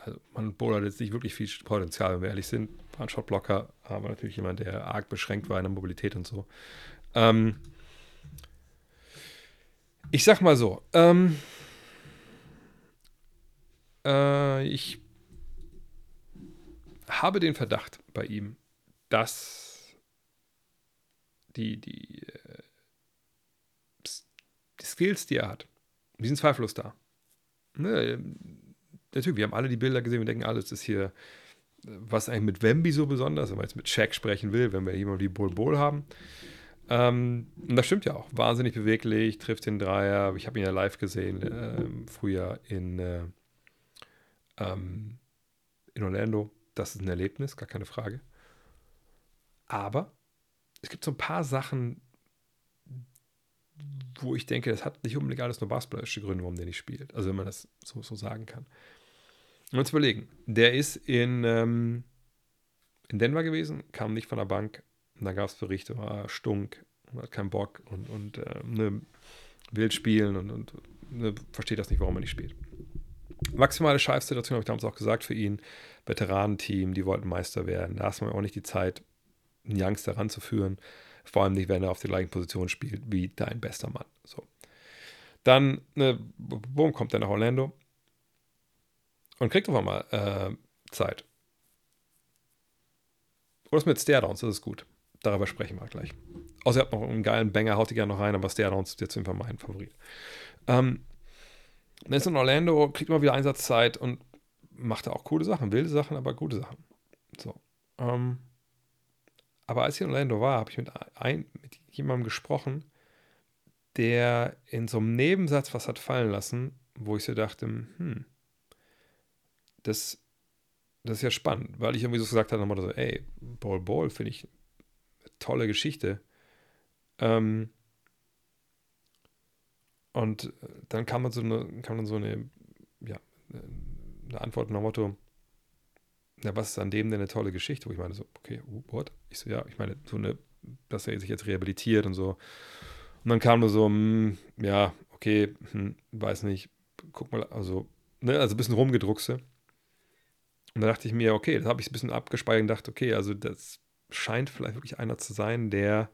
Also, man Bol hat jetzt nicht wirklich viel Potenzial, wenn wir ehrlich sind. Ein Shotblocker, aber natürlich jemand, der arg beschränkt war in der Mobilität und so. Ähm, ich sag mal so, ähm, äh, ich habe den Verdacht bei ihm, dass die, die, äh, die Skills, die er hat, die sind zweifellos da. Ne, natürlich, wir haben alle die Bilder gesehen, wir denken, alles ist hier, was eigentlich mit Wemby so besonders, wenn man jetzt mit Shaq sprechen will, wenn wir jemanden wie Bol Bol haben. Ähm, und das stimmt ja auch. Wahnsinnig beweglich, trifft den Dreier. Ich habe ihn ja live gesehen, äh, früher in, äh, ähm, in Orlando. Das ist ein Erlebnis, gar keine Frage. Aber es gibt so ein paar Sachen, wo ich denke, das hat nicht unbedingt alles nur basketballische Gründe, warum der nicht spielt. Also wenn man das so, so sagen kann. Und uns überlegen, der ist in, ähm, in Denver gewesen, kam nicht von der Bank, und da gab es Berichte, war stunk, hat keinen Bock und, und äh, ne, will spielen und, und ne, versteht das nicht, warum er nicht spielt. Maximale Scheißsituation habe ich damals auch gesagt für ihn. Veteranenteam, die wollten Meister werden. Da hast du auch nicht die Zeit, einen Youngster ranzuführen. Vor allem nicht, wenn er auf der gleichen Position spielt wie dein bester Mann. So. Dann, ne, boom, kommt er nach Orlando und kriegt auf einmal äh, Zeit. Oder ist mit Stare-Downs, das ist gut. Darüber sprechen wir gleich. Außer ihr habt noch einen geilen Banger, haut die gerne noch rein, aber Stare-Downs ist jetzt einfach mein Favorit. Ähm, dann ist in Orlando, kriegt immer wieder Einsatzzeit und macht da auch coole Sachen, wilde Sachen, aber gute Sachen. So. Ähm, Aber als ich in Orlando war, habe ich mit, ein, mit jemandem gesprochen, der in so einem Nebensatz was hat fallen lassen, wo ich so dachte, hm, das, das ist ja spannend, weil ich irgendwie so gesagt habe, nochmal so, ey, Ball Ball finde ich eine tolle Geschichte. Ähm, und dann kam man so eine, kam dann so eine, ja, eine Antwort nach dem Motto, na, was ist an dem denn eine tolle Geschichte? Wo ich meine so, okay, what? Ich so, ja, ich meine, so eine, dass er sich jetzt rehabilitiert und so. Und dann kam nur so, hm, ja, okay, hm, weiß nicht, guck mal, also, ne, also ein bisschen rumgedruckse. Und da dachte ich mir, okay, das habe ich ein bisschen abgespeichert und dachte, okay, also das scheint vielleicht wirklich einer zu sein, der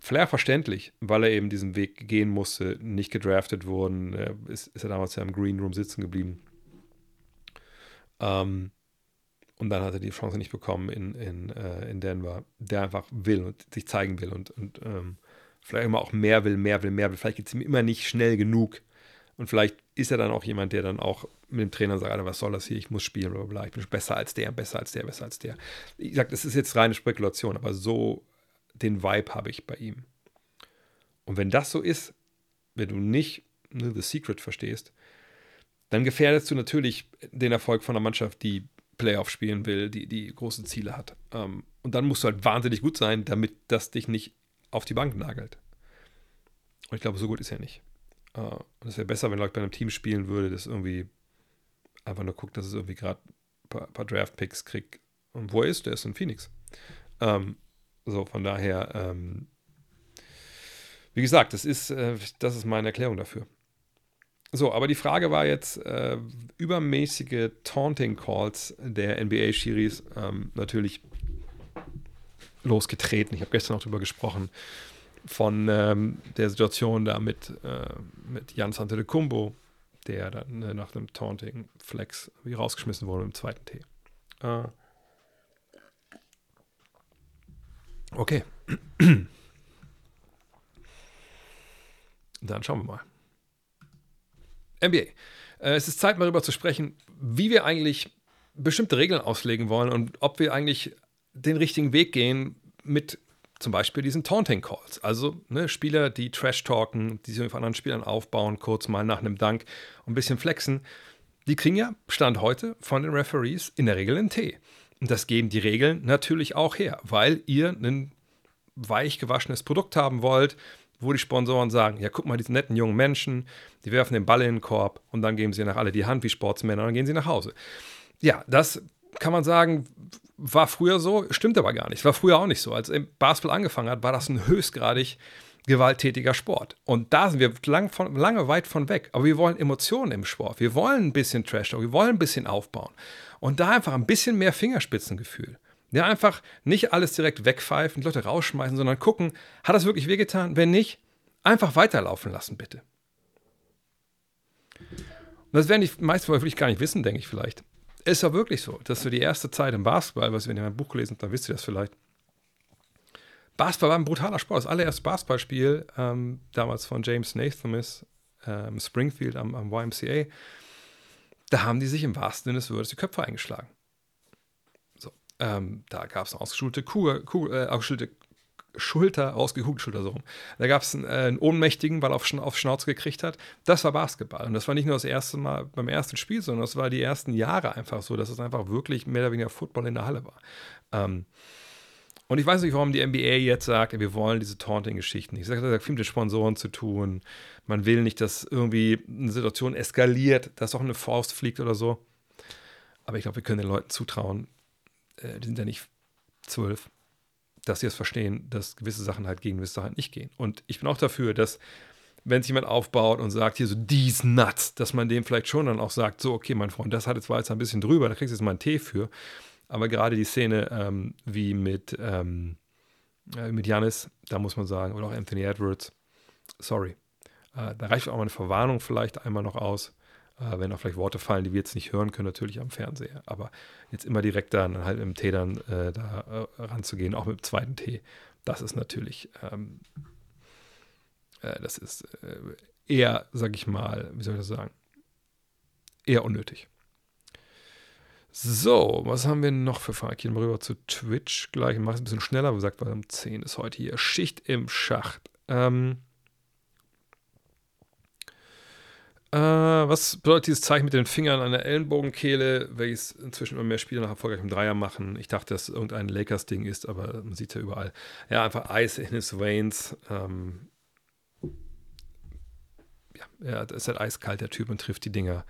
vielleicht verständlich, weil er eben diesen Weg gehen musste, nicht gedraftet worden, ist, ist er damals ja im Green Room sitzen geblieben. Ähm, und dann hat er die Chance nicht bekommen in, in, äh, in Denver, der einfach will und sich zeigen will und, und ähm, vielleicht immer auch mehr will, mehr will, mehr will. Vielleicht geht es ihm immer nicht schnell genug. Und vielleicht ist er dann auch jemand, der dann auch mit dem Trainer sagt, was soll das hier, ich muss spielen, bla, bla, ich bin besser als der, besser als der, besser als der. Ich sage, das ist jetzt reine Spekulation, aber so den Vibe habe ich bei ihm. Und wenn das so ist, wenn du nicht ne, The Secret verstehst, dann gefährdest du natürlich den Erfolg von einer Mannschaft, die Playoff spielen will, die, die große Ziele hat. Ähm, und dann musst du halt wahnsinnig gut sein, damit das dich nicht auf die Bank nagelt. Und ich glaube, so gut ist er nicht. Äh, und es wäre besser, wenn Leute bei einem Team spielen würde, das irgendwie einfach nur guckt, dass es irgendwie gerade ein paar, paar Draft-Picks kriegt. Und wo er ist, der ist in Phoenix. Ähm, so, von daher, ähm, wie gesagt, das ist, äh, das ist meine Erklärung dafür. So, aber die Frage war jetzt äh, übermäßige Taunting Calls der NBA-Schiris ähm, natürlich losgetreten. Ich habe gestern auch darüber gesprochen von ähm, der Situation da mit, äh, mit Jan Antetokounmpo, der dann äh, nach dem Taunting Flex wie rausgeschmissen wurde im zweiten T. Äh, okay. Dann schauen wir mal. NBA. Äh, es ist Zeit, mal darüber zu sprechen, wie wir eigentlich bestimmte Regeln auslegen wollen und ob wir eigentlich den richtigen Weg gehen mit zum Beispiel diesen Taunting Calls. Also ne, Spieler, die Trash talken, die sich auf anderen Spielern aufbauen, kurz mal nach einem Dank und ein bisschen flexen, die kriegen ja Stand heute von den Referees in der Regel einen T. Und das geben die Regeln natürlich auch her, weil ihr ein weich gewaschenes Produkt haben wollt, wo die Sponsoren sagen, ja, guck mal, diese netten jungen Menschen, die werfen den Ball in den Korb und dann geben sie nach alle die Hand wie Sportsmänner und dann gehen sie nach Hause. Ja, das kann man sagen, war früher so, stimmt aber gar nicht. War früher auch nicht so. Als Basketball angefangen hat, war das ein höchstgradig gewalttätiger Sport. Und da sind wir lang von, lange weit von weg. Aber wir wollen Emotionen im Sport. Wir wollen ein bisschen Trash, wir wollen ein bisschen aufbauen. Und da einfach ein bisschen mehr Fingerspitzengefühl. Ja, einfach nicht alles direkt wegpfeifen, Leute rausschmeißen, sondern gucken, hat das wirklich wehgetan? Wenn nicht, einfach weiterlaufen lassen, bitte. Und das werden die meisten wirklich gar nicht wissen, denke ich vielleicht. Ist ja wirklich so, dass für die erste Zeit im Basketball, was wenn ihr mein Buch gelesen habt, dann wisst ihr das vielleicht. Basketball war ein brutaler Sport. Das allererste Basketballspiel, ähm, damals von James Nathanis, ähm, Springfield am, am YMCA, da haben die sich im wahrsten Sinne des Wortes die Köpfe eingeschlagen. Ähm, da gab es eine ausgeschulte, Kuh, Kuh, äh, ausgeschulte Schulter, ausgekugelte Schulter so rum. Da gab es einen, äh, einen, Ohnmächtigen, weil er auf, auf Schnauze gekriegt hat. Das war Basketball. Und das war nicht nur das erste Mal beim ersten Spiel, sondern das war die ersten Jahre einfach so, dass es einfach wirklich mehr oder weniger Football in der Halle war. Ähm, und ich weiß nicht, warum die NBA jetzt sagt, wir wollen diese Taunting-Geschichten nicht. Das hat viel mit den Sponsoren zu tun. Man will nicht, dass irgendwie eine Situation eskaliert, dass auch eine Faust fliegt oder so. Aber ich glaube, wir können den Leuten zutrauen, äh, die sind ja nicht zwölf, dass sie es verstehen, dass gewisse Sachen halt gegen gewisse Sachen nicht gehen. Und ich bin auch dafür, dass wenn sich jemand aufbaut und sagt, hier so, these nuts, dass man dem vielleicht schon dann auch sagt, so, okay, mein Freund, das hat jetzt war jetzt ein bisschen drüber, da kriegst du jetzt mal einen Tee für. Aber gerade die Szene ähm, wie mit, ähm, äh, mit Janis, da muss man sagen, oder auch Anthony Edwards, sorry. Äh, da reicht auch mal eine Verwarnung vielleicht einmal noch aus äh, wenn auch vielleicht Worte fallen, die wir jetzt nicht hören können, natürlich am Fernseher. Aber jetzt immer direkt dann halt im Tee dann äh, da äh, ranzugehen, auch mit dem zweiten Tee, das ist natürlich, ähm, äh, das ist äh, eher, sag ich mal, wie soll ich das sagen, eher unnötig. So, was haben wir noch für Fragen? Gehen wir rüber zu Twitch gleich. Ich mache es ein bisschen schneller, wie gesagt, weil um 10 ist heute hier Schicht im Schacht. Ähm, äh, was bedeutet dieses Zeichen mit den Fingern an der Ellenbogenkehle, welches inzwischen immer mehr Spieler nach erfolgreichem Dreier machen? Ich dachte, dass irgendein Lakers-Ding ist, aber man sieht ja überall. Ja, einfach Eis in his veins. Ähm, ja, er ist halt eiskalt, der Typ, und trifft die Dinger.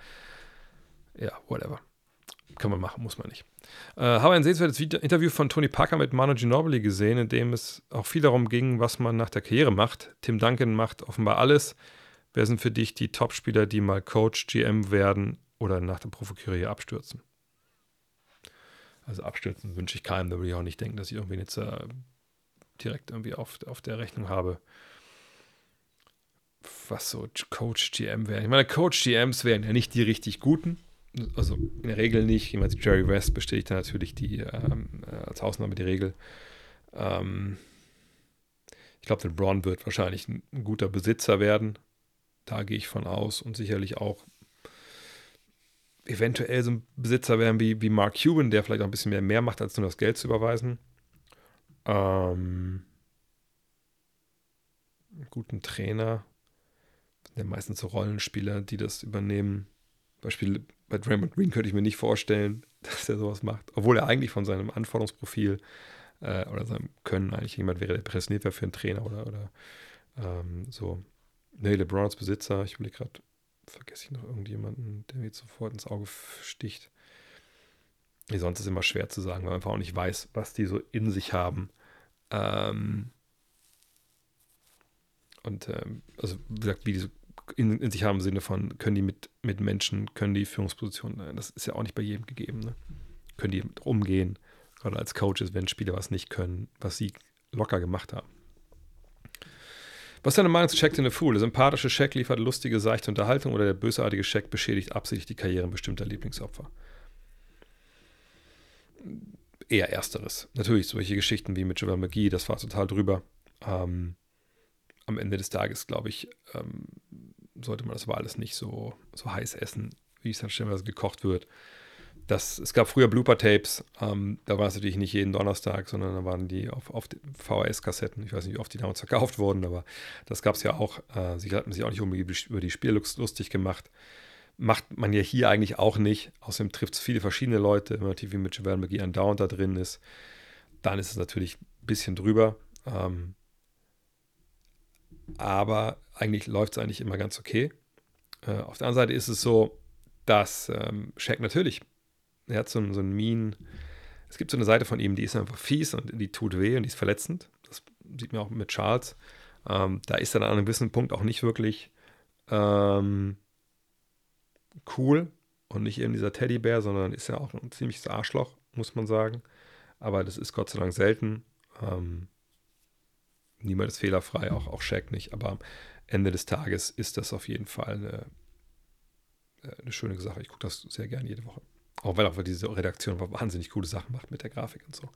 Ja, whatever. Kann man machen, muss man nicht. Äh, habe ein sehenswertes Interview von Tony Parker mit Manu Ginobili gesehen, in dem es auch viel darum ging, was man nach der Karriere macht. Tim Duncan macht offenbar alles. Wer sind für dich die Topspieler, die mal Coach, GM werden oder nach der Profikarriere abstürzen? Also abstürzen wünsche ich keinem, da würde ich auch nicht denken, dass ich irgendwie jetzt äh, direkt irgendwie auf, auf der Rechnung habe. Was so Coach, GM wären. Ich meine, Coach, GMs wären ja nicht die richtig guten. Also in der Regel nicht. Ich Jerry West bestätigt natürlich die ähm, äh, als Ausnahme die Regel. Ähm, ich glaube, LeBron wird wahrscheinlich ein, ein guter Besitzer werden. Da gehe ich von aus und sicherlich auch eventuell so ein Besitzer werden wie, wie Mark Cuban, der vielleicht auch ein bisschen mehr, mehr macht, als nur das Geld zu überweisen. Ähm, guten Trainer. Sind ja meistens so Rollenspieler, die das übernehmen. Beispiel bei Draymond Green könnte ich mir nicht vorstellen, dass er sowas macht. Obwohl er eigentlich von seinem Anforderungsprofil äh, oder seinem Können eigentlich jemand wäre, der präsentiert wäre für einen Trainer oder, oder ähm, so Nee, LeBron als Besitzer. Ich will gerade, vergesse ich noch irgendjemanden, der mir sofort ins Auge sticht. Nee, sonst ist es immer schwer zu sagen, weil man einfach auch nicht weiß, was die so in sich haben. Ähm und ähm, also wie gesagt, wie die so in, in, sich haben im Sinne von, können die mit, mit Menschen, können die Führungspositionen, das ist ja auch nicht bei jedem gegeben, ne? Können die mit umgehen, gerade als Coaches, wenn Spieler was nicht können, was sie locker gemacht haben. Was ist deine Meinung zu Shaq in the Fool? Der sympathische Shaq liefert lustige, seichte Unterhaltung oder der bösartige Shaq beschädigt absichtlich die Karrieren bestimmter Lieblingsopfer? Eher ersteres. Natürlich, solche Geschichten wie mit Javel McGee, das war total drüber. Ähm, am Ende des Tages, glaube ich, ähm, sollte man das aber alles nicht so, so heiß essen, wie es dann stellenweise gekocht wird das, es gab früher Blooper-Tapes, ähm, da war es natürlich nicht jeden Donnerstag, sondern da waren die auf, auf VHS-Kassetten. Ich weiß nicht, wie oft die damals verkauft wurden, aber das gab es ja auch. Äh, sie hatten sich auch nicht unbedingt über die Spiele lustig gemacht. Macht man ja hier eigentlich auch nicht. Außerdem trifft es viele verschiedene Leute, wenn natürlich wie mit Javel McGee Down da drin ist. Dann ist es natürlich ein bisschen drüber. Ähm, aber eigentlich läuft es eigentlich immer ganz okay. Äh, auf der anderen Seite ist es so, dass ähm, Shaq natürlich er hat so, so einen Mean. Es gibt so eine Seite von ihm, die ist einfach fies und die tut weh und die ist verletzend. Das sieht man auch mit Charles. Ähm, da ist er dann an einem gewissen Punkt auch nicht wirklich ähm, cool und nicht eben dieser Teddybär, sondern ist ja auch ein ziemliches Arschloch, muss man sagen. Aber das ist Gott sei Dank selten. Ähm, niemand ist fehlerfrei, auch, auch Shaq nicht. Aber am Ende des Tages ist das auf jeden Fall eine, äh, eine schöne Sache. Ich gucke das sehr gerne jede Woche. Auch weil auch diese Redaktion wahnsinnig coole Sachen macht mit der Grafik und so.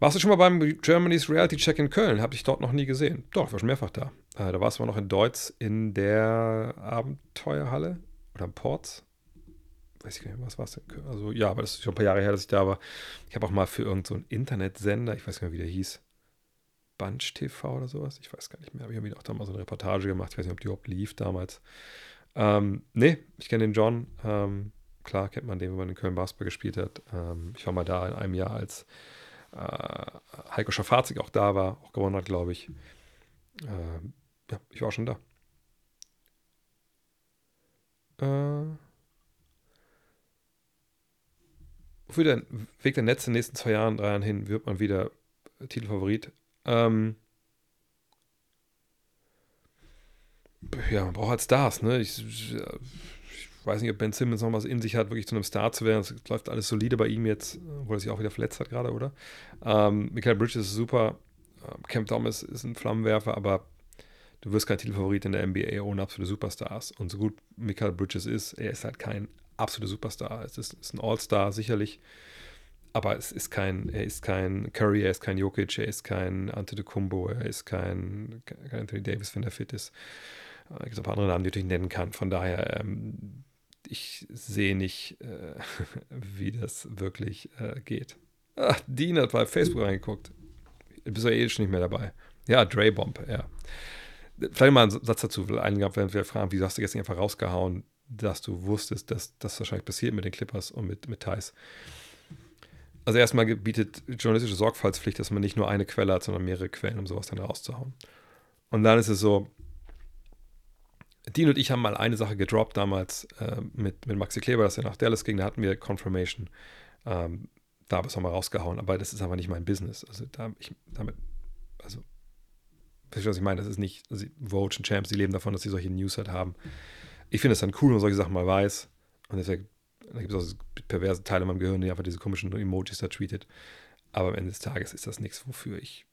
Warst du schon mal beim Germany's Reality Check in Köln? Habe ich dort noch nie gesehen. Doch, ich war schon mehrfach da. Äh, da warst du aber noch in Deutsch in der Abenteuerhalle oder am Ports. Weiß ich gar nicht, was war es denn? Also, ja, aber das ist schon ein paar Jahre her, dass ich da war. Ich habe auch mal für irgendeinen so Internetsender, ich weiß gar nicht, wie der hieß, Bunch TV oder sowas, ich weiß gar nicht mehr, aber ich habe auch da mal so eine Reportage gemacht. Ich weiß nicht, ob die überhaupt lief damals. Ähm, nee, ich kenne den John. Ähm, klar kennt man den, wenn man in Köln Basketball gespielt hat. Ähm, ich war mal da in einem Jahr, als äh, Heiko Schafazik auch da war, auch gewonnen hat, glaube ich. Ähm, ja, ich war schon da. Äh, für den Weg der Netze in den nächsten zwei Jahren, drei Jahren hin, wird man wieder Titelfavorit. Ähm, ja, man braucht halt Stars, ne? Ich, weiß nicht, ob Ben Simmons noch was in sich hat, wirklich zu einem Star zu werden. Es läuft alles solide bei ihm jetzt, obwohl er sich auch wieder verletzt hat gerade, oder? Ähm, Michael Bridges ist super. Ähm, Cam Thomas ist ein Flammenwerfer, aber du wirst kein Titelfavorit in der NBA ohne absolute Superstars. Und so gut Michael Bridges ist, er ist halt kein absoluter Superstar. Es ist, ist ein All-Star sicherlich, aber es ist kein, er ist kein Curry, er ist kein Jokic, er ist kein Antetokounmpo, er ist kein, kein Anthony Davis, wenn er fit ist. Es gibt paar andere Namen, die ich natürlich nennen kann. Von daher, ähm, ich sehe nicht, äh, wie das wirklich äh, geht. Ach, Dean hat bei Facebook reingeguckt. Du bist ja eh schon nicht mehr dabei. Ja, Dre Bomb, ja. Vielleicht mal einen Satz dazu, weil einige werden wir fragen, wieso hast du jetzt nicht einfach rausgehauen, dass du wusstest, dass das wahrscheinlich passiert mit den Clippers und mit, mit Thais. Also erstmal bietet journalistische Sorgfaltspflicht, dass man nicht nur eine Quelle hat, sondern mehrere Quellen, um sowas dann rauszuhauen. Und dann ist es so, Dean und ich haben mal eine Sache gedroppt damals äh, mit, mit Maxi Kleber, dass er nach Dallas ging, da hatten wir Confirmation. Ähm, da habe ich es nochmal rausgehauen, aber das ist einfach nicht mein Business. Also da, ich, damit, also, verstehst du, was ich meine? Das ist nicht, also Vogue und Champs, die leben davon, dass sie solche News halt haben. Ich finde es dann cool, wenn man solche Sachen mal weiß. Und deswegen, da gibt es auch so perverse Teile in meinem Gehirn, die einfach diese komischen Emojis da tweetet. Aber am Ende des Tages ist das nichts, wofür ich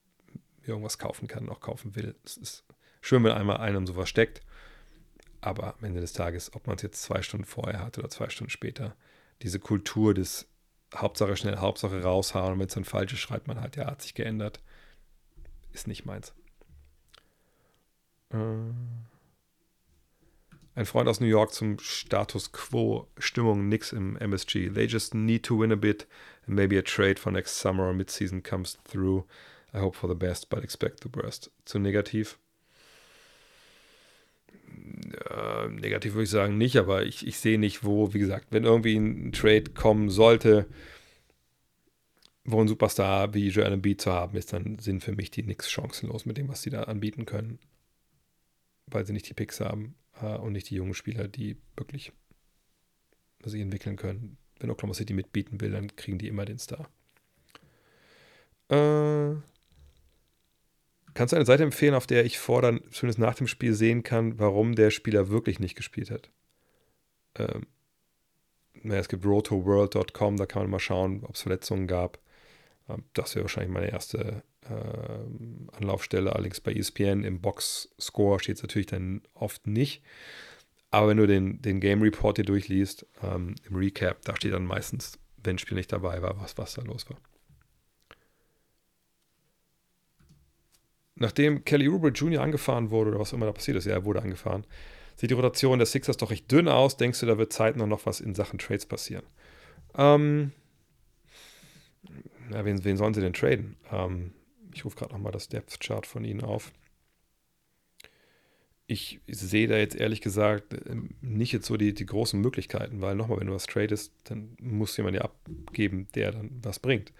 irgendwas kaufen kann, auch kaufen will. Es ist schön, wenn einmal einem sowas steckt. Aber am Ende des Tages, ob man es jetzt zwei Stunden vorher hat oder zwei Stunden später, diese Kultur des Hauptsache schnell, Hauptsache raushauen wenn es dann falsch ist, schreibt man halt, ja, hat sich geändert, ist nicht meins. Äh, ein Freund aus New York zum Status Quo, Stimmung nix im MSG. They just need to win a bit and maybe a trade for next summer or mid-season comes through. I hope for the best, but expect the worst. Zu negativ? Äh, negativ würde ich sagen nicht, aber ich, ich sehe nicht, wo, wie gesagt, wenn irgendwie ein Trade kommen sollte, wo ein Superstar wie Joel Embiid zu haben ist, dann sind für mich die Knicks chancenlos mit dem, was sie da anbieten können, weil sie nicht die Picks haben äh, und nicht die jungen Spieler, die wirklich sich entwickeln können. Wenn Oklahoma City mitbieten will, dann kriegen die immer den Star. Äh, Kannst du eine Seite empfehlen, auf der ich vor dann, zumindest nach dem Spiel, sehen kann, warum der Spieler wirklich nicht gespielt hat? Ähm, naja, es gibt rotoworld.com, da kann man mal schauen, ob es Verletzungen gab. Ähm, das wäre wahrscheinlich meine erste äh, Anlaufstelle. Allerdings bei ESPN im Box-Score steht es natürlich dann oft nicht. Aber wenn du den, den Game Report hier durchliest, ähm, im Recap, da steht dann meistens, wenn ein Spiel nicht dabei war, was, was da los war. Nachdem Kelly Oubre Jr. angefahren wurde oder was immer da passiert ist, ja, er wurde angefahren, sieht die Rotation der Sixers doch recht dünn aus. Denkst du, da wird zeitnah noch was in Sachen Trades passieren? Ähm, ja, wen, wen sollen sie denn traden? Ähm, ich rufe gerade nochmal das Depth Chart von ihnen auf. Ich sehe da jetzt ehrlich gesagt ähm, nicht jetzt so die, die großen Möglichkeiten, weil nochmal, wenn du was tradest, dann muss jemand ja abgeben, der dann was bringt.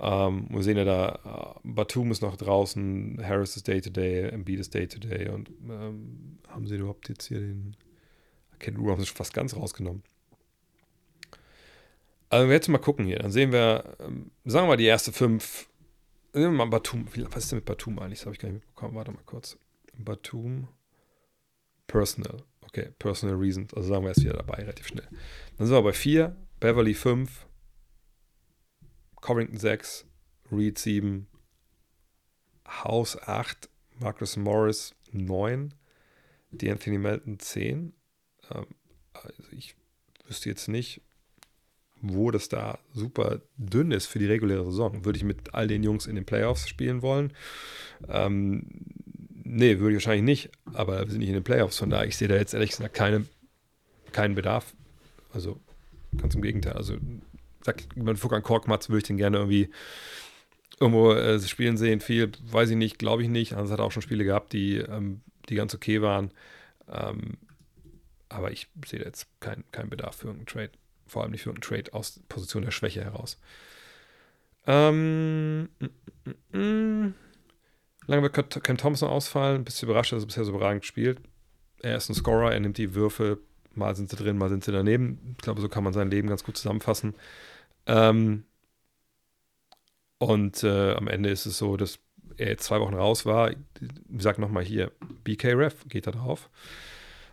Ähm, wir sehen ja da, äh, Batum ist noch draußen, Harris ist Day-to-Day, Embiid ist Day-to-Day und ähm, haben sie überhaupt jetzt hier den Ken Rue haben sie fast ganz rausgenommen. Also jetzt mal gucken hier, dann sehen wir, ähm, sagen wir mal die erste fünf, nehmen wir mal Batum, was ist denn mit Batum eigentlich? Das habe ich gar nicht mitbekommen, warte mal kurz. Batum, Personal, okay, Personal Reasons, also sagen wir erst wieder dabei, relativ schnell. Dann sind wir bei vier, Beverly 5, Covington 6, Reed 7, House 8, Marcus Morris 9, die Anthony Melton 10. Ähm, also ich wüsste jetzt nicht, wo das da super dünn ist für die reguläre Saison. Würde ich mit all den Jungs in den Playoffs spielen wollen? Ähm, nee, würde ich wahrscheinlich nicht, aber wir sind nicht in den Playoffs. Von daher, ich sehe da jetzt ehrlich gesagt keine, keinen Bedarf. Also ganz im Gegenteil. Also sagt man Furkan Korkmaz, würde ich den gerne irgendwie irgendwo äh, spielen sehen. Viel, weiß ich nicht, glaube ich nicht. Also hat auch schon Spiele gehabt, die, ähm, die ganz okay waren. Ähm, aber ich sehe jetzt keinen kein Bedarf für irgendeinen Trade. Vor allem nicht für irgendeinen Trade aus Position der Schwäche heraus. Ähm, mm, mm, mm. Lange wird Cam Thompson ausfallen. Ein bisschen überrascht, dass er bisher so überragend spielt. Er ist ein Scorer, er nimmt die Würfe. Mal sind sie drin, mal sind sie daneben. Ich glaube, so kann man sein Leben ganz gut zusammenfassen. Ähm, und äh, am Ende ist es so, dass er jetzt zwei Wochen raus war. Ich sag nochmal hier, BKRef, geht da drauf.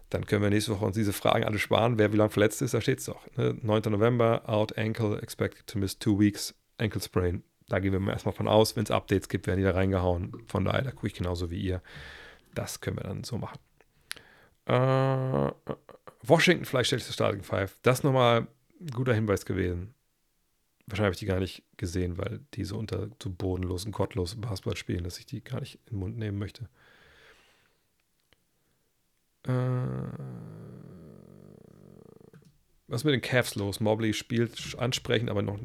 Dann können wir nächste Woche uns diese Fragen alle sparen. Wer wie lange verletzt ist, da steht es doch. Ne? 9. November, out ankle, expected to miss two weeks, ankle sprain. Da gehen wir erstmal von aus. Wenn es Updates gibt, werden die da reingehauen. Von daher, da gucke ich genauso wie ihr. Das können wir dann so machen. Äh, Washington vielleicht stellt sich Starting Five. Das nochmal ein guter Hinweis gewesen. Wahrscheinlich habe ich die gar nicht gesehen, weil die so unter so bodenlosen, gottlosen Basketball spielen, dass ich die gar nicht in den Mund nehmen möchte. Äh, was mit den Cavs los? Mobley spielt ansprechend, aber noch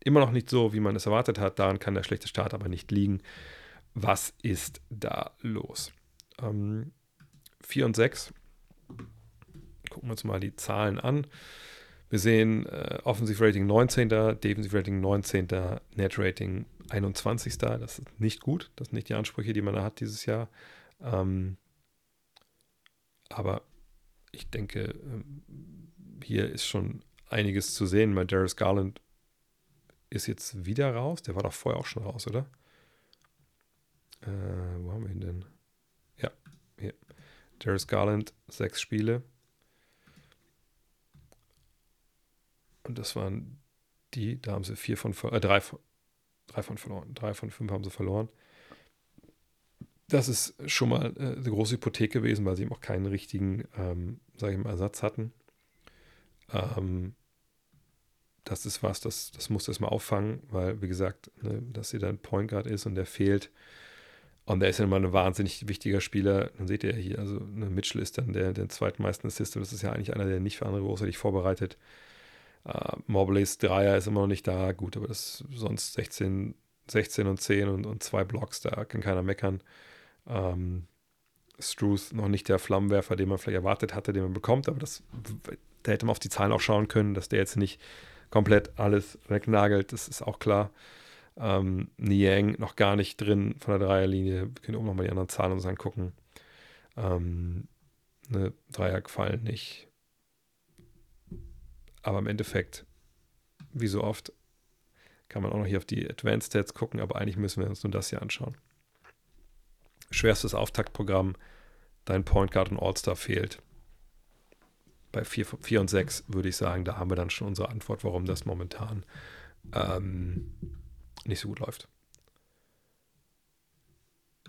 immer noch nicht so, wie man es erwartet hat. Daran kann der schlechte Start aber nicht liegen. Was ist da los? Ähm, 4 und 6. Gucken wir uns mal die Zahlen an. Wir sehen äh, Offensive-Rating 19., Defensive-Rating 19., Net-Rating 21. Das ist nicht gut. Das sind nicht die Ansprüche, die man da hat dieses Jahr. Ähm, aber ich denke, ähm, hier ist schon einiges zu sehen. Mein Darius Garland ist jetzt wieder raus. Der war doch vorher auch schon raus, oder? Äh, wo haben wir ihn denn? Ja, hier. Darius Garland, sechs Spiele. Und das waren die, da haben sie vier von, äh, drei, drei von verloren. Drei von fünf haben sie verloren. Das ist schon mal äh, eine große Hypothek gewesen, weil sie eben auch keinen richtigen, ähm, sage ich mal, Ersatz hatten. Ähm, das ist was, das, das muss das mal auffangen, weil, wie gesagt, ne, dass sie dann Point Guard ist und der fehlt. Und der ist ja immer ein wahnsinnig wichtiger Spieler. Dann seht ihr ja hier, also ne, Mitchell ist dann der, der zweitmeisten Assist. Das ist ja eigentlich einer, der nicht für andere großartig vorbereitet. Uh, Mobleys Dreier ist immer noch nicht da. Gut, aber das sonst 16, 16 und 10 und, und zwei Blocks, da kann keiner meckern. Ähm, Struth noch nicht der Flammenwerfer, den man vielleicht erwartet hatte, den man bekommt, aber das, da hätte man auf die Zahlen auch schauen können, dass der jetzt nicht komplett alles wegnagelt, das ist auch klar. Ähm, Niang noch gar nicht drin von der Dreierlinie. Wir können auch nochmal die anderen Zahlen uns angucken. Ähm, ne, Dreier gefallen nicht. Aber im Endeffekt, wie so oft, kann man auch noch hier auf die Advanced Stats gucken, aber eigentlich müssen wir uns nur das hier anschauen. Schwerstes Auftaktprogramm, dein Point Guard und All-Star fehlt. Bei 4, und 6 würde ich sagen, da haben wir dann schon unsere Antwort, warum das momentan ähm, nicht so gut läuft.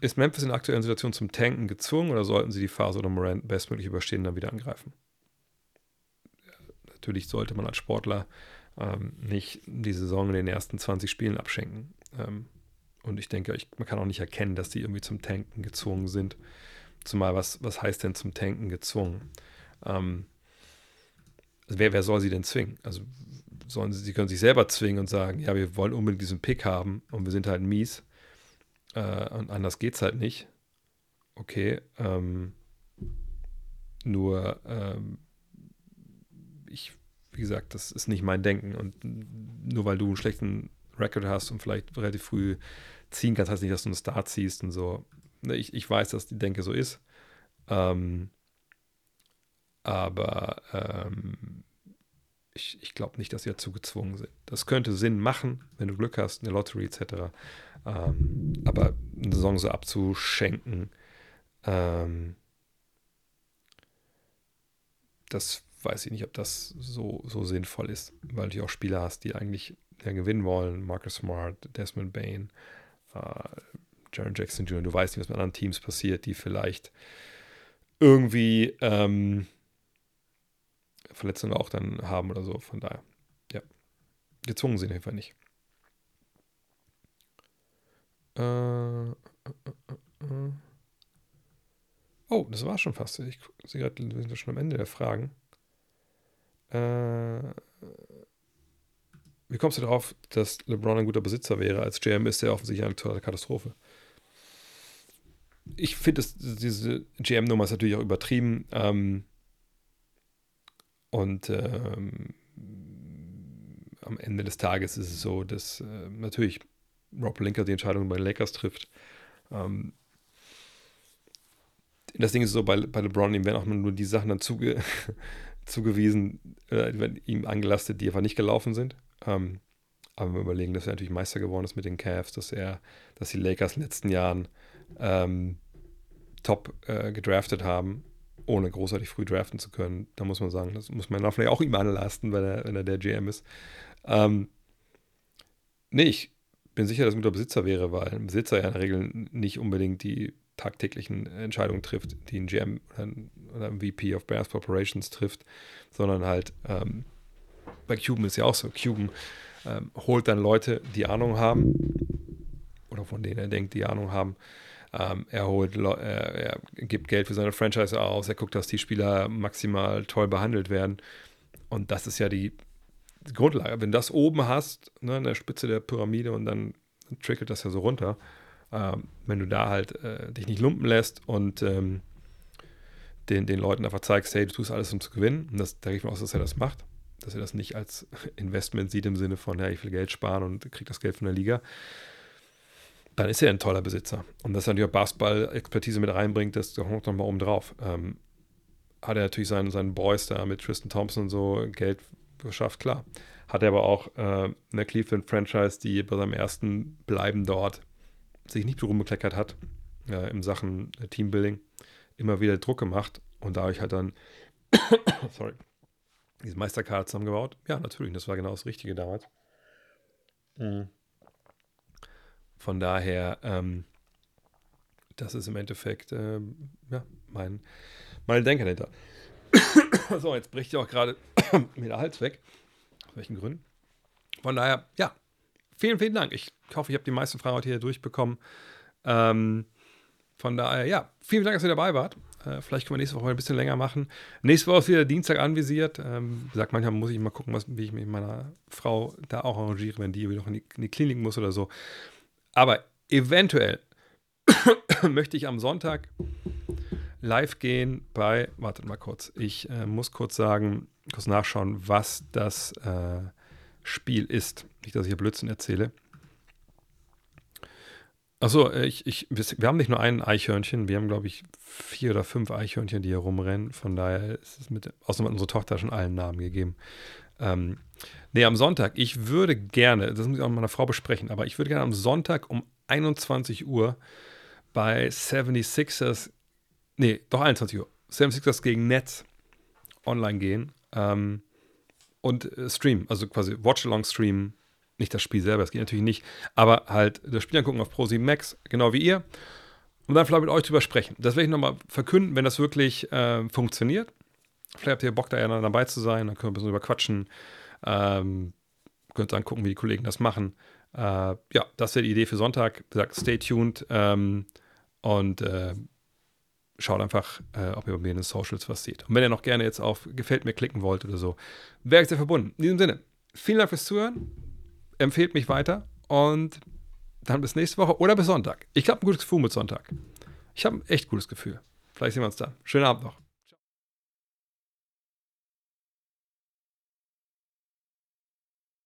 Ist Memphis in der aktuellen Situation zum Tanken gezwungen oder sollten sie die Phase oder Morant bestmöglich überstehen und dann wieder angreifen? Natürlich sollte man als Sportler ähm, nicht die Saison in den ersten 20 Spielen abschenken. Ähm, und ich denke, ich, man kann auch nicht erkennen, dass die irgendwie zum Tanken gezwungen sind. Zumal, was, was heißt denn zum Tanken gezwungen? Ähm, also wer, wer soll sie denn zwingen? Also sollen sie, sie können sich selber zwingen und sagen, ja, wir wollen unbedingt diesen Pick haben und wir sind halt mies äh, und anders geht es halt nicht. Okay, ähm, nur ähm, ich, wie gesagt, das ist nicht mein Denken und nur weil du einen schlechten Record hast und vielleicht relativ früh ziehen kannst, heißt nicht, dass du einen Start ziehst und so. Ne, ich, ich weiß, dass die Denke so ist. Ähm, aber ähm, ich, ich glaube nicht, dass sie dazu gezwungen sind. Das könnte Sinn machen, wenn du Glück hast, eine Lottery etc. Ähm, aber eine Saison so abzuschenken, ähm, das weiß ich nicht, ob das so, so sinnvoll ist, weil du auch Spieler hast, die eigentlich ja, gewinnen wollen. Marcus Smart, Desmond Bain, äh, Jaron Jackson Jr. Du weißt nicht, was mit anderen Teams passiert, die vielleicht irgendwie ähm, Verletzungen auch dann haben oder so. Von daher, ja. Gezwungen sind auf nicht. Äh, äh, äh. oh, das war schon fast. Ich sehe gerade, wir sind schon am Ende der Fragen. Äh, wie kommst du darauf, dass LeBron ein guter Besitzer wäre? Als GM ist er offensichtlich eine totale Katastrophe. Ich finde, diese GM-Nummer ist natürlich auch übertrieben. Ähm, und ähm, am Ende des Tages ist es so, dass äh, natürlich Rob Linker die Entscheidung bei den Lakers trifft. Ähm, das Ding ist so, bei, bei LeBron, ihm werden auch nur die Sachen dann zuge zugewiesen, äh, ihm angelastet, die einfach nicht gelaufen sind. Ähm, aber wir überlegen, dass er natürlich Meister geworden ist mit den Cavs, dass er, dass die Lakers in den letzten Jahren ähm, top äh, gedraftet haben ohne großartig früh draften zu können. Da muss man sagen, das muss man vielleicht auch ihm anlasten, wenn er, wenn er der GM ist. Ähm, nee, ich bin sicher, dass ein guter Besitzer wäre, weil ein Besitzer ja in der Regel nicht unbedingt die tagtäglichen Entscheidungen trifft, die ein GM oder ein, VP of Basketball Operations trifft, sondern halt ähm, bei Cuban ist ja auch so. Cuban ähm, holt dann Leute, die Ahnung haben oder von denen er denkt, die Ahnung haben ähm, er, holt, er, er, gibt Geld für seine Franchise aus, er guckt, dass die Spieler maximal toll behandelt werden. Und das ist ja die Grundlage. Wenn du das oben hast, ne, an der Spitze der Pyramide und dann trickelt das ja so runter, ähm, wenn du da halt äh, dich nicht lumpen lässt und ähm, den, den Leuten einfach zeigst, hey, du tust alles, um zu gewinnen. Und das, da gehe ich von aus, dass er das macht. Dass er das nicht als Investment sieht im Sinne von, ja, ich will Geld sparen und kriege das Geld von der Liga. Dann ist er ein toller Besitzer. Und dass er natürlich auch Basketball-Expertise mit reinbringt, das kommt nochmal oben drauf. Ähm, hat er natürlich seinen, seinen Boys da mit Tristan Thompson und so Geld geschafft, klar. Hat er aber auch äh, eine Cleveland-Franchise, die bei seinem ersten Bleiben dort sich nicht rumbekleckert hat äh, in Sachen äh, Teambuilding, immer wieder Druck gemacht und dadurch hat dann, sorry, diese Meisterkarte zusammengebaut. Ja, natürlich, das war genau das Richtige damals. Mhm. Von daher, ähm, das ist im Endeffekt ähm, ja, mein, meine Denke dahinter. so, jetzt bricht ja auch gerade mir der Hals weg. Aus welchen Gründen? Von daher, ja, vielen, vielen Dank. Ich hoffe, ich habe die meisten Fragen heute hier durchbekommen. Ähm, von daher, ja, vielen Dank, dass ihr dabei wart. Äh, vielleicht können wir nächste Woche ein bisschen länger machen. Nächste Woche ist wieder Dienstag anvisiert. Ähm, gesagt, manchmal muss ich mal gucken, was, wie ich mich mit meiner Frau da auch arrangiere, wenn die noch in die, in die Klinik muss oder so. Aber eventuell möchte ich am Sonntag live gehen bei, wartet mal kurz, ich äh, muss kurz sagen, kurz nachschauen, was das äh, Spiel ist. Nicht, dass ich hier Blödsinn erzähle. Achso, äh, ich, ich, wir haben nicht nur ein Eichhörnchen, wir haben, glaube ich, vier oder fünf Eichhörnchen, die hier rumrennen. Von daher ist es mit, außerdem hat unsere Tochter schon allen Namen gegeben. Ähm, nee, am Sonntag, ich würde gerne, das muss ich auch mit meiner Frau besprechen, aber ich würde gerne am Sonntag um 21 Uhr bei 76ers, nee, doch 21 Uhr, 76ers gegen Nets online gehen ähm, und äh, streamen, also quasi Watch-Along streamen nicht das Spiel selber, das geht natürlich nicht, aber halt das Spiel angucken auf Pro7 Max, genau wie ihr. Und dann vielleicht mit euch drüber sprechen. Das werde ich nochmal verkünden, wenn das wirklich äh, funktioniert. Vielleicht habt ihr Bock, da ja dabei zu sein, dann können wir ein bisschen drüber quatschen. Ähm, könnt dann gucken, wie die Kollegen das machen. Äh, ja, das wäre die Idee für Sonntag. Wie gesagt, stay tuned ähm, und äh, schaut einfach, äh, ob ihr bei mir in den Socials was seht. Und wenn ihr noch gerne jetzt auf Gefällt mir klicken wollt oder so, wäre ich sehr verbunden. In diesem Sinne, vielen Dank fürs Zuhören empfehlt mich weiter und dann bis nächste Woche oder bis Sonntag. Ich habe ein gutes Gefühl mit Sonntag. Ich habe ein echt gutes Gefühl. Vielleicht sehen wir uns dann. Schönen Abend noch.